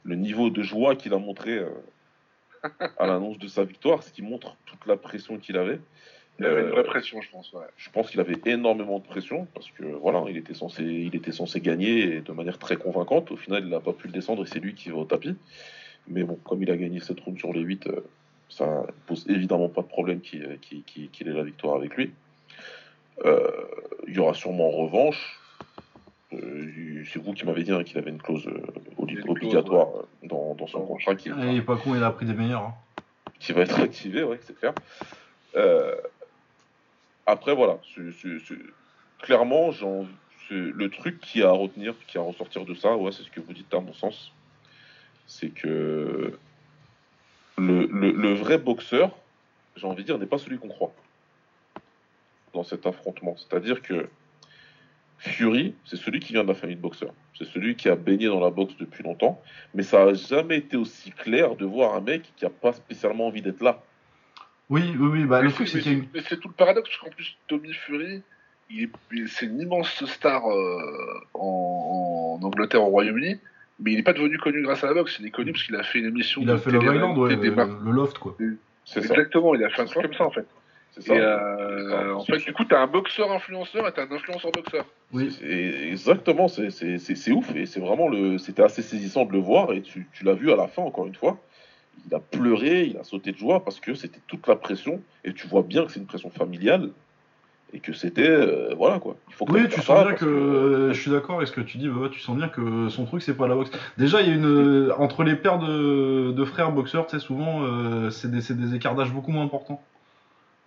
le niveau de joie qu'il a montré euh, à l'annonce de sa victoire, ce qui montre toute la pression qu'il avait. Il avait une Euh, vraie pression, je pense. Ouais. je pense qu'il avait énormément de pression parce que voilà, il était censé, il était censé gagner et de manière très convaincante. Au final, il n'a pas pu le descendre et c'est lui qui va au tapis. Mais bon, comme il a gagné 7 rounds sur les 8, euh, ça pose évidemment pas de problème qu'il euh, ait la victoire avec lui. Euh, il y aura sûrement revanche. Euh, c'est vous qui m'avez dit hein, qu'il avait une clause euh, obligatoire dans, dans son contrat qui, Il est pas con, il a pris des meilleurs. hein. qui va être activé, ouais, c'est clair. Euh, après, voilà, clairement, le truc qui a à retenir, qui a à ressortir de ça, ouais, c'est ce que vous dites à mon sens, c'est que le, le- le vrai boxeur, j'ai envie de dire, n'est pas celui qu'on croit dans cet affrontement. C'est-à-dire que Fury, c'est celui qui vient de la famille de boxeurs. C'est celui qui a baigné dans la boxe depuis longtemps. Mais ça a jamais été aussi clair de voir un mec qui a pas spécialement envie d'être là. Oui, oui, oui. Bah, Mais le truc, c'est une. tout le paradoxe, parce qu'en plus, Tommy Fury, c'est une immense star euh, en, en Angleterre, au Royaume-Uni, mais il n'est pas devenu connu grâce à la boxe. Il est connu parce qu'il a fait une émission Il a de fait Love Island, ouais, télé-réalité le, loft, quoi. C'est ça. Exactement, il a fait un truc comme ça en fait. C'est ça. Et euh, en fait, du coup, t'as un boxeur influenceur et t'as un influenceur boxeur. Oui. C'est- exactement, c'est- c'est c'est- c'est ouf et c'est vraiment le. C'était assez saisissant de le voir et tu, tu l'as vu à la fin encore une fois. Il a pleuré, il a sauté de joie parce que c'était toute la pression et tu vois bien que c'est une pression familiale et que c'était euh, voilà quoi. Il faut quand Oui, tu sens bien que, euh, je suis d'accord avec ce que tu dis, tu sens bien que son truc c'est pas la boxe. Déjà, il y a une entre les paires de, de frères boxeurs, tu sais, souvent euh, c'est des, des écarts d'âge beaucoup moins importants.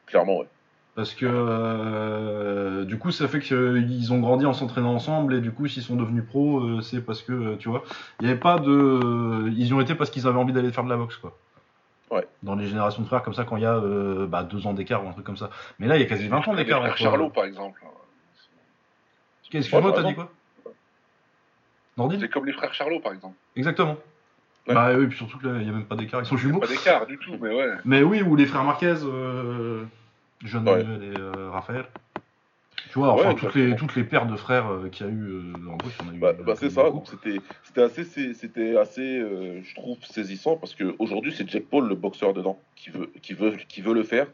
clairement ouais. Parce que euh, du coup, ça fait qu'ils ont grandi en s'entraînant ensemble et du coup, s'ils sont devenus pros, euh, c'est parce que euh, tu vois, il n'y avait pas de, ils y ont été parce qu'ils avaient envie d'aller faire de la boxe quoi. Ouais. Dans les générations de frères comme ça, quand il y a euh, bah, deux ans d'écart ou un truc comme ça. Mais là, il y a quasi 20 ans Les d'écart. frères entre- Charlot, par exemple. Excuse-moi, t'as dit quoi? C'est comme les frères Charlot, par exemple. Exactement. Ouais. Bah oui, puis surtout que là, il n'y a même pas d'écart, ils sont jumeaux. Pas d'écart du tout, mais ouais. Mais oui, ou les frères Marquez, euh, Ouais. Manuel et euh, Raphaël. Tu vois, enfin, Ouais, toutes, les, toutes les paires de frères euh, qu'il y a eu euh, en a eu. Bah, bah, c'est ça, c'était assez, c'était assez euh, je trouve, saisissant parce qu'aujourd'hui c'est Jack Paul le boxeur dedans qui veut, qui, veut, qui veut le faire,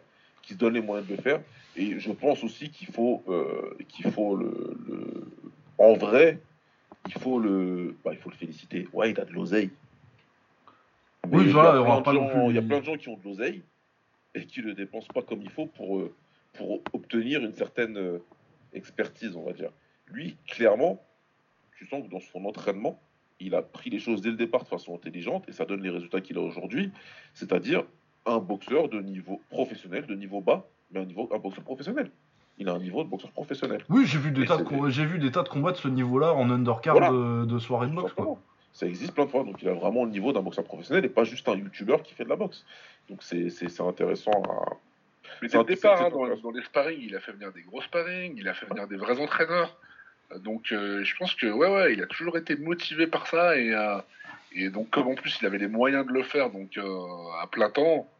qui se donne les moyens de le faire. Et je pense aussi qu'il faut, euh, qu'il faut le, le- En vrai, il faut le, bah, il faut le féliciter. Ouais, il a de l'oseille. Oui, il y a voilà, on plein de gens- plus- Il y a plein de gens qui ont de l'oseille et qui le dépensent pas comme il faut pour, pour obtenir une certaine expertise, on va dire. Lui, clairement, tu sens que dans son entraînement, il a pris les choses dès le départ de façon intelligente et ça donne les résultats qu'il a aujourd'hui, c'est-à-dire un boxeur de niveau professionnel, de niveau bas, mais un, niveau, un boxeur professionnel. Il a un niveau de boxeur professionnel. Oui, j'ai vu, des tas de j'ai vu des tas de combats de ce niveau-là en undercard Voilà. de, de soirée de boxe. Quoi. Ça existe plein de fois, donc il a vraiment le niveau d'un boxeur professionnel et pas juste un youtubeur qui fait de la boxe. Donc c'est c'est- c'est intéressant à... Mais dès le départ, hein, dans, les sparring, il a fait venir des gros sparring, il a fait venir des vrais entraîneurs. Donc euh, je pense que ouais ouais, il a toujours été motivé par ça et euh, et donc comme en plus il avait les moyens de le faire donc euh, à plein temps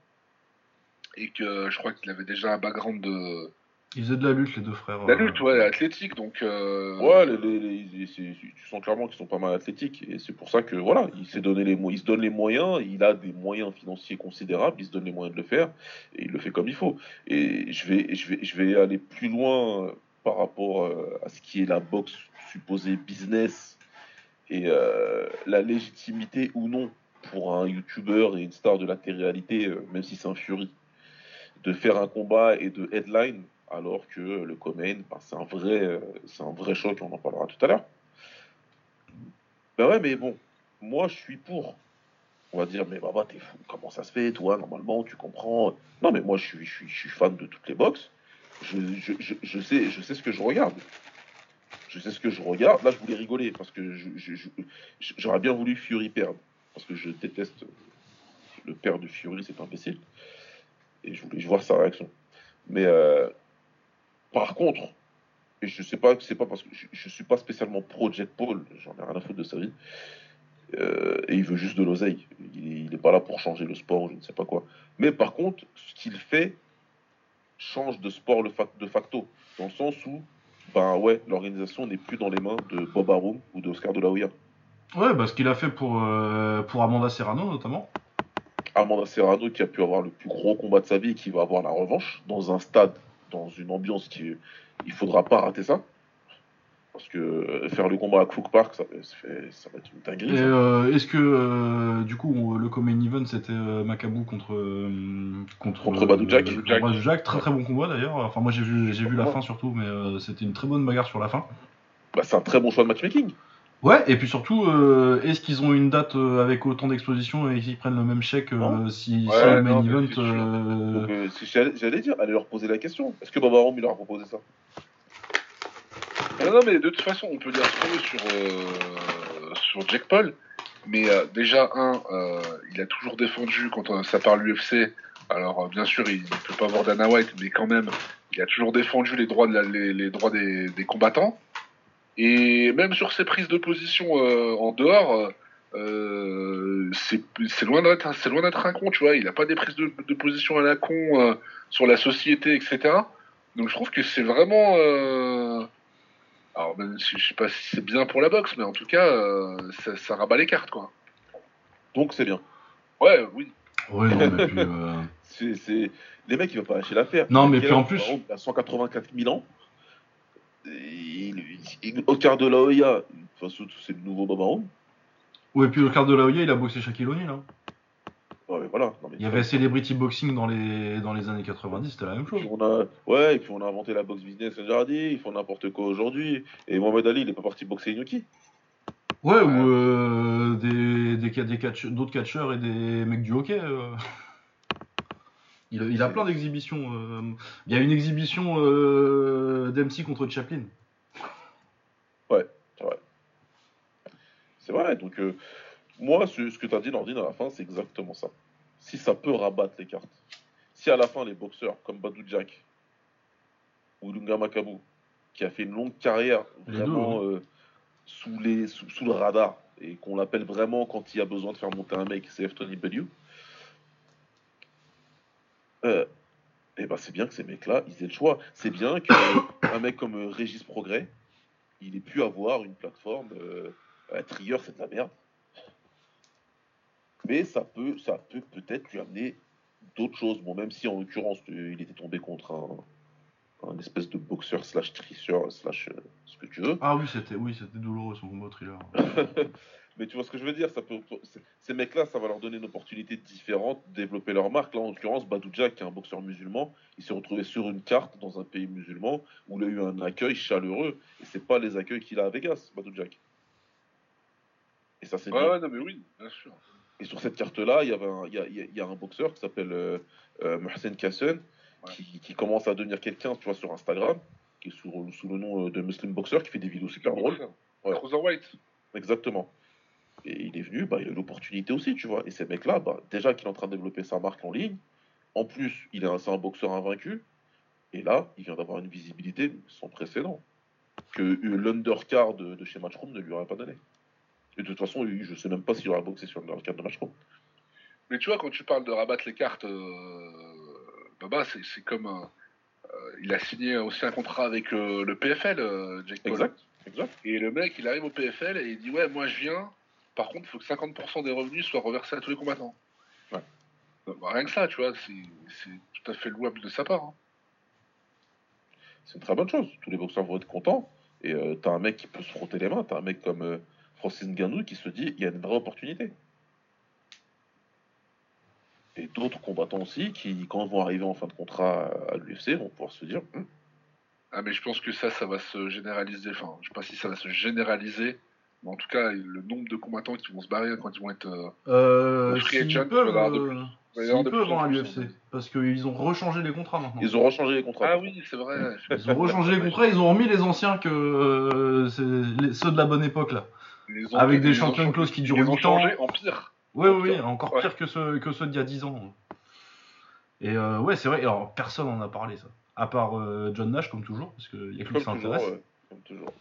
et que je crois qu'il avait déjà un background de Ils faisaient de la lutte, les deux frères. la euh, lutte ouais athlétique donc euh, Ouais, les- les- les- les- c'est- tu sens clairement qu'ils sont pas mal athlétiques et c'est pour ça que voilà, il s'est donné les il se donne les moyens, il a des moyens financiers considérables, il se donne les moyens de le faire et il le fait comme il faut. Et je vais je vais je vais aller plus loin euh, par rapport euh, à ce qui est la boxe supposée business et euh, la légitimité ou non pour un youtubeur et une star de la télé-réalité, même si c'est un Fury, de faire un combat et de headline alors que le Comen, bah, c'est un vrai, euh, c'est un vrai choc, on en parlera tout à l'heure. Ben ouais, mais bon, moi je suis pour. On va dire, mais Baba, t'es fou, comment ça se fait, toi, normalement, tu comprends. Non, mais moi je suis, je suis, je suis fan de toutes les boxes. Je, je, je, je sais, je sais ce que je regarde. Je sais ce que je regarde. Là, je voulais rigoler parce que j'aurais bien voulu Fury perdre. Parce que je déteste le père de Fury, cet imbécile. Et je voulais voir sa réaction. Mais euh, par contre, et je sais pas, c'est pas parce que je, je suis pas spécialement pro Jack Paul, j'en ai rien à foutre de sa vie. Euh, et il veut juste de l'oseille. Il, il est pas là pour changer le sport, ou je ne sais pas quoi. Mais par contre, ce qu'il fait change de sport le de facto, dans le sens où, ben ouais, l'organisation n'est plus dans les mains de Bob Arum ou de Oscar de la Hoya. Ouais, bah, ce qu'il a fait pour, euh, pour Amanda Serrano notamment. Amanda Serrano qui a pu avoir le plus gros combat de sa vie et qui va avoir la revanche dans un stade, dans une ambiance qui il faudra pas rater ça parce que euh, faire le combat à Crook Park ça, va- ça fait- ça va être une dinguerie. Euh, est-ce que euh, du coup on- le Common Event c'était euh, Macabou contre euh, contre Contre Badou Jack. contre Badou Jack. très très bon combat d'ailleurs. Enfin moi j'ai vu j'ai vu la fin surtout mais c'était une très bonne bagarre sur la fin. Bah, c'est un très bon choix de matchmaking. Ouais et puis surtout euh, est-ce qu'ils ont une date euh, avec autant d'exposition et qu'ils prennent le même chèque euh, si, Ouais, si le main event euh, j'allais dire, allez leur poser la question. Est-ce que Bob Arum il leur a proposé ça? Non, non, mais de toute façon, on peut dire ce qu'on veut sur, sur Jack Paul. Mais déjà, un, il a toujours défendu quand ça parle l'UFC. Alors, bien sûr, il ne peut pas voir Dana White, mais quand même, il a toujours défendu les droits, de la- les, les droits des, des combattants. Et même sur ses prises de position euh, en dehors, euh, c'est loin d'être c'est loin d'être un con, tu vois. Il n'a pas des prises de, de position à la con euh, sur la société, etc. Donc je trouve que c'est vraiment. euh, alors, même si je sais pas si c'est bien pour la boxe, mais en tout cas, euh, ça, ça rabat les cartes, quoi. Donc c'est bien. Ouais, oui. Ouais non mais puis, euh, c'est, c'est- Les mecs, ils vont pas lâcher l'affaire. Non, mais puis en plus- par exemple, Il a 184 000 ans. Et il- il- au quart de la de toute façon, c'est le nouveau Babaron. Ouais, puis au quart de la Hoya, il a boxé Shaquille O'Neal. hein. Ouais, mais voilà. Non, mais Il y avait Celebrity Boxing dans les, dans les années 90, c'était la même chose. Puis on a, ouais, et puis on a inventé la boxe business Jardy, ils font n'importe quoi aujourd'hui. Et Mohamed Ali, il est pas parti boxer Inoki. Ouais, ou euh, des, des, des catch- d'autres catcheurs et des mecs du hockey. euh. Il, a- il a plein d'exhibitions. euh. Il y a une exhibition euh, d'MC contre Chaplin. C'est vrai, donc euh, moi, ce, ce que tu as dit, Nordine, à la fin, c'est exactement ça. Si ça peut rabattre les cartes, si à la fin, les boxeurs comme Badou Jack ou Lunga Makabu, qui a fait une longue carrière Les vraiment euh, sous, les, sous, sous le radar, et qu'on l'appelle vraiment quand il y a besoin de faire monter un mec, c'est F. Tony Bellew, euh, eh ben c'est bien que ces mecs-là, ils aient le choix. C'est bien qu'un mec comme euh, Régis Progrès, il ait pu avoir une plateforme. Euh, euh, Trigger, c'est de la merde. Mais ça peut, ça peut peut-être lui amener d'autres choses. Bon, même si en l'occurrence, euh, il était tombé contre un, un espèce de boxeur slash tricheur slash euh, ce que tu veux. Ah oui, c'était oui, c'était douloureux son combat thriller. Mais tu vois ce que je veux dire ça peut, Ces mecs-là, ça va leur donner une opportunité différente de développer leur marque. Là, en l'occurrence, Badou Jack, qui est un boxeur musulman, il s'est retrouvé sur une carte dans un pays musulman où il a eu un accueil chaleureux. Et c'est pas les accueils qu'il a à Vegas, Badou Jack. Et ça, c'est Ouais, bien. ouais, non, mais oui, bien sûr. Et sur cette carte-là, il y, avait un- il y, a, il y a- un boxeur qui s'appelle euh, euh, Mohsen Ouais. qui, qui commence à devenir quelqu'un, tu vois, sur Instagram, qui est sous, sous le nom euh, de Muslim Boxer, qui fait des vidéos super drôles. Ouais. Cruiserweight. Exactement. Et il est venu, bah, il a eu l'opportunité aussi, tu vois. Et ces mecs-là, bah, déjà qu'il est en train de développer sa marque en ligne, en plus, il est un, boxeur invaincu, et là, il vient d'avoir une visibilité sans précédent, que euh, l'undercard de, de chez Matchroom ne lui aurait pas donné. Et de toute façon, je sais même pas s'il aurait boxé sur l'undercard de Matchroom. Mais tu vois, quand tu parles de rabattre les cartes, euh, Baba, c'est c'est comme un. euh, il a signé aussi un contrat avec euh, le PFL, euh, Jake Paul. Exact, exact. Et le mec, il arrive au PFL et il dit Ouais, moi je viens. Par contre, il faut que 50% des revenus soient reversés à tous les combattants. Ouais. Bah, rien que ça, tu vois, c'est tout à fait louable de sa part. hein. C'est une très bonne chose. Tous les boxeurs vont être contents. Et euh, t'as un mec qui peut se frotter les mains. T'as un mec comme euh, Francis Ngannou qui se dit il y a une vraie opportunité. Et d'autres combattants aussi qui, quand ils vont arriver en fin de contrat à, à l'UFC, vont pouvoir se dire Hum, Ah, mais je pense que ça, ça va se généraliser. Enfin, je sais pas si ça va se généraliser. Mais en tout cas, le nombre de combattants qui vont se barrer quand ils vont être. euh, Euh, Le free s'ils agent, de euh, il avoir de plus peuvent en hein, à plus, l'UFC, hein. parce qu'ils ont rechangé les contrats maintenant. Ils ont rechangé les contrats. Ah oui, c'est vrai. Ils ont rechangé les contrats, ils ont remis les anciens que euh, les- ceux de la bonne époque là. Ils ont- Avec des ils ont champion changé- clauses qui durent Ils ont 8 ans. changé en pire. Oui, En oui, pire. encore Ouais. pire que ceux, que ceux d'il y a 10 ans. Et euh, ouais, c'est vrai, alors personne n'en a parlé ça. À part euh, John Nash, comme toujours, parce qu'il y a que lui qui s'intéresse. ouais, comme toujours.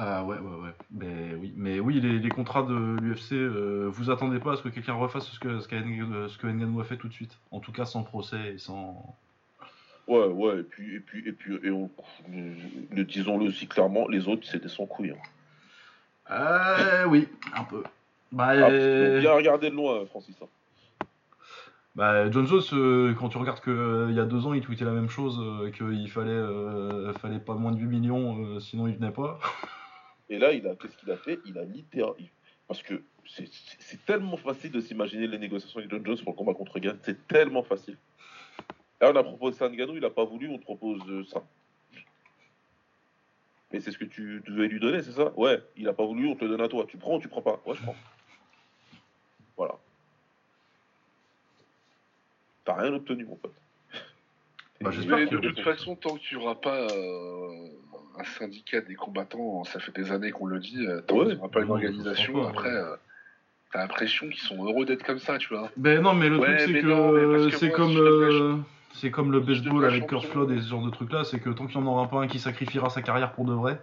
Ah ouais, ouais, ouais. Mais oui, mais oui les, les contrats de l'UFC, euh, vous attendez pas à ce que quelqu'un refasse ce que, ce, ce que Ngannou a fait tout de suite. En tout cas, sans procès et sans. Ouais, ouais, et puis, et puis, et puis, et on, le, disons-le aussi clairement, les autres, des sans couilles. hein. Euh, oui, un peu. Bah, Ah, euh, bien regardé de loin, Francis. hein. bah, John Jones, euh, quand tu regardes qu'il y a deux ans, il tweetait la même chose, euh, qu'il fallait, euh, fallait pas moins de 8 millions, euh, sinon il venait pas. Et là, il a, qu'est-ce qu'il a fait? Il a littéralement. Parce que c'est- tellement facile de s'imaginer les négociations avec John Jones pour le combat contre Gann. C'est tellement facile. Là, on a proposé ça à Ngannou, il a pas voulu, on te propose euh, ça. Mais c'est ce que tu devais lui donner, c'est ça? Ouais, il a pas voulu, on te le donne à toi. Tu prends ou tu prends pas? Ouais, je prends. Voilà. T'as rien obtenu, mon pote. Bah, de toute façon, tant qu'il n'y aura pas euh, un syndicat des combattants, ça fait des années qu'on le dit, euh, tant Ouais. qu'il pas une organisation, après, euh, t'as l'impression qu'ils sont heureux d'être comme ça, tu vois. Ben non, mais le Ouais, truc c'est que, c'est comme euh, c'est comme le baseball avec Kurt Flood et ce genre de trucs là, c'est que tant qu'il n'y en aura pas un qui sacrifiera sa carrière pour de vrai,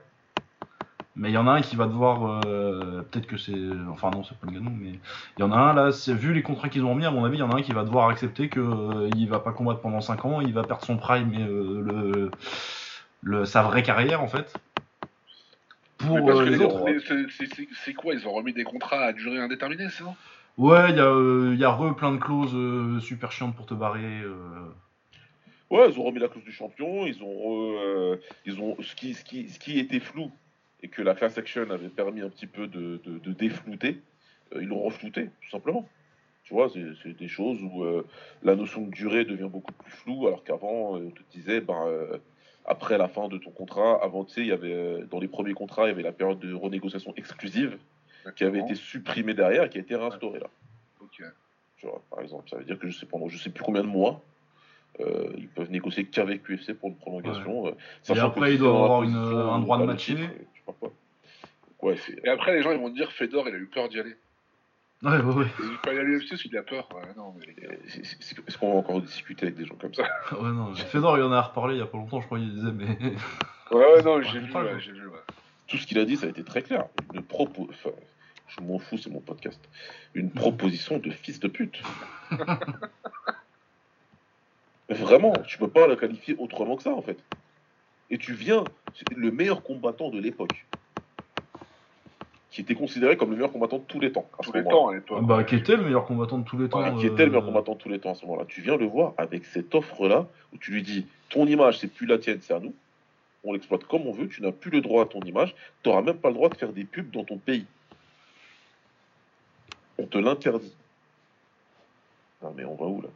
mais il y en a un qui va devoir euh, peut-être que c'est enfin non c'est pas le Ganou mais il y en a un là vu les contrats qu'ils ont remis à mon avis il y en a un qui va devoir accepter que euh, il va pas combattre pendant 5 ans il va perdre son prime et euh, le, le sa vraie carrière en fait pour euh, que les les autres c'est- quoi Ils ont remis des contrats à durée indéterminée, c'est ça? Ouais, il y, a, euh, y a re plein de clauses euh, super chiantes pour te barrer. euh. Ouais, ils ont remis la clause du champion, ils ont, re- euh, ils ont ce qui, ce qui, ce qui était flou et que la class action avait permis un petit peu de, de, de déflouter, euh, ils l'ont reflouté, tout simplement. Tu vois, c'est des choses où euh, la notion de durée devient beaucoup plus floue, alors qu'avant, euh, on te disait, ben, euh, après la fin de ton contrat, avant, tu sais, il y avait, euh, dans les premiers contrats, il y avait la période de renégociation exclusive qui avait été supprimée derrière et qui a été réinstaurée là. Ok. Tu vois, par exemple, ça veut dire que je sais pendant je sais plus combien de mois, euh, ils peuvent négocier qu'avec UFC pour une prolongation. euh, sachant après, ils doivent avoir une- un droit de matcher. titre, ouais, c'est. Et après, les gens ils vont te dire Fedor, il a eu peur d'y aller. Ouais, ouais, ouais. Il l'UFC parce qu'il a peur. Ouais, non, mais les gars. euh, Est-ce qu'on va encore discuter avec des gens comme ça? Ouais, non, Fedor, il en a reparlé il y a pas longtemps, je crois qu'il disait, mais. Ouais, ouais, non, j'ai vu, pas, ouais, quoi. j'ai vu, ouais. Tout ce qu'il a dit, ça a été très clair. Une propo... enfin, je m'en fous, c'est mon podcast. Une proposition de fils de pute. Vraiment, tu peux pas la qualifier autrement que ça, en fait. Et tu viens, c'est le meilleur combattant de l'époque, qui était considéré comme le meilleur combattant de tous les temps. à ce Tous les moment-là. temps à l'époque. Bah, qui était le meilleur combattant de tous les temps. Ouais, qui était le meilleur euh, combattant de tous les temps à ce moment-là. Tu viens le voir avec cette offre-là, où tu lui dis ton image, c'est plus la tienne, c'est à nous. On l'exploite comme on veut, tu n'as plus le droit à ton image, tu n'auras même pas le droit de faire des pubs dans ton pays. On te l'interdit. Non mais on va où là?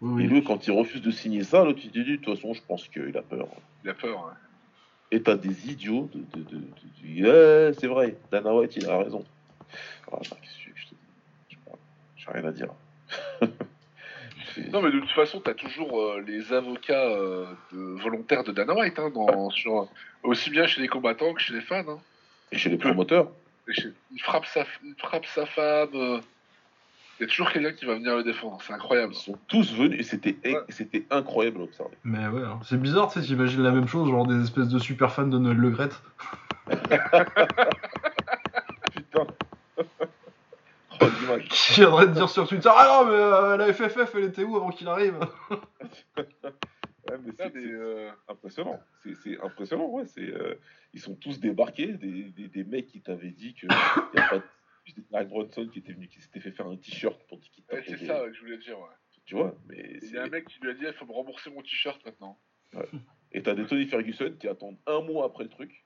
Oui, Et oui. lui, quand il refuse de signer ça, l'autre il dit de toute façon, je pense qu'il a peur. Il a peur, ouais. Et t'as des idiots de. de, de, de- de- Ouais, c'est vrai, Dana White, il a raison. Qu'est-ce que je te J'ai rien à dire. Non, mais de toute façon, t'as toujours euh, les avocats euh, de, volontaires de Dana White, hein, dans, sur, aussi bien chez les combattants que chez les fans. Hein. Et chez les promoteurs, chez- il, frappe sa, il frappe sa femme. euh, Il y a toujours quelqu'un qui va venir le défendre. C'est incroyable. ils sont tous venus et c'était Ouais. incroyable à observer. Mais ouais, hein. c'est bizarre, tu sais, j'imagine la même chose, genre des espèces de super fans de Noël Le Gret. Putain Oh Qui viendrait te dire sur Twitter Ah non, mais euh, la FFF, elle était où avant qu'il arrive? Ouais, mais c'est- euh, impressionnant. C'est impressionnant, ouais. C'est, euh, ils sont tous débarqués, des, des, des mecs qui t'avaient dit que y a Mike Bronson qui était venu, qui s'était fait faire un t-shirt pour dire qu'il ouais, c'est ça ouais, que je voulais dire. Ouais. Tu vois, mais Il c'est- y a un mec qui lui a dit il faut me rembourser mon t-shirt maintenant. Et t'as des Tony Ferguson qui attendent un mois après le truc,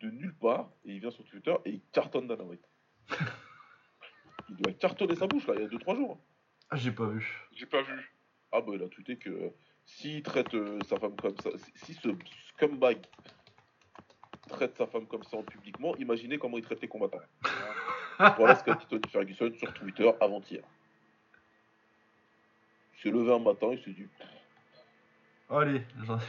de nulle part, et il vient sur Twitter et il cartonne Dana White. Il doit cartonner sa bouche là, il y a 2-3 jours. Ah, j'ai pas vu. J'ai pas vu. Ah bah il a tweeté que euh, s'il traite euh, sa femme comme ça, si, si ce scumbag traite sa femme comme ça en publiquement, imaginez comment il traite les combattants. voilà ce qu'a dit Tony Ferguson sur Twitter avant-hier. Il s'est levé un matin, il s'est dit Allez, j'en ai.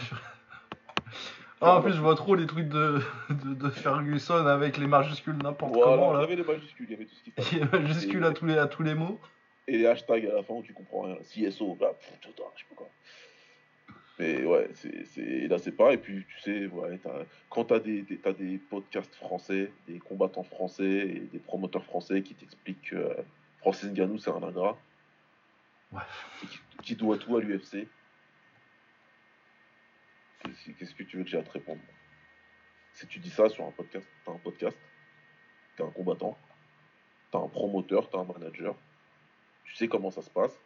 Ah, en plus, je vois trop les trucs de, de, de Ferguson avec les majuscules n'importe voilà, comment il y là. avait les majuscules, il y avait tout ce fallait. Il y a majuscules à tous les, à tous les mots. Et les hashtags à la fin où tu comprends rien. CSO, bah, pff, putain, je sais pas quoi. Mais ouais, c'est, c'est, là c'est pas. Et puis tu sais, ouais, quand t'as des, des, des podcasts français, des combattants français et des promoteurs français qui t'expliquent que euh, Francis Ngannou c'est un ingrat. Ouais. Et qui, qui doit tout à l'UFC. Qu'est-ce, que tu veux que j'ai à te répondre? Si tu dis ça sur un podcast, t'as un podcast, t'es un combattant, t'as un promoteur, t'as un manager, tu sais comment ça se passe.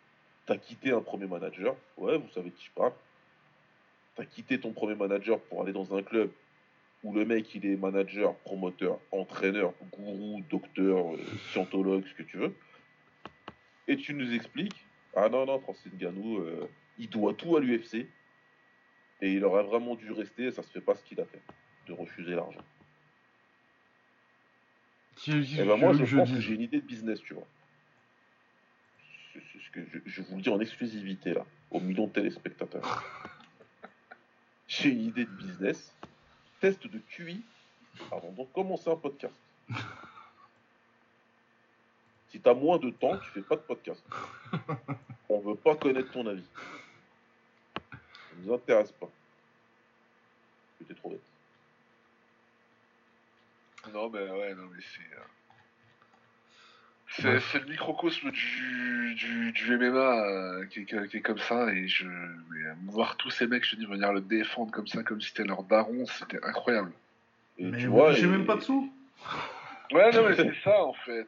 T'as quitté un premier manager, ouais, vous savez qui je parle. T'as quitté ton premier manager pour aller dans un club où le mec il est manager, promoteur, entraîneur, gourou, docteur, euh, scientologue, ce que tu veux. Et tu nous expliques, ah non, non, Francis Ngannou, euh, il doit tout à l'UFC. Et il aurait vraiment dû rester, et ça se fait pas ce qu'il a fait, de refuser l'argent. Qui- qui- Eh ben moi, je je pense que j'ai une idée de business, tu vois. C'est- c'est ce que je, je vous le dis en exclusivité, là, aux millions de téléspectateurs. j'ai une idée de business. Test de QI avant de commencer un podcast. Si tu as moins de temps, tu fais pas de podcast. On veut pas connaître ton avis. Ça nous intéresse pas. C'était trop bête. Non, mais ouais, non, mais c'est. Euh, C'est, Ouais. c'est le microcosme du, du, du MMA euh, qui, est- qui est comme ça. Et je. mais, euh, voir tous ces mecs, je te dis, venir le défendre comme ça, comme si c'était leur daron, c'était incroyable. Et Mais tu vois, et- même pas de sous Ouais, non, mais c'est ça en fait.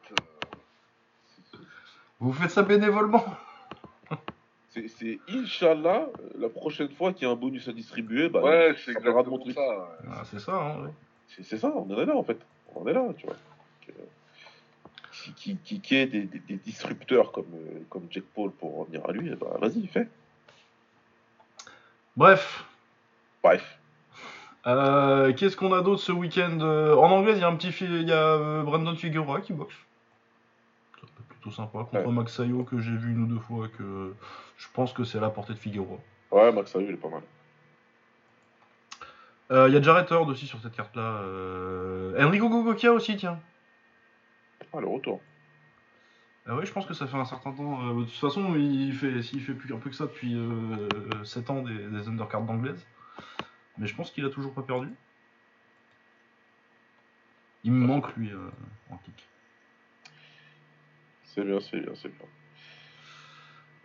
Vous faites ça bénévolement C'est- C'est Inch'Allah, euh, la prochaine fois qu'il y a un bonus à distribuer, bah, Ouais, c'est exactement mon truc. ça. ouais. Ah, C'est ça, hein, ouais. C'est ça, on en est là en fait. On en est là, tu vois. Que- Qui, qui, qui, qui est des, des, des disrupteurs comme, euh, comme Jack Paul pour revenir à lui, bah vas-y, fais. Bref, Bref. euh, qu'est-ce qu'on a d'autre ce week-end Euh, En anglais, il y a un petit il y a Brandon Figueroa qui boxe. Être plutôt sympa contre Ouais. Max Sayo que j'ai vu une ou deux fois que je pense que c'est à la portée de Figueroa. Ouais, Max Sayo, il est pas mal. Euh, Il y a Jarrett Hurd aussi sur cette carte-là. Euh... Enrico Gogokia aussi, tiens. Ah, le retour. Ah oui, je pense que ça fait un certain temps. euh, de toute façon, il fait, s'il fait plus un peu que ça depuis 7 ans des, des undercards d'anglaise. Mais je pense qu'il a toujours pas perdu. Il me manque lui euh, en kick. C'est bien, c'est bien, c'est bien.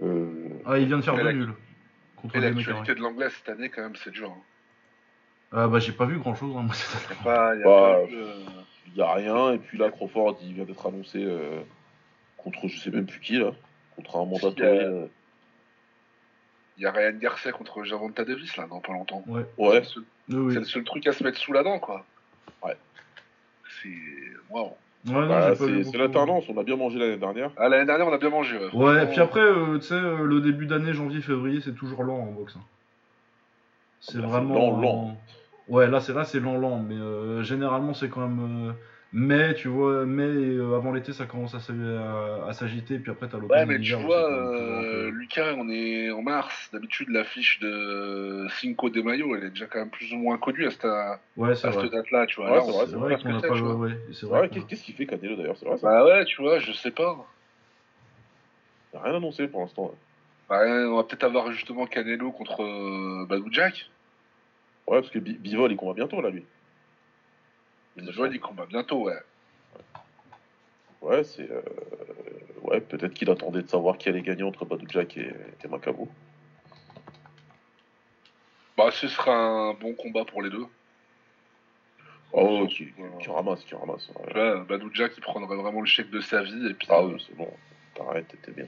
Euh, Ah, il vient de faire deux nuls contre Et l'actualité de l'anglais cette année, quand même, c'est dur. hein. Ah bah j'ai pas vu grand chose. Hein, moi, cette Y a année. pas, y a Bah, pas eu, euh, Il n'y a rien, et puis là, Crawford, il vient d'être annoncé euh, contre je sais même plus qui, là. Contre un mandatory. euh, euh, y a Ryan Garcia contre Javonta Davis, là, dans pas longtemps. Ouais. Ouais, C'est le seul- Oui, oui. C'est le seul truc à se mettre sous la dent, quoi. Ouais. C'est. Waouh. Ouais, non, bah, j'ai pas vu c'est c'est la beaucoup. tendance, on a bien mangé l'année dernière. Ah, l'année dernière, on a bien mangé. Ouais, Ouais, et puis après, euh, tu sais, euh, le début d'année, janvier, février, c'est toujours lent en boxe. hein. C'est Bah, c'est vraiment. lent, lent. Ouais, là, c'est là, c'est lent, lent, mais euh, généralement, c'est quand même. euh, mai, tu vois, mai, et, euh, avant l'été, ça commence à, à- à s'agiter, puis après, t'as l'automne. Ouais, mais tu vois, Lucas, on est en mars. D'habitude, l'affiche de Cinco de Mayo, elle est déjà quand même plus ou moins connue à cette, Ouais, date-là, tu vois. Ouais, Là, c'est vrai, C'est vrai qu'on n'a pas. tu vois. Ouais, c'est vrai. Qu'est-ce qu'il fait Canelo d'ailleurs C'est vrai, ça Bah ouais, tu vois, je sais pas. Rien annoncé pour l'instant. ouais. Bah, on va peut-être avoir justement Canelo contre euh, Badou Jack. Ouais, parce que Bi- Bivol, il combat bientôt, là, lui. Vois, il combat bientôt, ouais. Ouais, c'est. euh, Ouais, peut-être qu'il attendait de savoir qui allait gagner entre Badou Jack et, et Macabo. Bah, ce sera un bon combat pour les deux. Oh, qui, où, qui euh, ramasse, qui ramasse. ouais. tu vois, Badou Jack, il prendrait vraiment le chèque de sa vie. Et puis, Ah euh, oui, c'est bon. T'arrêtes, t'étais bien.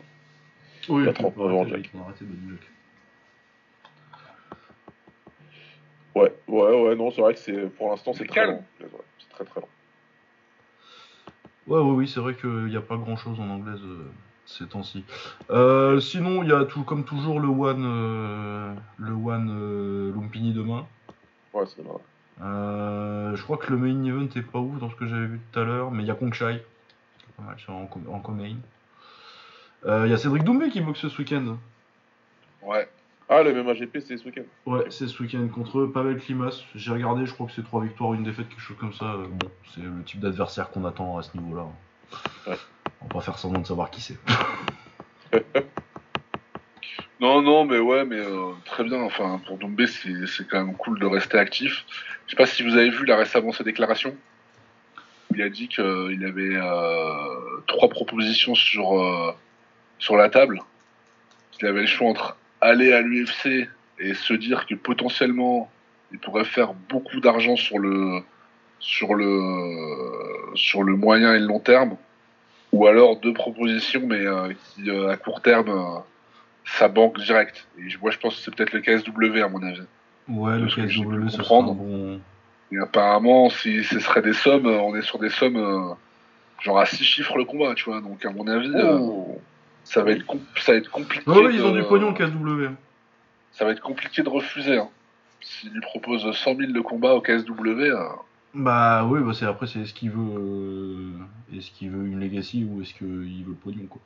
Oui, Il a faut 39 pas ans, Jack. faut arrêter de Jack. Ouais, ouais, ouais, non, c'est vrai que c'est pour l'instant c'est très. Ouais, C'est très très lent. Ouais, ouais, oui, c'est vrai qu'il n'y a pas grand chose en anglaise euh, ces temps-ci. Euh, sinon, il y a tout, comme toujours le One, euh, le one euh, Lumpini demain. Ouais, c'est. Euh, je crois que le main event est pas ouf dans ce que j'avais vu tout à l'heure, mais il y a Kongshai. C'est pas mal, c'est en, en co-main. Euh, Il y a Cédric Doumbé qui boxe ce week-end. ouais. Ah, le même AGP, c'est ce week-end. Ouais, c'est ce week-end contre Pavel Klimas. J'ai regardé, je crois que c'est trois victoires, une défaite, quelque chose comme ça. Euh, Bon, c'est le type d'adversaire qu'on attend à ce niveau-là. Ouais. On va pas faire semblant de savoir qui c'est. Non, non, mais ouais, mais euh, très bien. Enfin, pour Doumbé, c'est quand même cool de rester actif. Je sais pas si vous avez vu là récemment ses déclarations. Il a dit qu'il avait euh, trois propositions sur, euh, sur la table. Qu'il avait le choix entre aller à l'UFC et se dire que potentiellement il pourrait faire beaucoup d'argent sur le, sur, le, sur le moyen et le long terme. Ou alors deux propositions, mais euh, qui euh, à court terme. euh, sa banque directe. Et moi, je pense que c'est peut-être le KSW, à mon avis. Ouais, le KSW, ce sera comprendre. un bon. Et apparemment, si ce serait des sommes, euh, on est sur des sommes euh, genre à 6 chiffres le combat, tu vois. Donc, à mon avis, euh, Oh. Ça, va être ça va être compliqué. Ouais, ouais, ils ont du pognon, KSW. Ça va être compliqué de refuser. Hein. S'il lui propose 100 000 de combat au KSW, euh, Bah oui, bah c'est après c'est est-ce qu'il veut euh, est-ce qu'il veut une legacy ou est-ce qu'il veut le pognon quoi.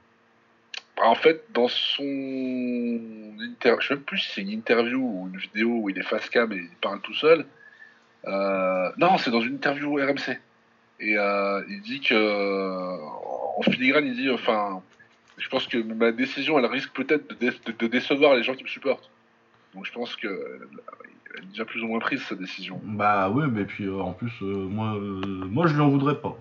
bah, en fait, dans son inter... je sais même plus si c'est une interview ou une vidéo où il est face cam et il parle tout seul. Euh, Non, c'est dans une interview RMC. Et il dit que en filigrane, il dit enfin, je pense que ma décision, elle risque peut-être de, dé- de- décevoir les gens qui me supportent. Donc je pense que elle est déjà plus ou moins prise sa décision. Bah oui, mais puis euh, en plus euh, moi euh, moi je lui en voudrais pas.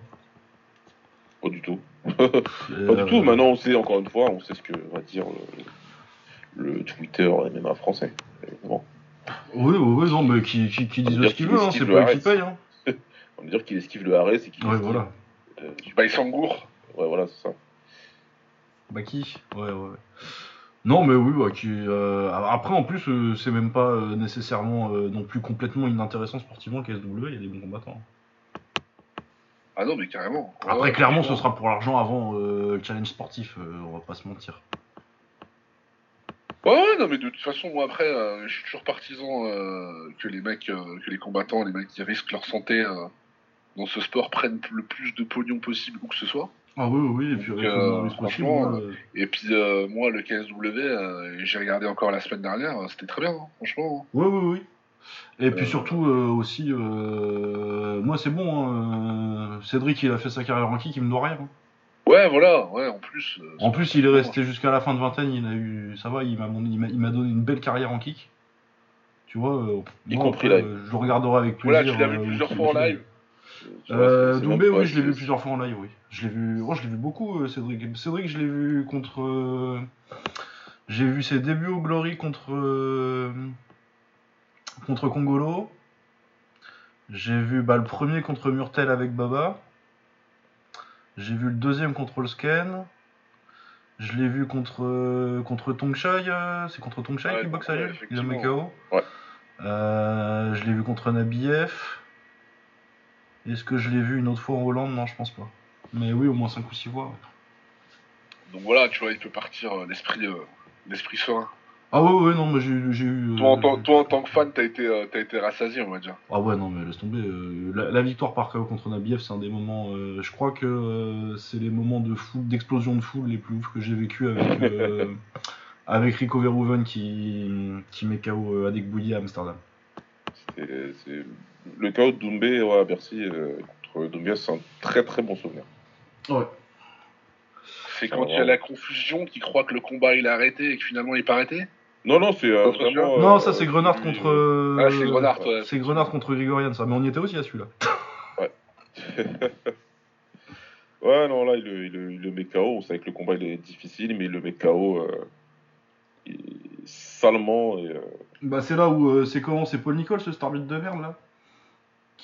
Pas du tout. Euh, Pas du tout. Maintenant, on sait, encore une fois, on sait ce que va dire le, le Twitter MMA français. évidemment. Oui, oui, oui, non, mais qui, qui, qui dise ce qu'il veut, hein, c'est pas lui qui paye. Hein. On va dire qu'il esquive le arrêt, c'est qu'il Ouais, voilà. Euh, Bah, il s'engoure. ouais, voilà, c'est ça. Baki Ouais, ouais. Non, mais oui, bah, qui, euh, après, en plus, euh, c'est même pas euh, nécessairement non plus complètement inintéressant sportivement le KSW, il y a des bons combattants. Ah non, mais carrément. Après, Ouais, clairement, ce sera pour l'argent avant le challenge sportif, on va pas se mentir. Ouais, ouais, non, mais de toute façon, moi après, je suis toujours partisan que les mecs, que les combattants, les mecs qui risquent leur santé dans ce sport prennent le plus de pognon possible où que ce soit. Ah oui, oui, oui, et puis Donc, euh, franchement, moi, euh, Et puis euh, moi, le KSW, j'ai regardé encore la semaine dernière, c'était très bien, hein, franchement. Oui, oui, oui. Et puis surtout aussi, moi c'est bon, hein, Cédric il a fait sa carrière en kick, il me doit rien. hein. Ouais, voilà, ouais, en plus. En plus il est resté jusqu'à la fin de vingtaine, il a eu, ça va, il m'a il donné une belle carrière en kick. Tu vois, euh, Y moi, compris après, live. je le regarderai avec plaisir. Voilà, tu l'as vu plusieurs fois en live. Euh, Doumbé, oui, je l'ai vu plusieurs fois en live, oui. Je l'ai vu, oh, je l'ai vu beaucoup, euh, Cédric. Cédric, je l'ai vu contre. euh, J'ai vu ses débuts au Glory contre. euh, contre Congolo. J'ai vu bah, le premier contre Murtel avec Baba. J'ai vu le deuxième contre Scan. Je l'ai vu contre, contre Tongshai. C'est contre Tongshai Ouais, qui boxe à Lille Il a. KO. Ouais. Euh, je l'ai vu contre Nabiev. Est-ce que je l'ai vu une autre fois en Hollande? Non, je pense pas. Mais oui, au moins 5 ou 6 fois. ouais. Donc voilà, tu vois, il peut partir euh, l'esprit euh, l'esprit serein. Ah ouais, ouais, non, mais j'ai eu- j'ai eu. Toi, en euh, tant, toi, en tant que fan, t'as été, euh, t'as été rassasié, on va dire. Ah ouais, non, mais laisse tomber. euh, la, la victoire par KO contre Nabiev, c'est un des moments. euh, je crois que euh, c'est les moments de foule, d'explosion de foule les plus ouf que j'ai vécu avec, euh, avec Rico Verhoeven qui, qui met KO euh, Adek Bouilly à Amsterdam. c'est- c'est- Le chaos de Doumbé ouais, à Bercy euh, contre Doumbia, c'est un très très bon souvenir. Ouais. C'est quand il y a ouais. la confusion qui croit que le combat il a arrêté et que finalement il n'est pas arrêté? Non, non, c'est euh, vraiment. non, euh, ça c'est Grenard contre. euh, euh, Ah, c'est Grenard, ouais. C'est Grenard contre Grigorian, ça. Mais on y était aussi à celui-là. Ouais, non, là, il le, il le, il le met KO. On savait que le combat il est difficile, mais il le met KO euh, salement. Et, euh, Bah c'est là où euh, c'est comment c'est Paul Nicole ce starbeat de merde là?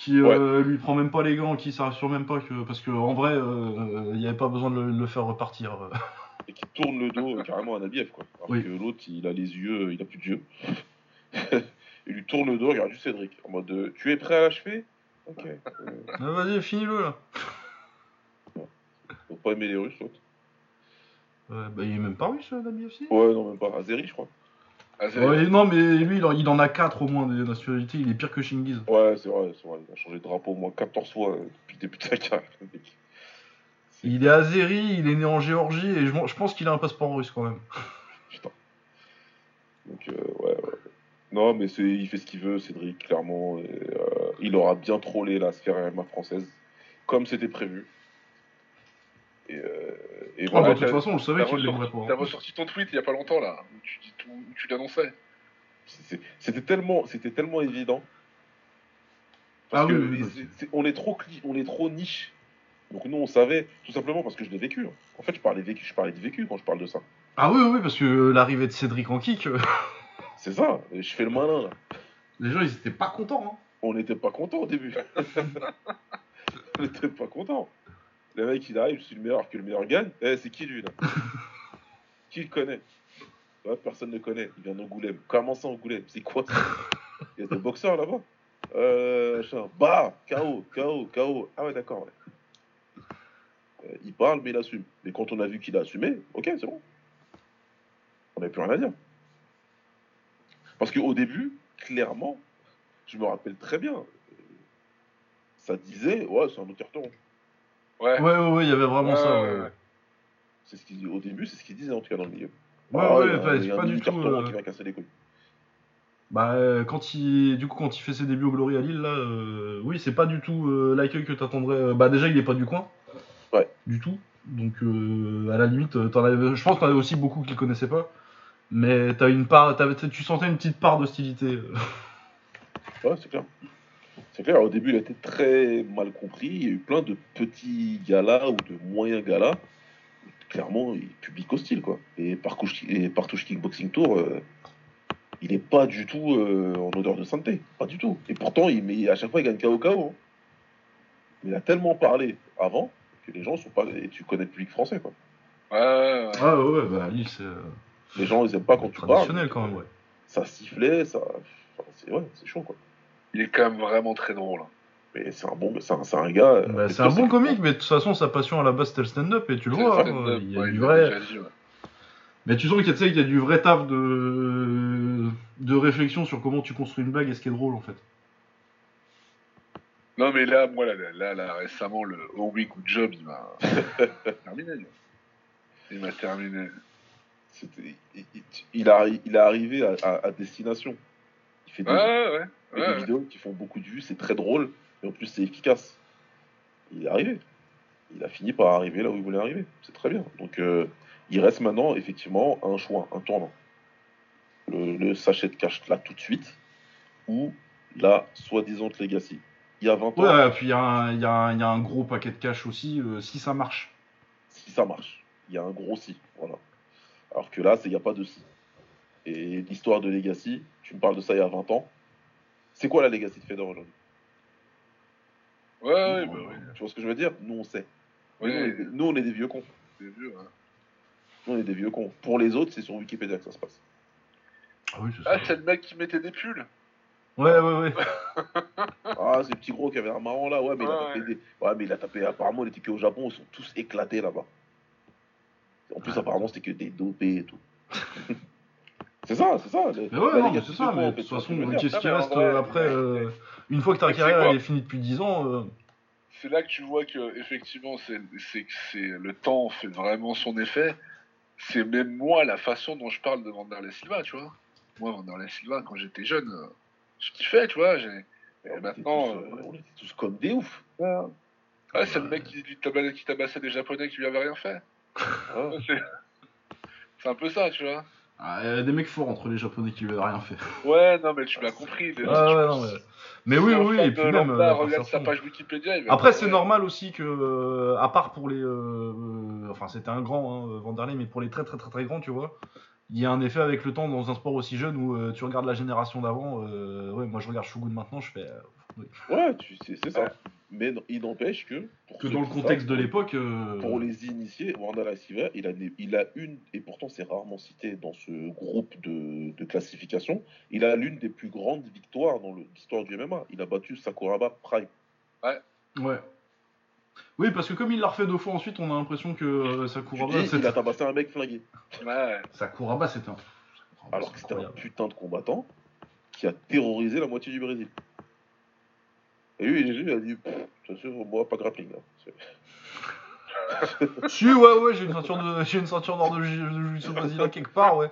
Qui euh, lui prend même pas les gants, qui s'assure même pas que parce que en vrai euh, il n'y avait pas besoin de le, de le faire repartir. et qui tourne le dos euh, carrément à Nabiev, quoi. Alors Oui. que l'autre, il a les yeux, il a plus de yeux. il lui tourne le dos, regarde juste Cédric. En mode, tu es prêt à l'achever Ok. Ah, Vas-y finis-le là. faut pas aimer les Russes, l'autre. Euh, bah il est même pas russe la BFC. Ouais, non, même pas. Azeri, je crois. Ah, Ouais, non mais lui il en, il en a 4 au moins des nationalités, il est pire que Shingiz. Ouais, c'est vrai, c'est vrai. Il a changé de drapeau au moins 14 fois euh, depuis le début de sa carrière. Il est azéri, il est né en Géorgie et je, je pense qu'il a un passeport russe quand même. Putain. Donc, euh, ouais, ouais. Non, mais c'est, il fait ce qu'il veut, Cédric, clairement. et, euh, il aura bien trollé la sphère MMA française, comme c'était prévu. Et, euh, et Ah, voilà, bah, de toute t'as- façon on le savait T'as qu'il ressorti, l'aimerait pas. t'as hein. ressorti ton tweet il y a pas longtemps là, où tu, tu l'annonçais. c'était tellement, c'était tellement évident. Parce Ah que oui, on, est trop, cli- on est trop niche. Donc nous, on savait, tout simplement parce que je l'ai vécu. hein. En fait, je parlais, vécu, je parlais de vécu quand je parle de ça. Ah oui oui parce que l'arrivée de Cédric en kick, euh, C'est ça, je fais le malin là. les gens ils étaient pas contents. Hein. On n'était pas content au début. on n'était pas content. Le mec il arrive, je suis le meilleur que le meilleur gagne. Eh, c'est qui lui là? Qui le connaît? Ouais, Personne ne le connaît. Il vient d'Angoulême. Comment ça Angoulême? C'est quoi ça? Il y a des boxeurs là-bas? Euh, bah, KO, KO, KO. Ah ouais, d'accord. ouais. Euh, il parle, mais il assume. Mais quand on a vu qu'il a assumé, ok, c'est bon. On n'avait plus rien à dire. Parce qu'au début, clairement, je me rappelle très bien, ça disait, ouais, c'est un autre carton. Ouais. Ouais ouais ouais il y avait vraiment ça. C'est ce qu'il, au début, c'est ce qu'il disait en tout cas dans le milieu. Ouais, Ah, ouais, c'est pas du tout, euh, qui va casser les couilles. Bah euh, quand il du coup quand il fait ses débuts au Glory à Lille là euh, oui c'est pas du tout euh, l'accueil que t'attendrais bah déjà il est pas du coin Ouais. du tout donc à la limite t'en avais je pense qu'il y en avait aussi beaucoup qui le connaissaient pas mais t'as une part tu sentais une petite part d'hostilité. Ouais, c'est clair. C'est clair, au début, il a été très mal compris. Il y a eu plein de petits galas ou de moyens galas. Clairement, il public hostile, quoi. Et par, Couch- et par Touche Kickboxing Tour, euh, il est pas du tout euh, en odeur de sainteté. Pas du tout. Et pourtant, il, mais à chaque fois, il gagne KO KO. hein. Mais il a tellement parlé avant que les gens sont pas. Et tu connais le public français, quoi. Ouais, ouais, ouais. Ah ouais, bah Lille, c'est euh, Les gens, ils aiment pas quand tu parles. traditionnel quand même, ouais. Ça sifflait, ça. enfin, c'est ouais, c'est chaud, quoi. Il est quand même vraiment très drôle. Mais c'est un bon, c'est un, c'est un gars. euh, Bah, c'est un bon que- comique, mais de toute façon, sa passion à la base, c'était le stand-up, et tu le vois, le hein, stand-up, il y a ouais, du il l'a vrai... déjà dit, ouais. Mais tu sens qu'il y y a du vrai taf de... de réflexion sur comment tu construis une blague et ce qui est drôle, en fait. Non, mais là, moi, là, là, là, là, récemment, le Oh oui, good job, il m'a terminé. Il m'a terminé. C'était- il, il- il a, il est arrivé à, à- à destination. Il fait des, Ouais, ouais, ouais, des ouais. vidéos qui font beaucoup de vues, c'est très drôle, et en plus c'est efficace. Il est arrivé. Il a fini par arriver là où il voulait arriver. C'est très bien. Donc euh, il reste maintenant effectivement un choix, un tournant. Le, le sachet de cash là tout de suite, ou la soi-disant Legacy. Il y a 20 ans, Ouais, et puis il y, a un- il y a un- il y a un gros paquet de cash aussi, euh, si ça marche. si ça marche. Il y a un gros si, voilà. Alors que là, il n'y a pas de si. Et l'histoire de Legacy, tu me parles de ça il y a 20 ans. C'est quoi la Legacy de Fedor aujourd'hui? Ouais, ouais, bah oui. Tu vois ce que je veux dire? Nous, on sait. Ouais, nous, on est, nous, on est des vieux cons. c'est vieux, hein. Nous, on est des vieux cons. Pour les autres, c'est sur Wikipédia que ça se passe. Ah oui, c'est Ah, ça. c'est le mec qui mettait des pulls Ouais, ouais, ouais. Ah, ces petits gros qui avaient un marrant là, ouais, mais il a Ouais, tapé ouais. des. Ouais, mais il a tapé. Apparemment, les tickets au Japon, ils sont tous éclatés là-bas. En plus, Ah. apparemment, c'était que des dopés et tout. c'est ça, c'est ça. Mais ouais, c'est de ça, mais de toute façon, qu'est-ce qui reste euh, après mais- euh, Une fois que ta carrière elle est finie depuis 10 ans, euh, C'est là que tu vois que effectivement, c'est c'est que c'est le temps fait vraiment son effet. C'est même moi la façon dont je parle de Vanderlei Silva, tu vois. Moi, Vanderlei Silva, quand j'étais jeune, euh, je kiffais, tu vois. j'ai- Et maintenant, tous, euh, euh, on était tous comme des oufs. Ouais, c'est le mec qui, qui tabassait, qui tabassait des Japonais qui lui avaient rien fait. Ah. C'est un peu ça, tu vois. Ah, il y a des mecs forts entre les japonais qui lui avaient rien fait. Ouais, non, mais tu m'as compris. Ouais, ouais, non, mais... mais oui, oui, et puis même. euh, regarde sa page Wikipédia. il va Après, c'est normal aussi que, euh, à part pour les. euh, euh, enfin, c'était un grand, hein, Vanderlei, mais pour les très très très très grands, tu vois, il y a un effet avec le temps dans un sport aussi jeune où euh, tu regardes la génération d'avant. euh, ouais, moi je regarde Shogun maintenant, je fais. euh, Ouais, tu sais, c'est ça. Ouais. Mais non- il n'empêche que. pour que dans le contexte de l'époque. euh, Pour les initiés, Wanda Silva, il a, il a une, et pourtant c'est rarement cité dans ce groupe de, de classification, il a l'une des plus grandes victoires dans l'histoire du MMA. Il a battu Sakuraba Prime. Ouais. Oui, parce que comme il l'a refait deux fois ensuite, on a l'impression que euh, Sakuraba, dis, il a tabassé un mec flingué. Ouais. Sakuraba, c'était un. Sakuraba, Alors c'est que c'était un putain de combattant qui a terrorisé la moitié du Brésil. Et lui, il a dit, ça sûr, moi, pas grappling. C'est- Si, ouais, ouais, j'ai une ceinture de, j'ai une ceinture d'or de jiu- de jiu-jitsu brésilien quelque part, ouais.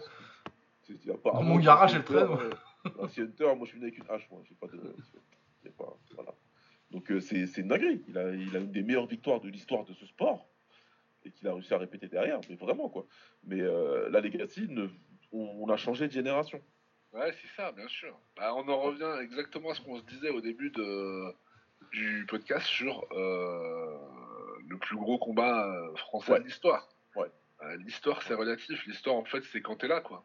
Dans mon garage, elle traîne. Un si Hunter, moi, je suis venu avec une hache, moi. J'ai pas de. c'est pas- voilà. Donc, euh, c'est c'est une dinguerie. Il a, il a une des meilleures victoires de l'histoire de ce sport. Et qu'il a réussi à répéter derrière, mais vraiment, quoi. Mais euh, la Legacy, ne, on, on a changé de génération. Ouais, c'est ça, bien sûr. Bah, on en revient exactement à ce qu'on se disait au début de, du podcast sur euh, le plus gros combat euh, français Ouais. de l'histoire. Ouais. Euh, l'histoire, c'est relatif. L'histoire, en fait, c'est quand t'es là, quoi.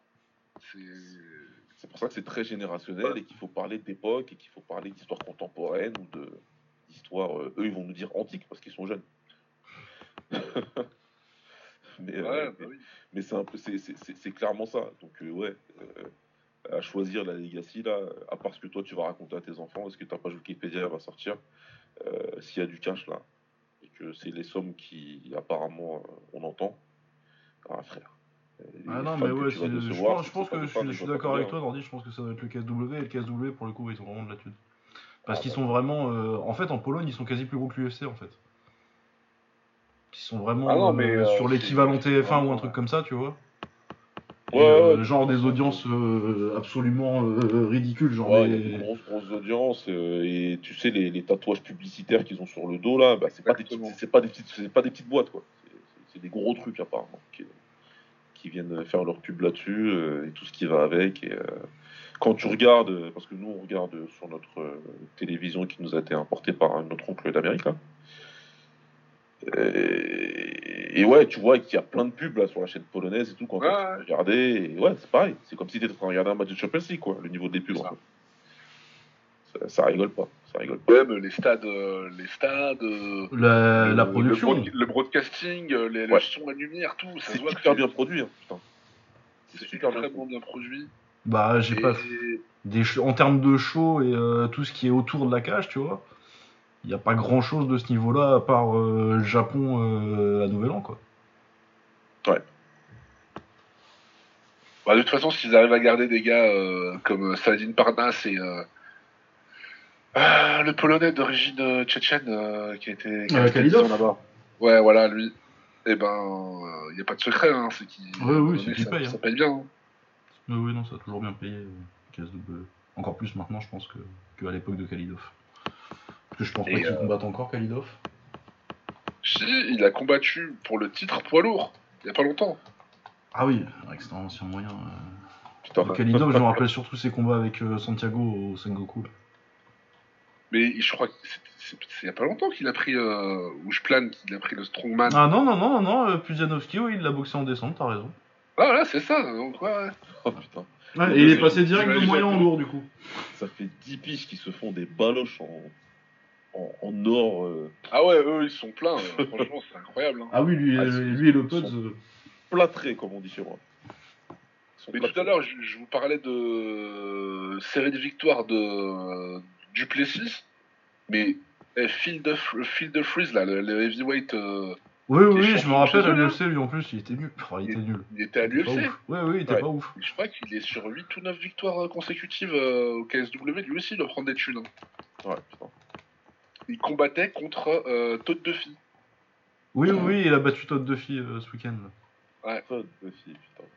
C'est. C'est pour ça que c'est très générationnel et qu'il faut parler d'époque et qu'il faut parler d'histoire contemporaine ou de d'histoire. euh, eux, ils vont nous dire antique parce qu'ils sont jeunes. mais bah oui. c'est un peu, c'est- c'est c'est- c'est clairement ça. Donc ouais, à choisir la legacy là, à part ce que toi tu vas raconter à tes enfants, est-ce que ta page Wikipédia va sortir euh, s'il y a du cash là et que c'est les sommes qui apparemment euh, on entend. Ah frère. les Ah non, mais ouais, je pense, je pense que je suis, je d'accord avec toi, Nordi, je pense que ça doit être le KSW, et le KSW, pour le coup, ils ont vraiment de la thune. Parce Ah, qu'ils sont vraiment. euh, en fait, en Pologne, ils sont quasi plus gros que l'UFC, en fait. Ils sont vraiment Ah non, mais, euh, sur l'équivalent c'est TF1 ou un truc comme ça, tu vois. Ouais, euh, ouais. genre des audiences euh, absolument euh, ridicules, genre Ouais, il y a des- des grosses, grosses audiences et tu sais les, les tatouages publicitaires qu'ils ont sur le dos là, bah, c'est pas des c'est pas des petites, c'est pas des petites boîtes quoi. C'est- des gros trucs apparemment qui, qui viennent faire leur pub là-dessus et tout ce qui va avec. Et quand tu regardes, parce que nous on regarde sur notre télévision qui nous a été importée par notre oncle d'Amérique là. Et, et ouais, tu vois qu'il y a plein de pubs là sur la chaîne polonaise et tout quand Ouais, tu regarder. Et ouais, c'est pareil. C'est comme si tu étais en train de regarder un match de Champions League quoi, le niveau des pubs. Ça. fait. Ça, ça rigole pas. ça rigole. Ouais, mais les stades, euh, les stades, euh, La, le, la le production. broad- le broadcasting, euh, les, Ouais. le son, la lumière, tout, ça C'est c'est- bien produit, hein, putain. c'est super extrêmement bien produit. Bah, j'ai Et- pas. Des en termes de show et euh, tout ce qui est autour de la cage, tu vois. Il n'y a pas grand chose de ce niveau-là à part euh, le Japon euh, à Nouvel An, quoi. Bah, de toute façon, s'ils arrivent à garder des gars euh, comme Saladin Parnas et euh, le Polonais d'origine tchétchène qui a été qui a resté Khalidov. 10 ans là-bas. Ouais, voilà, lui. Eh ben, il n'y a pas de secret, hein, c'est qu'il Ouais, oui, ça- c'est qu'il paye, Ça hein. paye bien. hein. Oui, non, ça a toujours bien payé, KSW. Encore plus maintenant, je pense, que, que à l'époque de Kalidov. Parce que je pense Et, pas qu'il euh, combatte encore, Kalidov. Si, il a combattu pour le titre poids lourd, il n'y a pas longtemps. Ah oui, avec un ancien moyen. euh. Putain. Kalidov, je me rappelle surtout ses combats avec euh, Santiago au Sengoku. là. Mais je crois que c'est- c'est c'est il n'y a pas longtemps qu'il a pris, euh, ou je plane qu'il a pris le Strongman. Ah, Ah non, non, non, non, non, euh, Pudzianowski, oui, il l'a boxé en décembre, t'as raison. voilà, c'est ça. Donc, ouais, ouais. Oh putain. Ouais, et il est passé direct de moyen en lourd, du coup. Ça fait 10 piges qui se font des baloches en, en, en or. euh, Ah ouais, eux, ils sont pleins. euh, franchement, c'est incroyable. hein. Ah oui, lui, Ah, lui et le euh, plâtrés, comme on dit chez moi. Mais tout à l'heure, je, je vous parlais de série de victoires de Duplessis, mais eh, Phil de Phil de Freeze là, le, le heavyweight, euh, Oui, oui, oui, je me rappelle, à l'UFC, lui en plus, il était nul. Enfin, il était nul. il était à l'UFC. Ouais, oui, il était Ouais. pas ouf. Je crois qu'il est sur 8 ou 9 victoires euh, consécutives euh, au KSW. Lui aussi, il doit prendre des thunes. hein. Ouais, putain. Il combattait contre euh, Todd Duffy. Oui, oui, oui, il a battu Todd Duffy euh, ce week-end. Pas de filles, putain.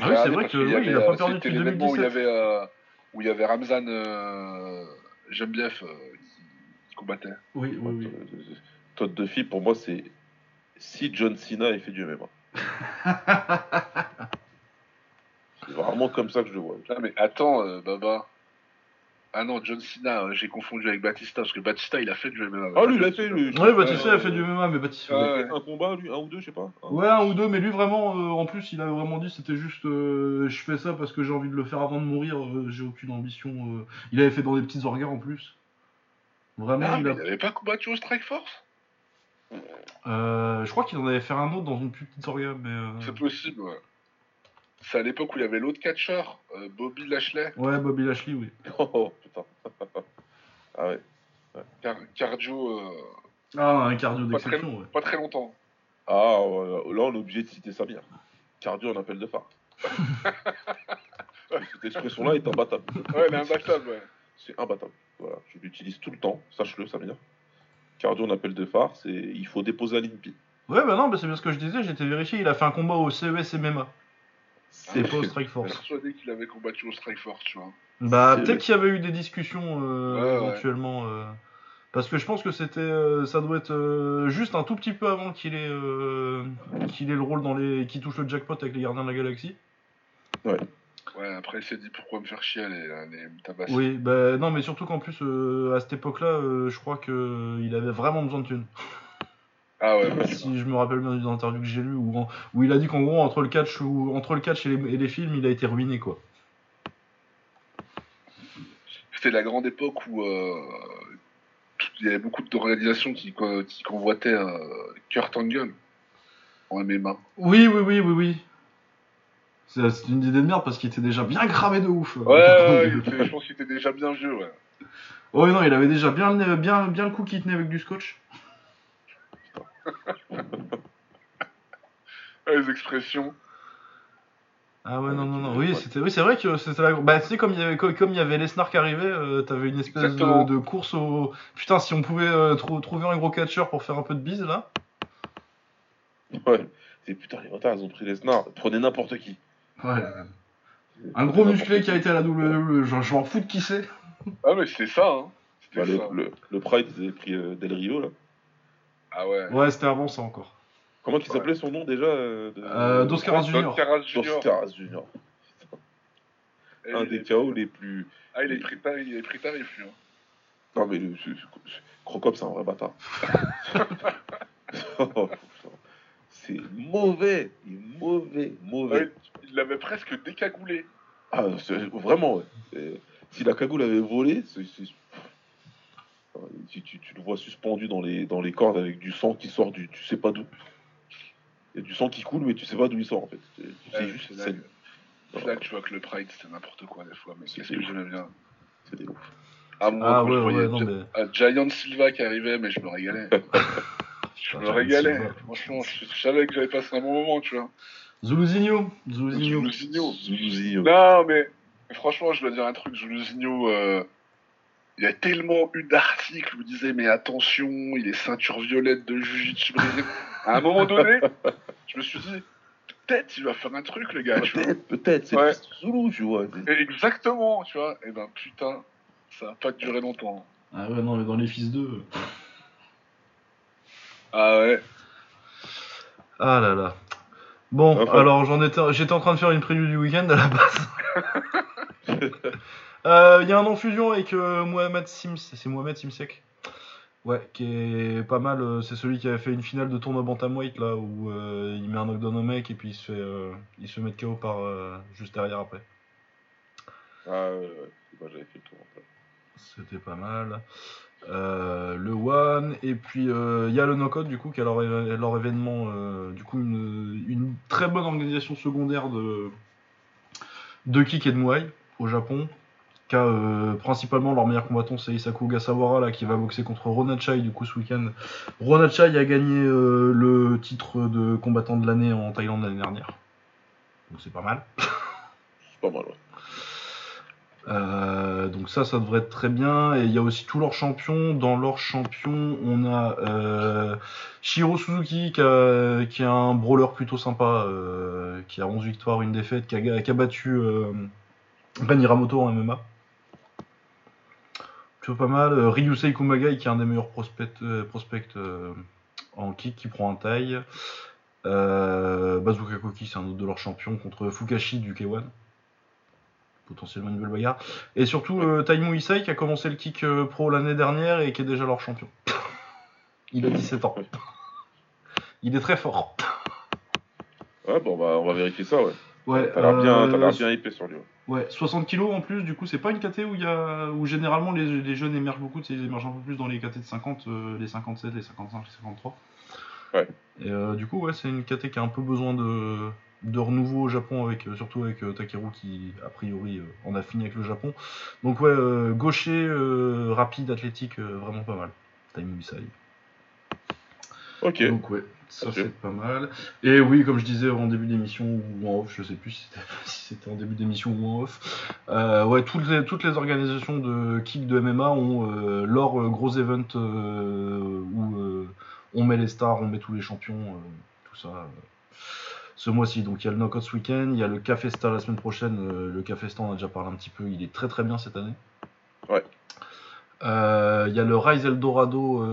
Ah oui, c'est vrai que oui, il avait, a pas perdu C'était depuis l'événement où il y 2017. avait, euh, où il y avait Ramzan euh, Jembiev euh, qui, qui combattait. Oui, oui, oui. Todd Duffy, pour moi, c'est si John Cena avait fait du MMA. C'est vraiment comme ça que je le vois. Ah, mais attends, euh, Baba. Ah non, John Cena, euh, j'ai confondu avec Batista, parce que Batista, il a fait du MMA. Ah, lui, il a fait. Lui, Ouais, Batista Euh, a fait du MMA, mais Batista. il a Ouais. fait un combat, lui, un ou deux, je sais pas. Un- Ouais, un ou deux, mais lui vraiment, euh, en plus, il a vraiment dit c'était juste euh, je fais ça parce que j'ai envie de le faire avant de mourir, euh, j'ai aucune ambition. euh. Il avait fait dans des petites orgas en plus. Vraiment, Ah, il mais a. il avait pas combattu au Strike Force? Euh, je crois qu'il en avait fait un autre dans une plus petite orga, mais. euh, C'est possible, ouais. C'est à l'époque où il y avait l'autre catcheur, euh, Bobby Lashley, Ouais, Bobby Lashley, oui. Oh, putain. ah ouais. car- cardio, euh, Ah, un cardio d'exception, ouais. pas très longtemps. Ah, ouais, là, on est obligé de citer Samir. Cardio en appel de phare. Cette expression-là est imbattable. Ouais, il est imbattable, ouais. C'est imbattable. Voilà, je l'utilise tout le temps, sache-le, Samir. Cardio en appel de phare, c'est il faut déposer à l'INPI. Ouais, bah non, bah c'est bien ce que je disais, j'étais vérifié, il a fait un combat au CES MMA. C'est Ah, pas au Strike Je Force. suis persuadé qu'il avait combattu au Strike Force, tu vois. Bah, peut-être qu'il y avait eu des discussions euh, Ouais, ouais. éventuellement. euh, parce que je pense que c'était, euh, ça doit être euh, juste un tout petit peu avant qu'il ait, euh, qu'il ait le rôle dans les, qui touche le jackpot avec les Gardiens de la Galaxie. Ouais, après il s'est dit pourquoi me faire chier à les, les tabasser. Oui, bah non, mais surtout qu'en plus euh, à cette époque-là, euh, je crois que il avait vraiment besoin de thunes. Ah ouais. Si je me rappelle bien d'une interview que j'ai lue où, où il a dit qu'en gros entre le catch ou entre le catch et les, et les films, il a été ruiné quoi. C'était la grande époque où euh, il y avait beaucoup d'organisations qui, qui convoitaient euh, Kurt Angle en MMA. Oui, oui, oui, oui, oui. C'est une idée de merde parce qu'il était déjà bien cramé de ouf. Ouais, ouais, je pense qu'il était déjà bien vieux, ouais. Ouais, non, il avait déjà bien, le- bien, bien le coup qui tenait avec du scotch. Ouais, Les expressions. Ah ouais, Ouais, non, non, non. Oui, c'était, oui, c'est vrai que c'était la. Bah, tu sais, comme il y avait, comme comme il y avait Lesnar qui arrivait, euh, t'avais une espèce de, course au. Putain, si on pouvait euh, trou- trouver un gros catcheur pour faire un peu de bise là. Ouais. C'est putain, les retards, ils ont pris Lesnar. Prenez n'importe qui. Ouais. Un gros musclé qui a été à la WWE, genre, je m'en fous de qui c'est. Ah, mais c'était ça, hein. C'était Bah, le, le, le Pride, ils avaient pris euh, Del Rio, là. Ah ouais. Ouais, c'était avant ça encore. Comment il Ouais. s'appelait son nom déjà euh, de... Euh, Dos Caras Don Junior. Dos Junior. Caras Junior. Un des KO les plus. Ah, il est pris tarif, il est pris hein. Non, mais le, Crocop, c'est un vrai bâtard. Oh, c'est mauvais. Il est mauvais, mauvais. Ouais, il l'avait presque décagoulé. Ah, c'est- vraiment, ouais. Si la cagoule avait volé, c'est. Tu, tu- tu le vois suspendu dans les, dans les cordes avec du sang qui sort du. Tu sais pas d'où. Il y a du sang qui coule, mais tu sais pas d'où il sort en fait. Tu tu sais Ouais, juste c'est là, c'est que- c'est là que tu vois que le Pride c'était n'importe quoi des fois, mais C'est qu'est-ce que j'aimais bien. c'est des ouf. Ah, moi, Ah ouais, je voyais ouais, non, mais. ah, Giant Silva qui arrivait, mais je me régalais. je me régalais. Silva. Franchement, je, je savais que j'avais passé un bon moment, tu vois. Zuluzinho Zuluzinho. Zuluzinho. Zuluzinho. Non, mais franchement, je dois dire un truc, Zuluzinho, euh, il y a tellement eu d'articles où il disait mais attention, il est ceinture violette de brésilien. À un moment donné, je me suis dit, peut-être il va faire un truc, le gars. Peut-être, peut-être, c'est Ouais. tu vois. exactement, tu vois. Et ben putain, ça va pas durer longtemps. Ah ouais, non, mais dans les fils d'eux. Ah ouais. Ah là là. Bon, Enfin. alors j'en étais, j'étais en train de faire une preview du week-end à la base. Euh, Il y a un en-fusion avec euh, Mohamed Sims, c'est Mohamed Simsek. Ouais, qui est pas mal. euh, c'est celui qui avait fait une finale de tournoi bantamweight là où euh, il met un knockdown au mec et puis il se fait, euh, il se met KO par euh, juste derrière après. Ah ouais, ouais. Moi, j'avais fait le tour. C'était pas mal. Euh, le One, et puis euh, il y a le Knockout du coup qui a leur, événement, euh, du coup une, une très bonne organisation secondaire de, de kick et de muay au Japon. Euh, principalement leur meilleur combattant c'est Isaku Ogasawara là, qui va boxer contre Ronachai du coup ce week-end. Ronachai a gagné euh, le titre de combattant de l'année en Thaïlande l'année dernière. Donc c'est pas mal. C'est pas mal, ouais. Euh, donc ça, ça devrait être très bien. Et il y a aussi tous leurs champions. Dans leurs champions, on a euh, Shiro Suzuki qui a, qui a un brawler plutôt sympa, euh, qui a 11 victoires, une défaite, qui a, qui a battu Ben Hiramoto en MMA. Plutôt pas mal. Euh, Ryusei Kumagai qui est un des meilleurs prospects, euh, prospects euh, en kick qui prend un taille. Bazooka Koki, c'est un autre de leurs champions contre Fukashi du K1 potentiellement une belle bagarre. Et surtout euh, Taimu Isai qui a commencé le kick euh, pro l'année dernière et qui est déjà leur champion. Il a 17 ans. Il est très fort. Ouais, bon, bah, on va vérifier ça, ouais. Ouais, T'as l'air bien, euh, t'as l'air bien hypé sur lui. ouais. Ouais, 60 kilos en plus, du coup c'est pas une KT où y a où généralement les, les jeunes émergent beaucoup, ils émergent un peu plus dans les KT de 50, euh, les 57, les 55, les 53. Ouais. Et euh, du coup ouais c'est une KT qui a un peu besoin de, de renouveau au Japon avec euh, surtout avec Takeru qui a priori en a fini avec le Japon. Donc ouais gaucher, rapide, athlétique, vraiment pas mal. Taimu Isai. Ok. Donc ouais, ça c'est pas mal. Et oui, comme je disais en début d'émission ou en off, je sais plus si c'était, en début d'émission ou en off, euh, ouais, toutes les, toutes les organisations de kick de MMA ont euh, leur euh, gros event où on met les stars, on met tous les champions, tout ça. ce mois-ci, donc il y a le Knockout ce week-end, il y a le Café Star la semaine prochaine. le Café Star, on a déjà parlé un petit peu, il est très très bien cette année. Ouais. Il y a le Rise Eldorado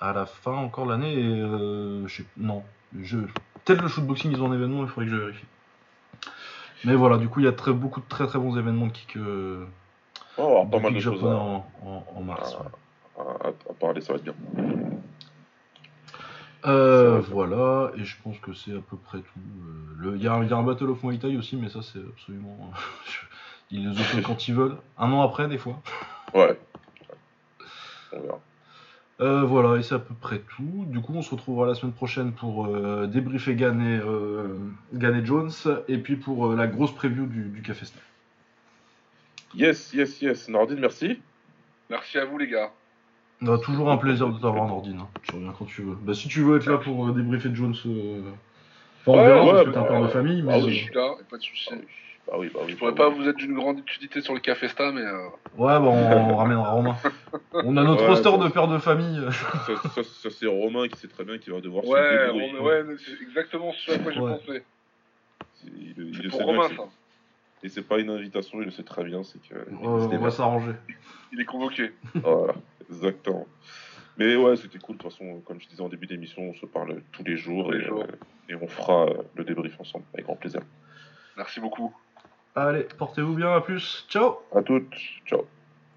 à la fin encore de l'année. Et euh, je sais- non, je peut-être le shootboxing ils ont un événement, il faudrait que je vérifie. Mais voilà, du coup il y a très beaucoup de très très bons événements de kick, euh, avoir de pas mal kick de choses à, en, en- en mars. Ah. ouais. à- à- à parler, ça va être bien. Euh, voilà, et je pense que c'est à peu près tout. Euh, Il y, a un- il y a un Battle of Muay Thai aussi, mais ça c'est absolument. ils les open quand ils veulent. Un an après, des fois. Ouais. On verra. Euh, voilà, et c'est à peu près tout. Du coup, on se retrouvera la semaine prochaine pour euh, débriefer Gann et, euh, Gann et Jones, et puis pour euh, la grosse preview du, du Café Star. Yes, yes, yes. Nordine, merci. Merci à vous, les gars. On a toujours un plaisir de t'avoir, Nordine. hein. Tu reviens quand tu veux. Bah, si tu veux être là pour euh, débriefer Jones, euh... enfin, on verra, ouais, parce que t'as bah, un père de famille, mais Ah je oui. suis là, pas de souci. Ah oui, bah oui. Bah oui Je pourrais bah pas oui. vous être d'une grande utilité sur le Cafesta, mais euh, ouais, bah, on, on ramènera Romain. On a notre Ouais, roster bon. de pères de famille. Ça, ça- ça, c'est Romain qui sait très bien qu'il va devoir se ouais, débrouiller. Romain- ouais, c'est exactement ce à quoi j'ai Ouais. pensé. C'est- Il, il C'est le pour sait bien Romain, ça. Et c'est pas une invitation, il le sait très bien, c'est que. Euh, il se on va s'arranger. Il est convoqué. Voilà, exactement. Mais ouais, c'était cool. De toute façon, comme je disais en début d'émission, on se parle tous les jours, Tous les et, jours. euh, et on fera euh, le débrief ensemble, avec grand plaisir. Merci beaucoup. Allez, portez-vous bien, à plus. Ciao À toutes, ciao.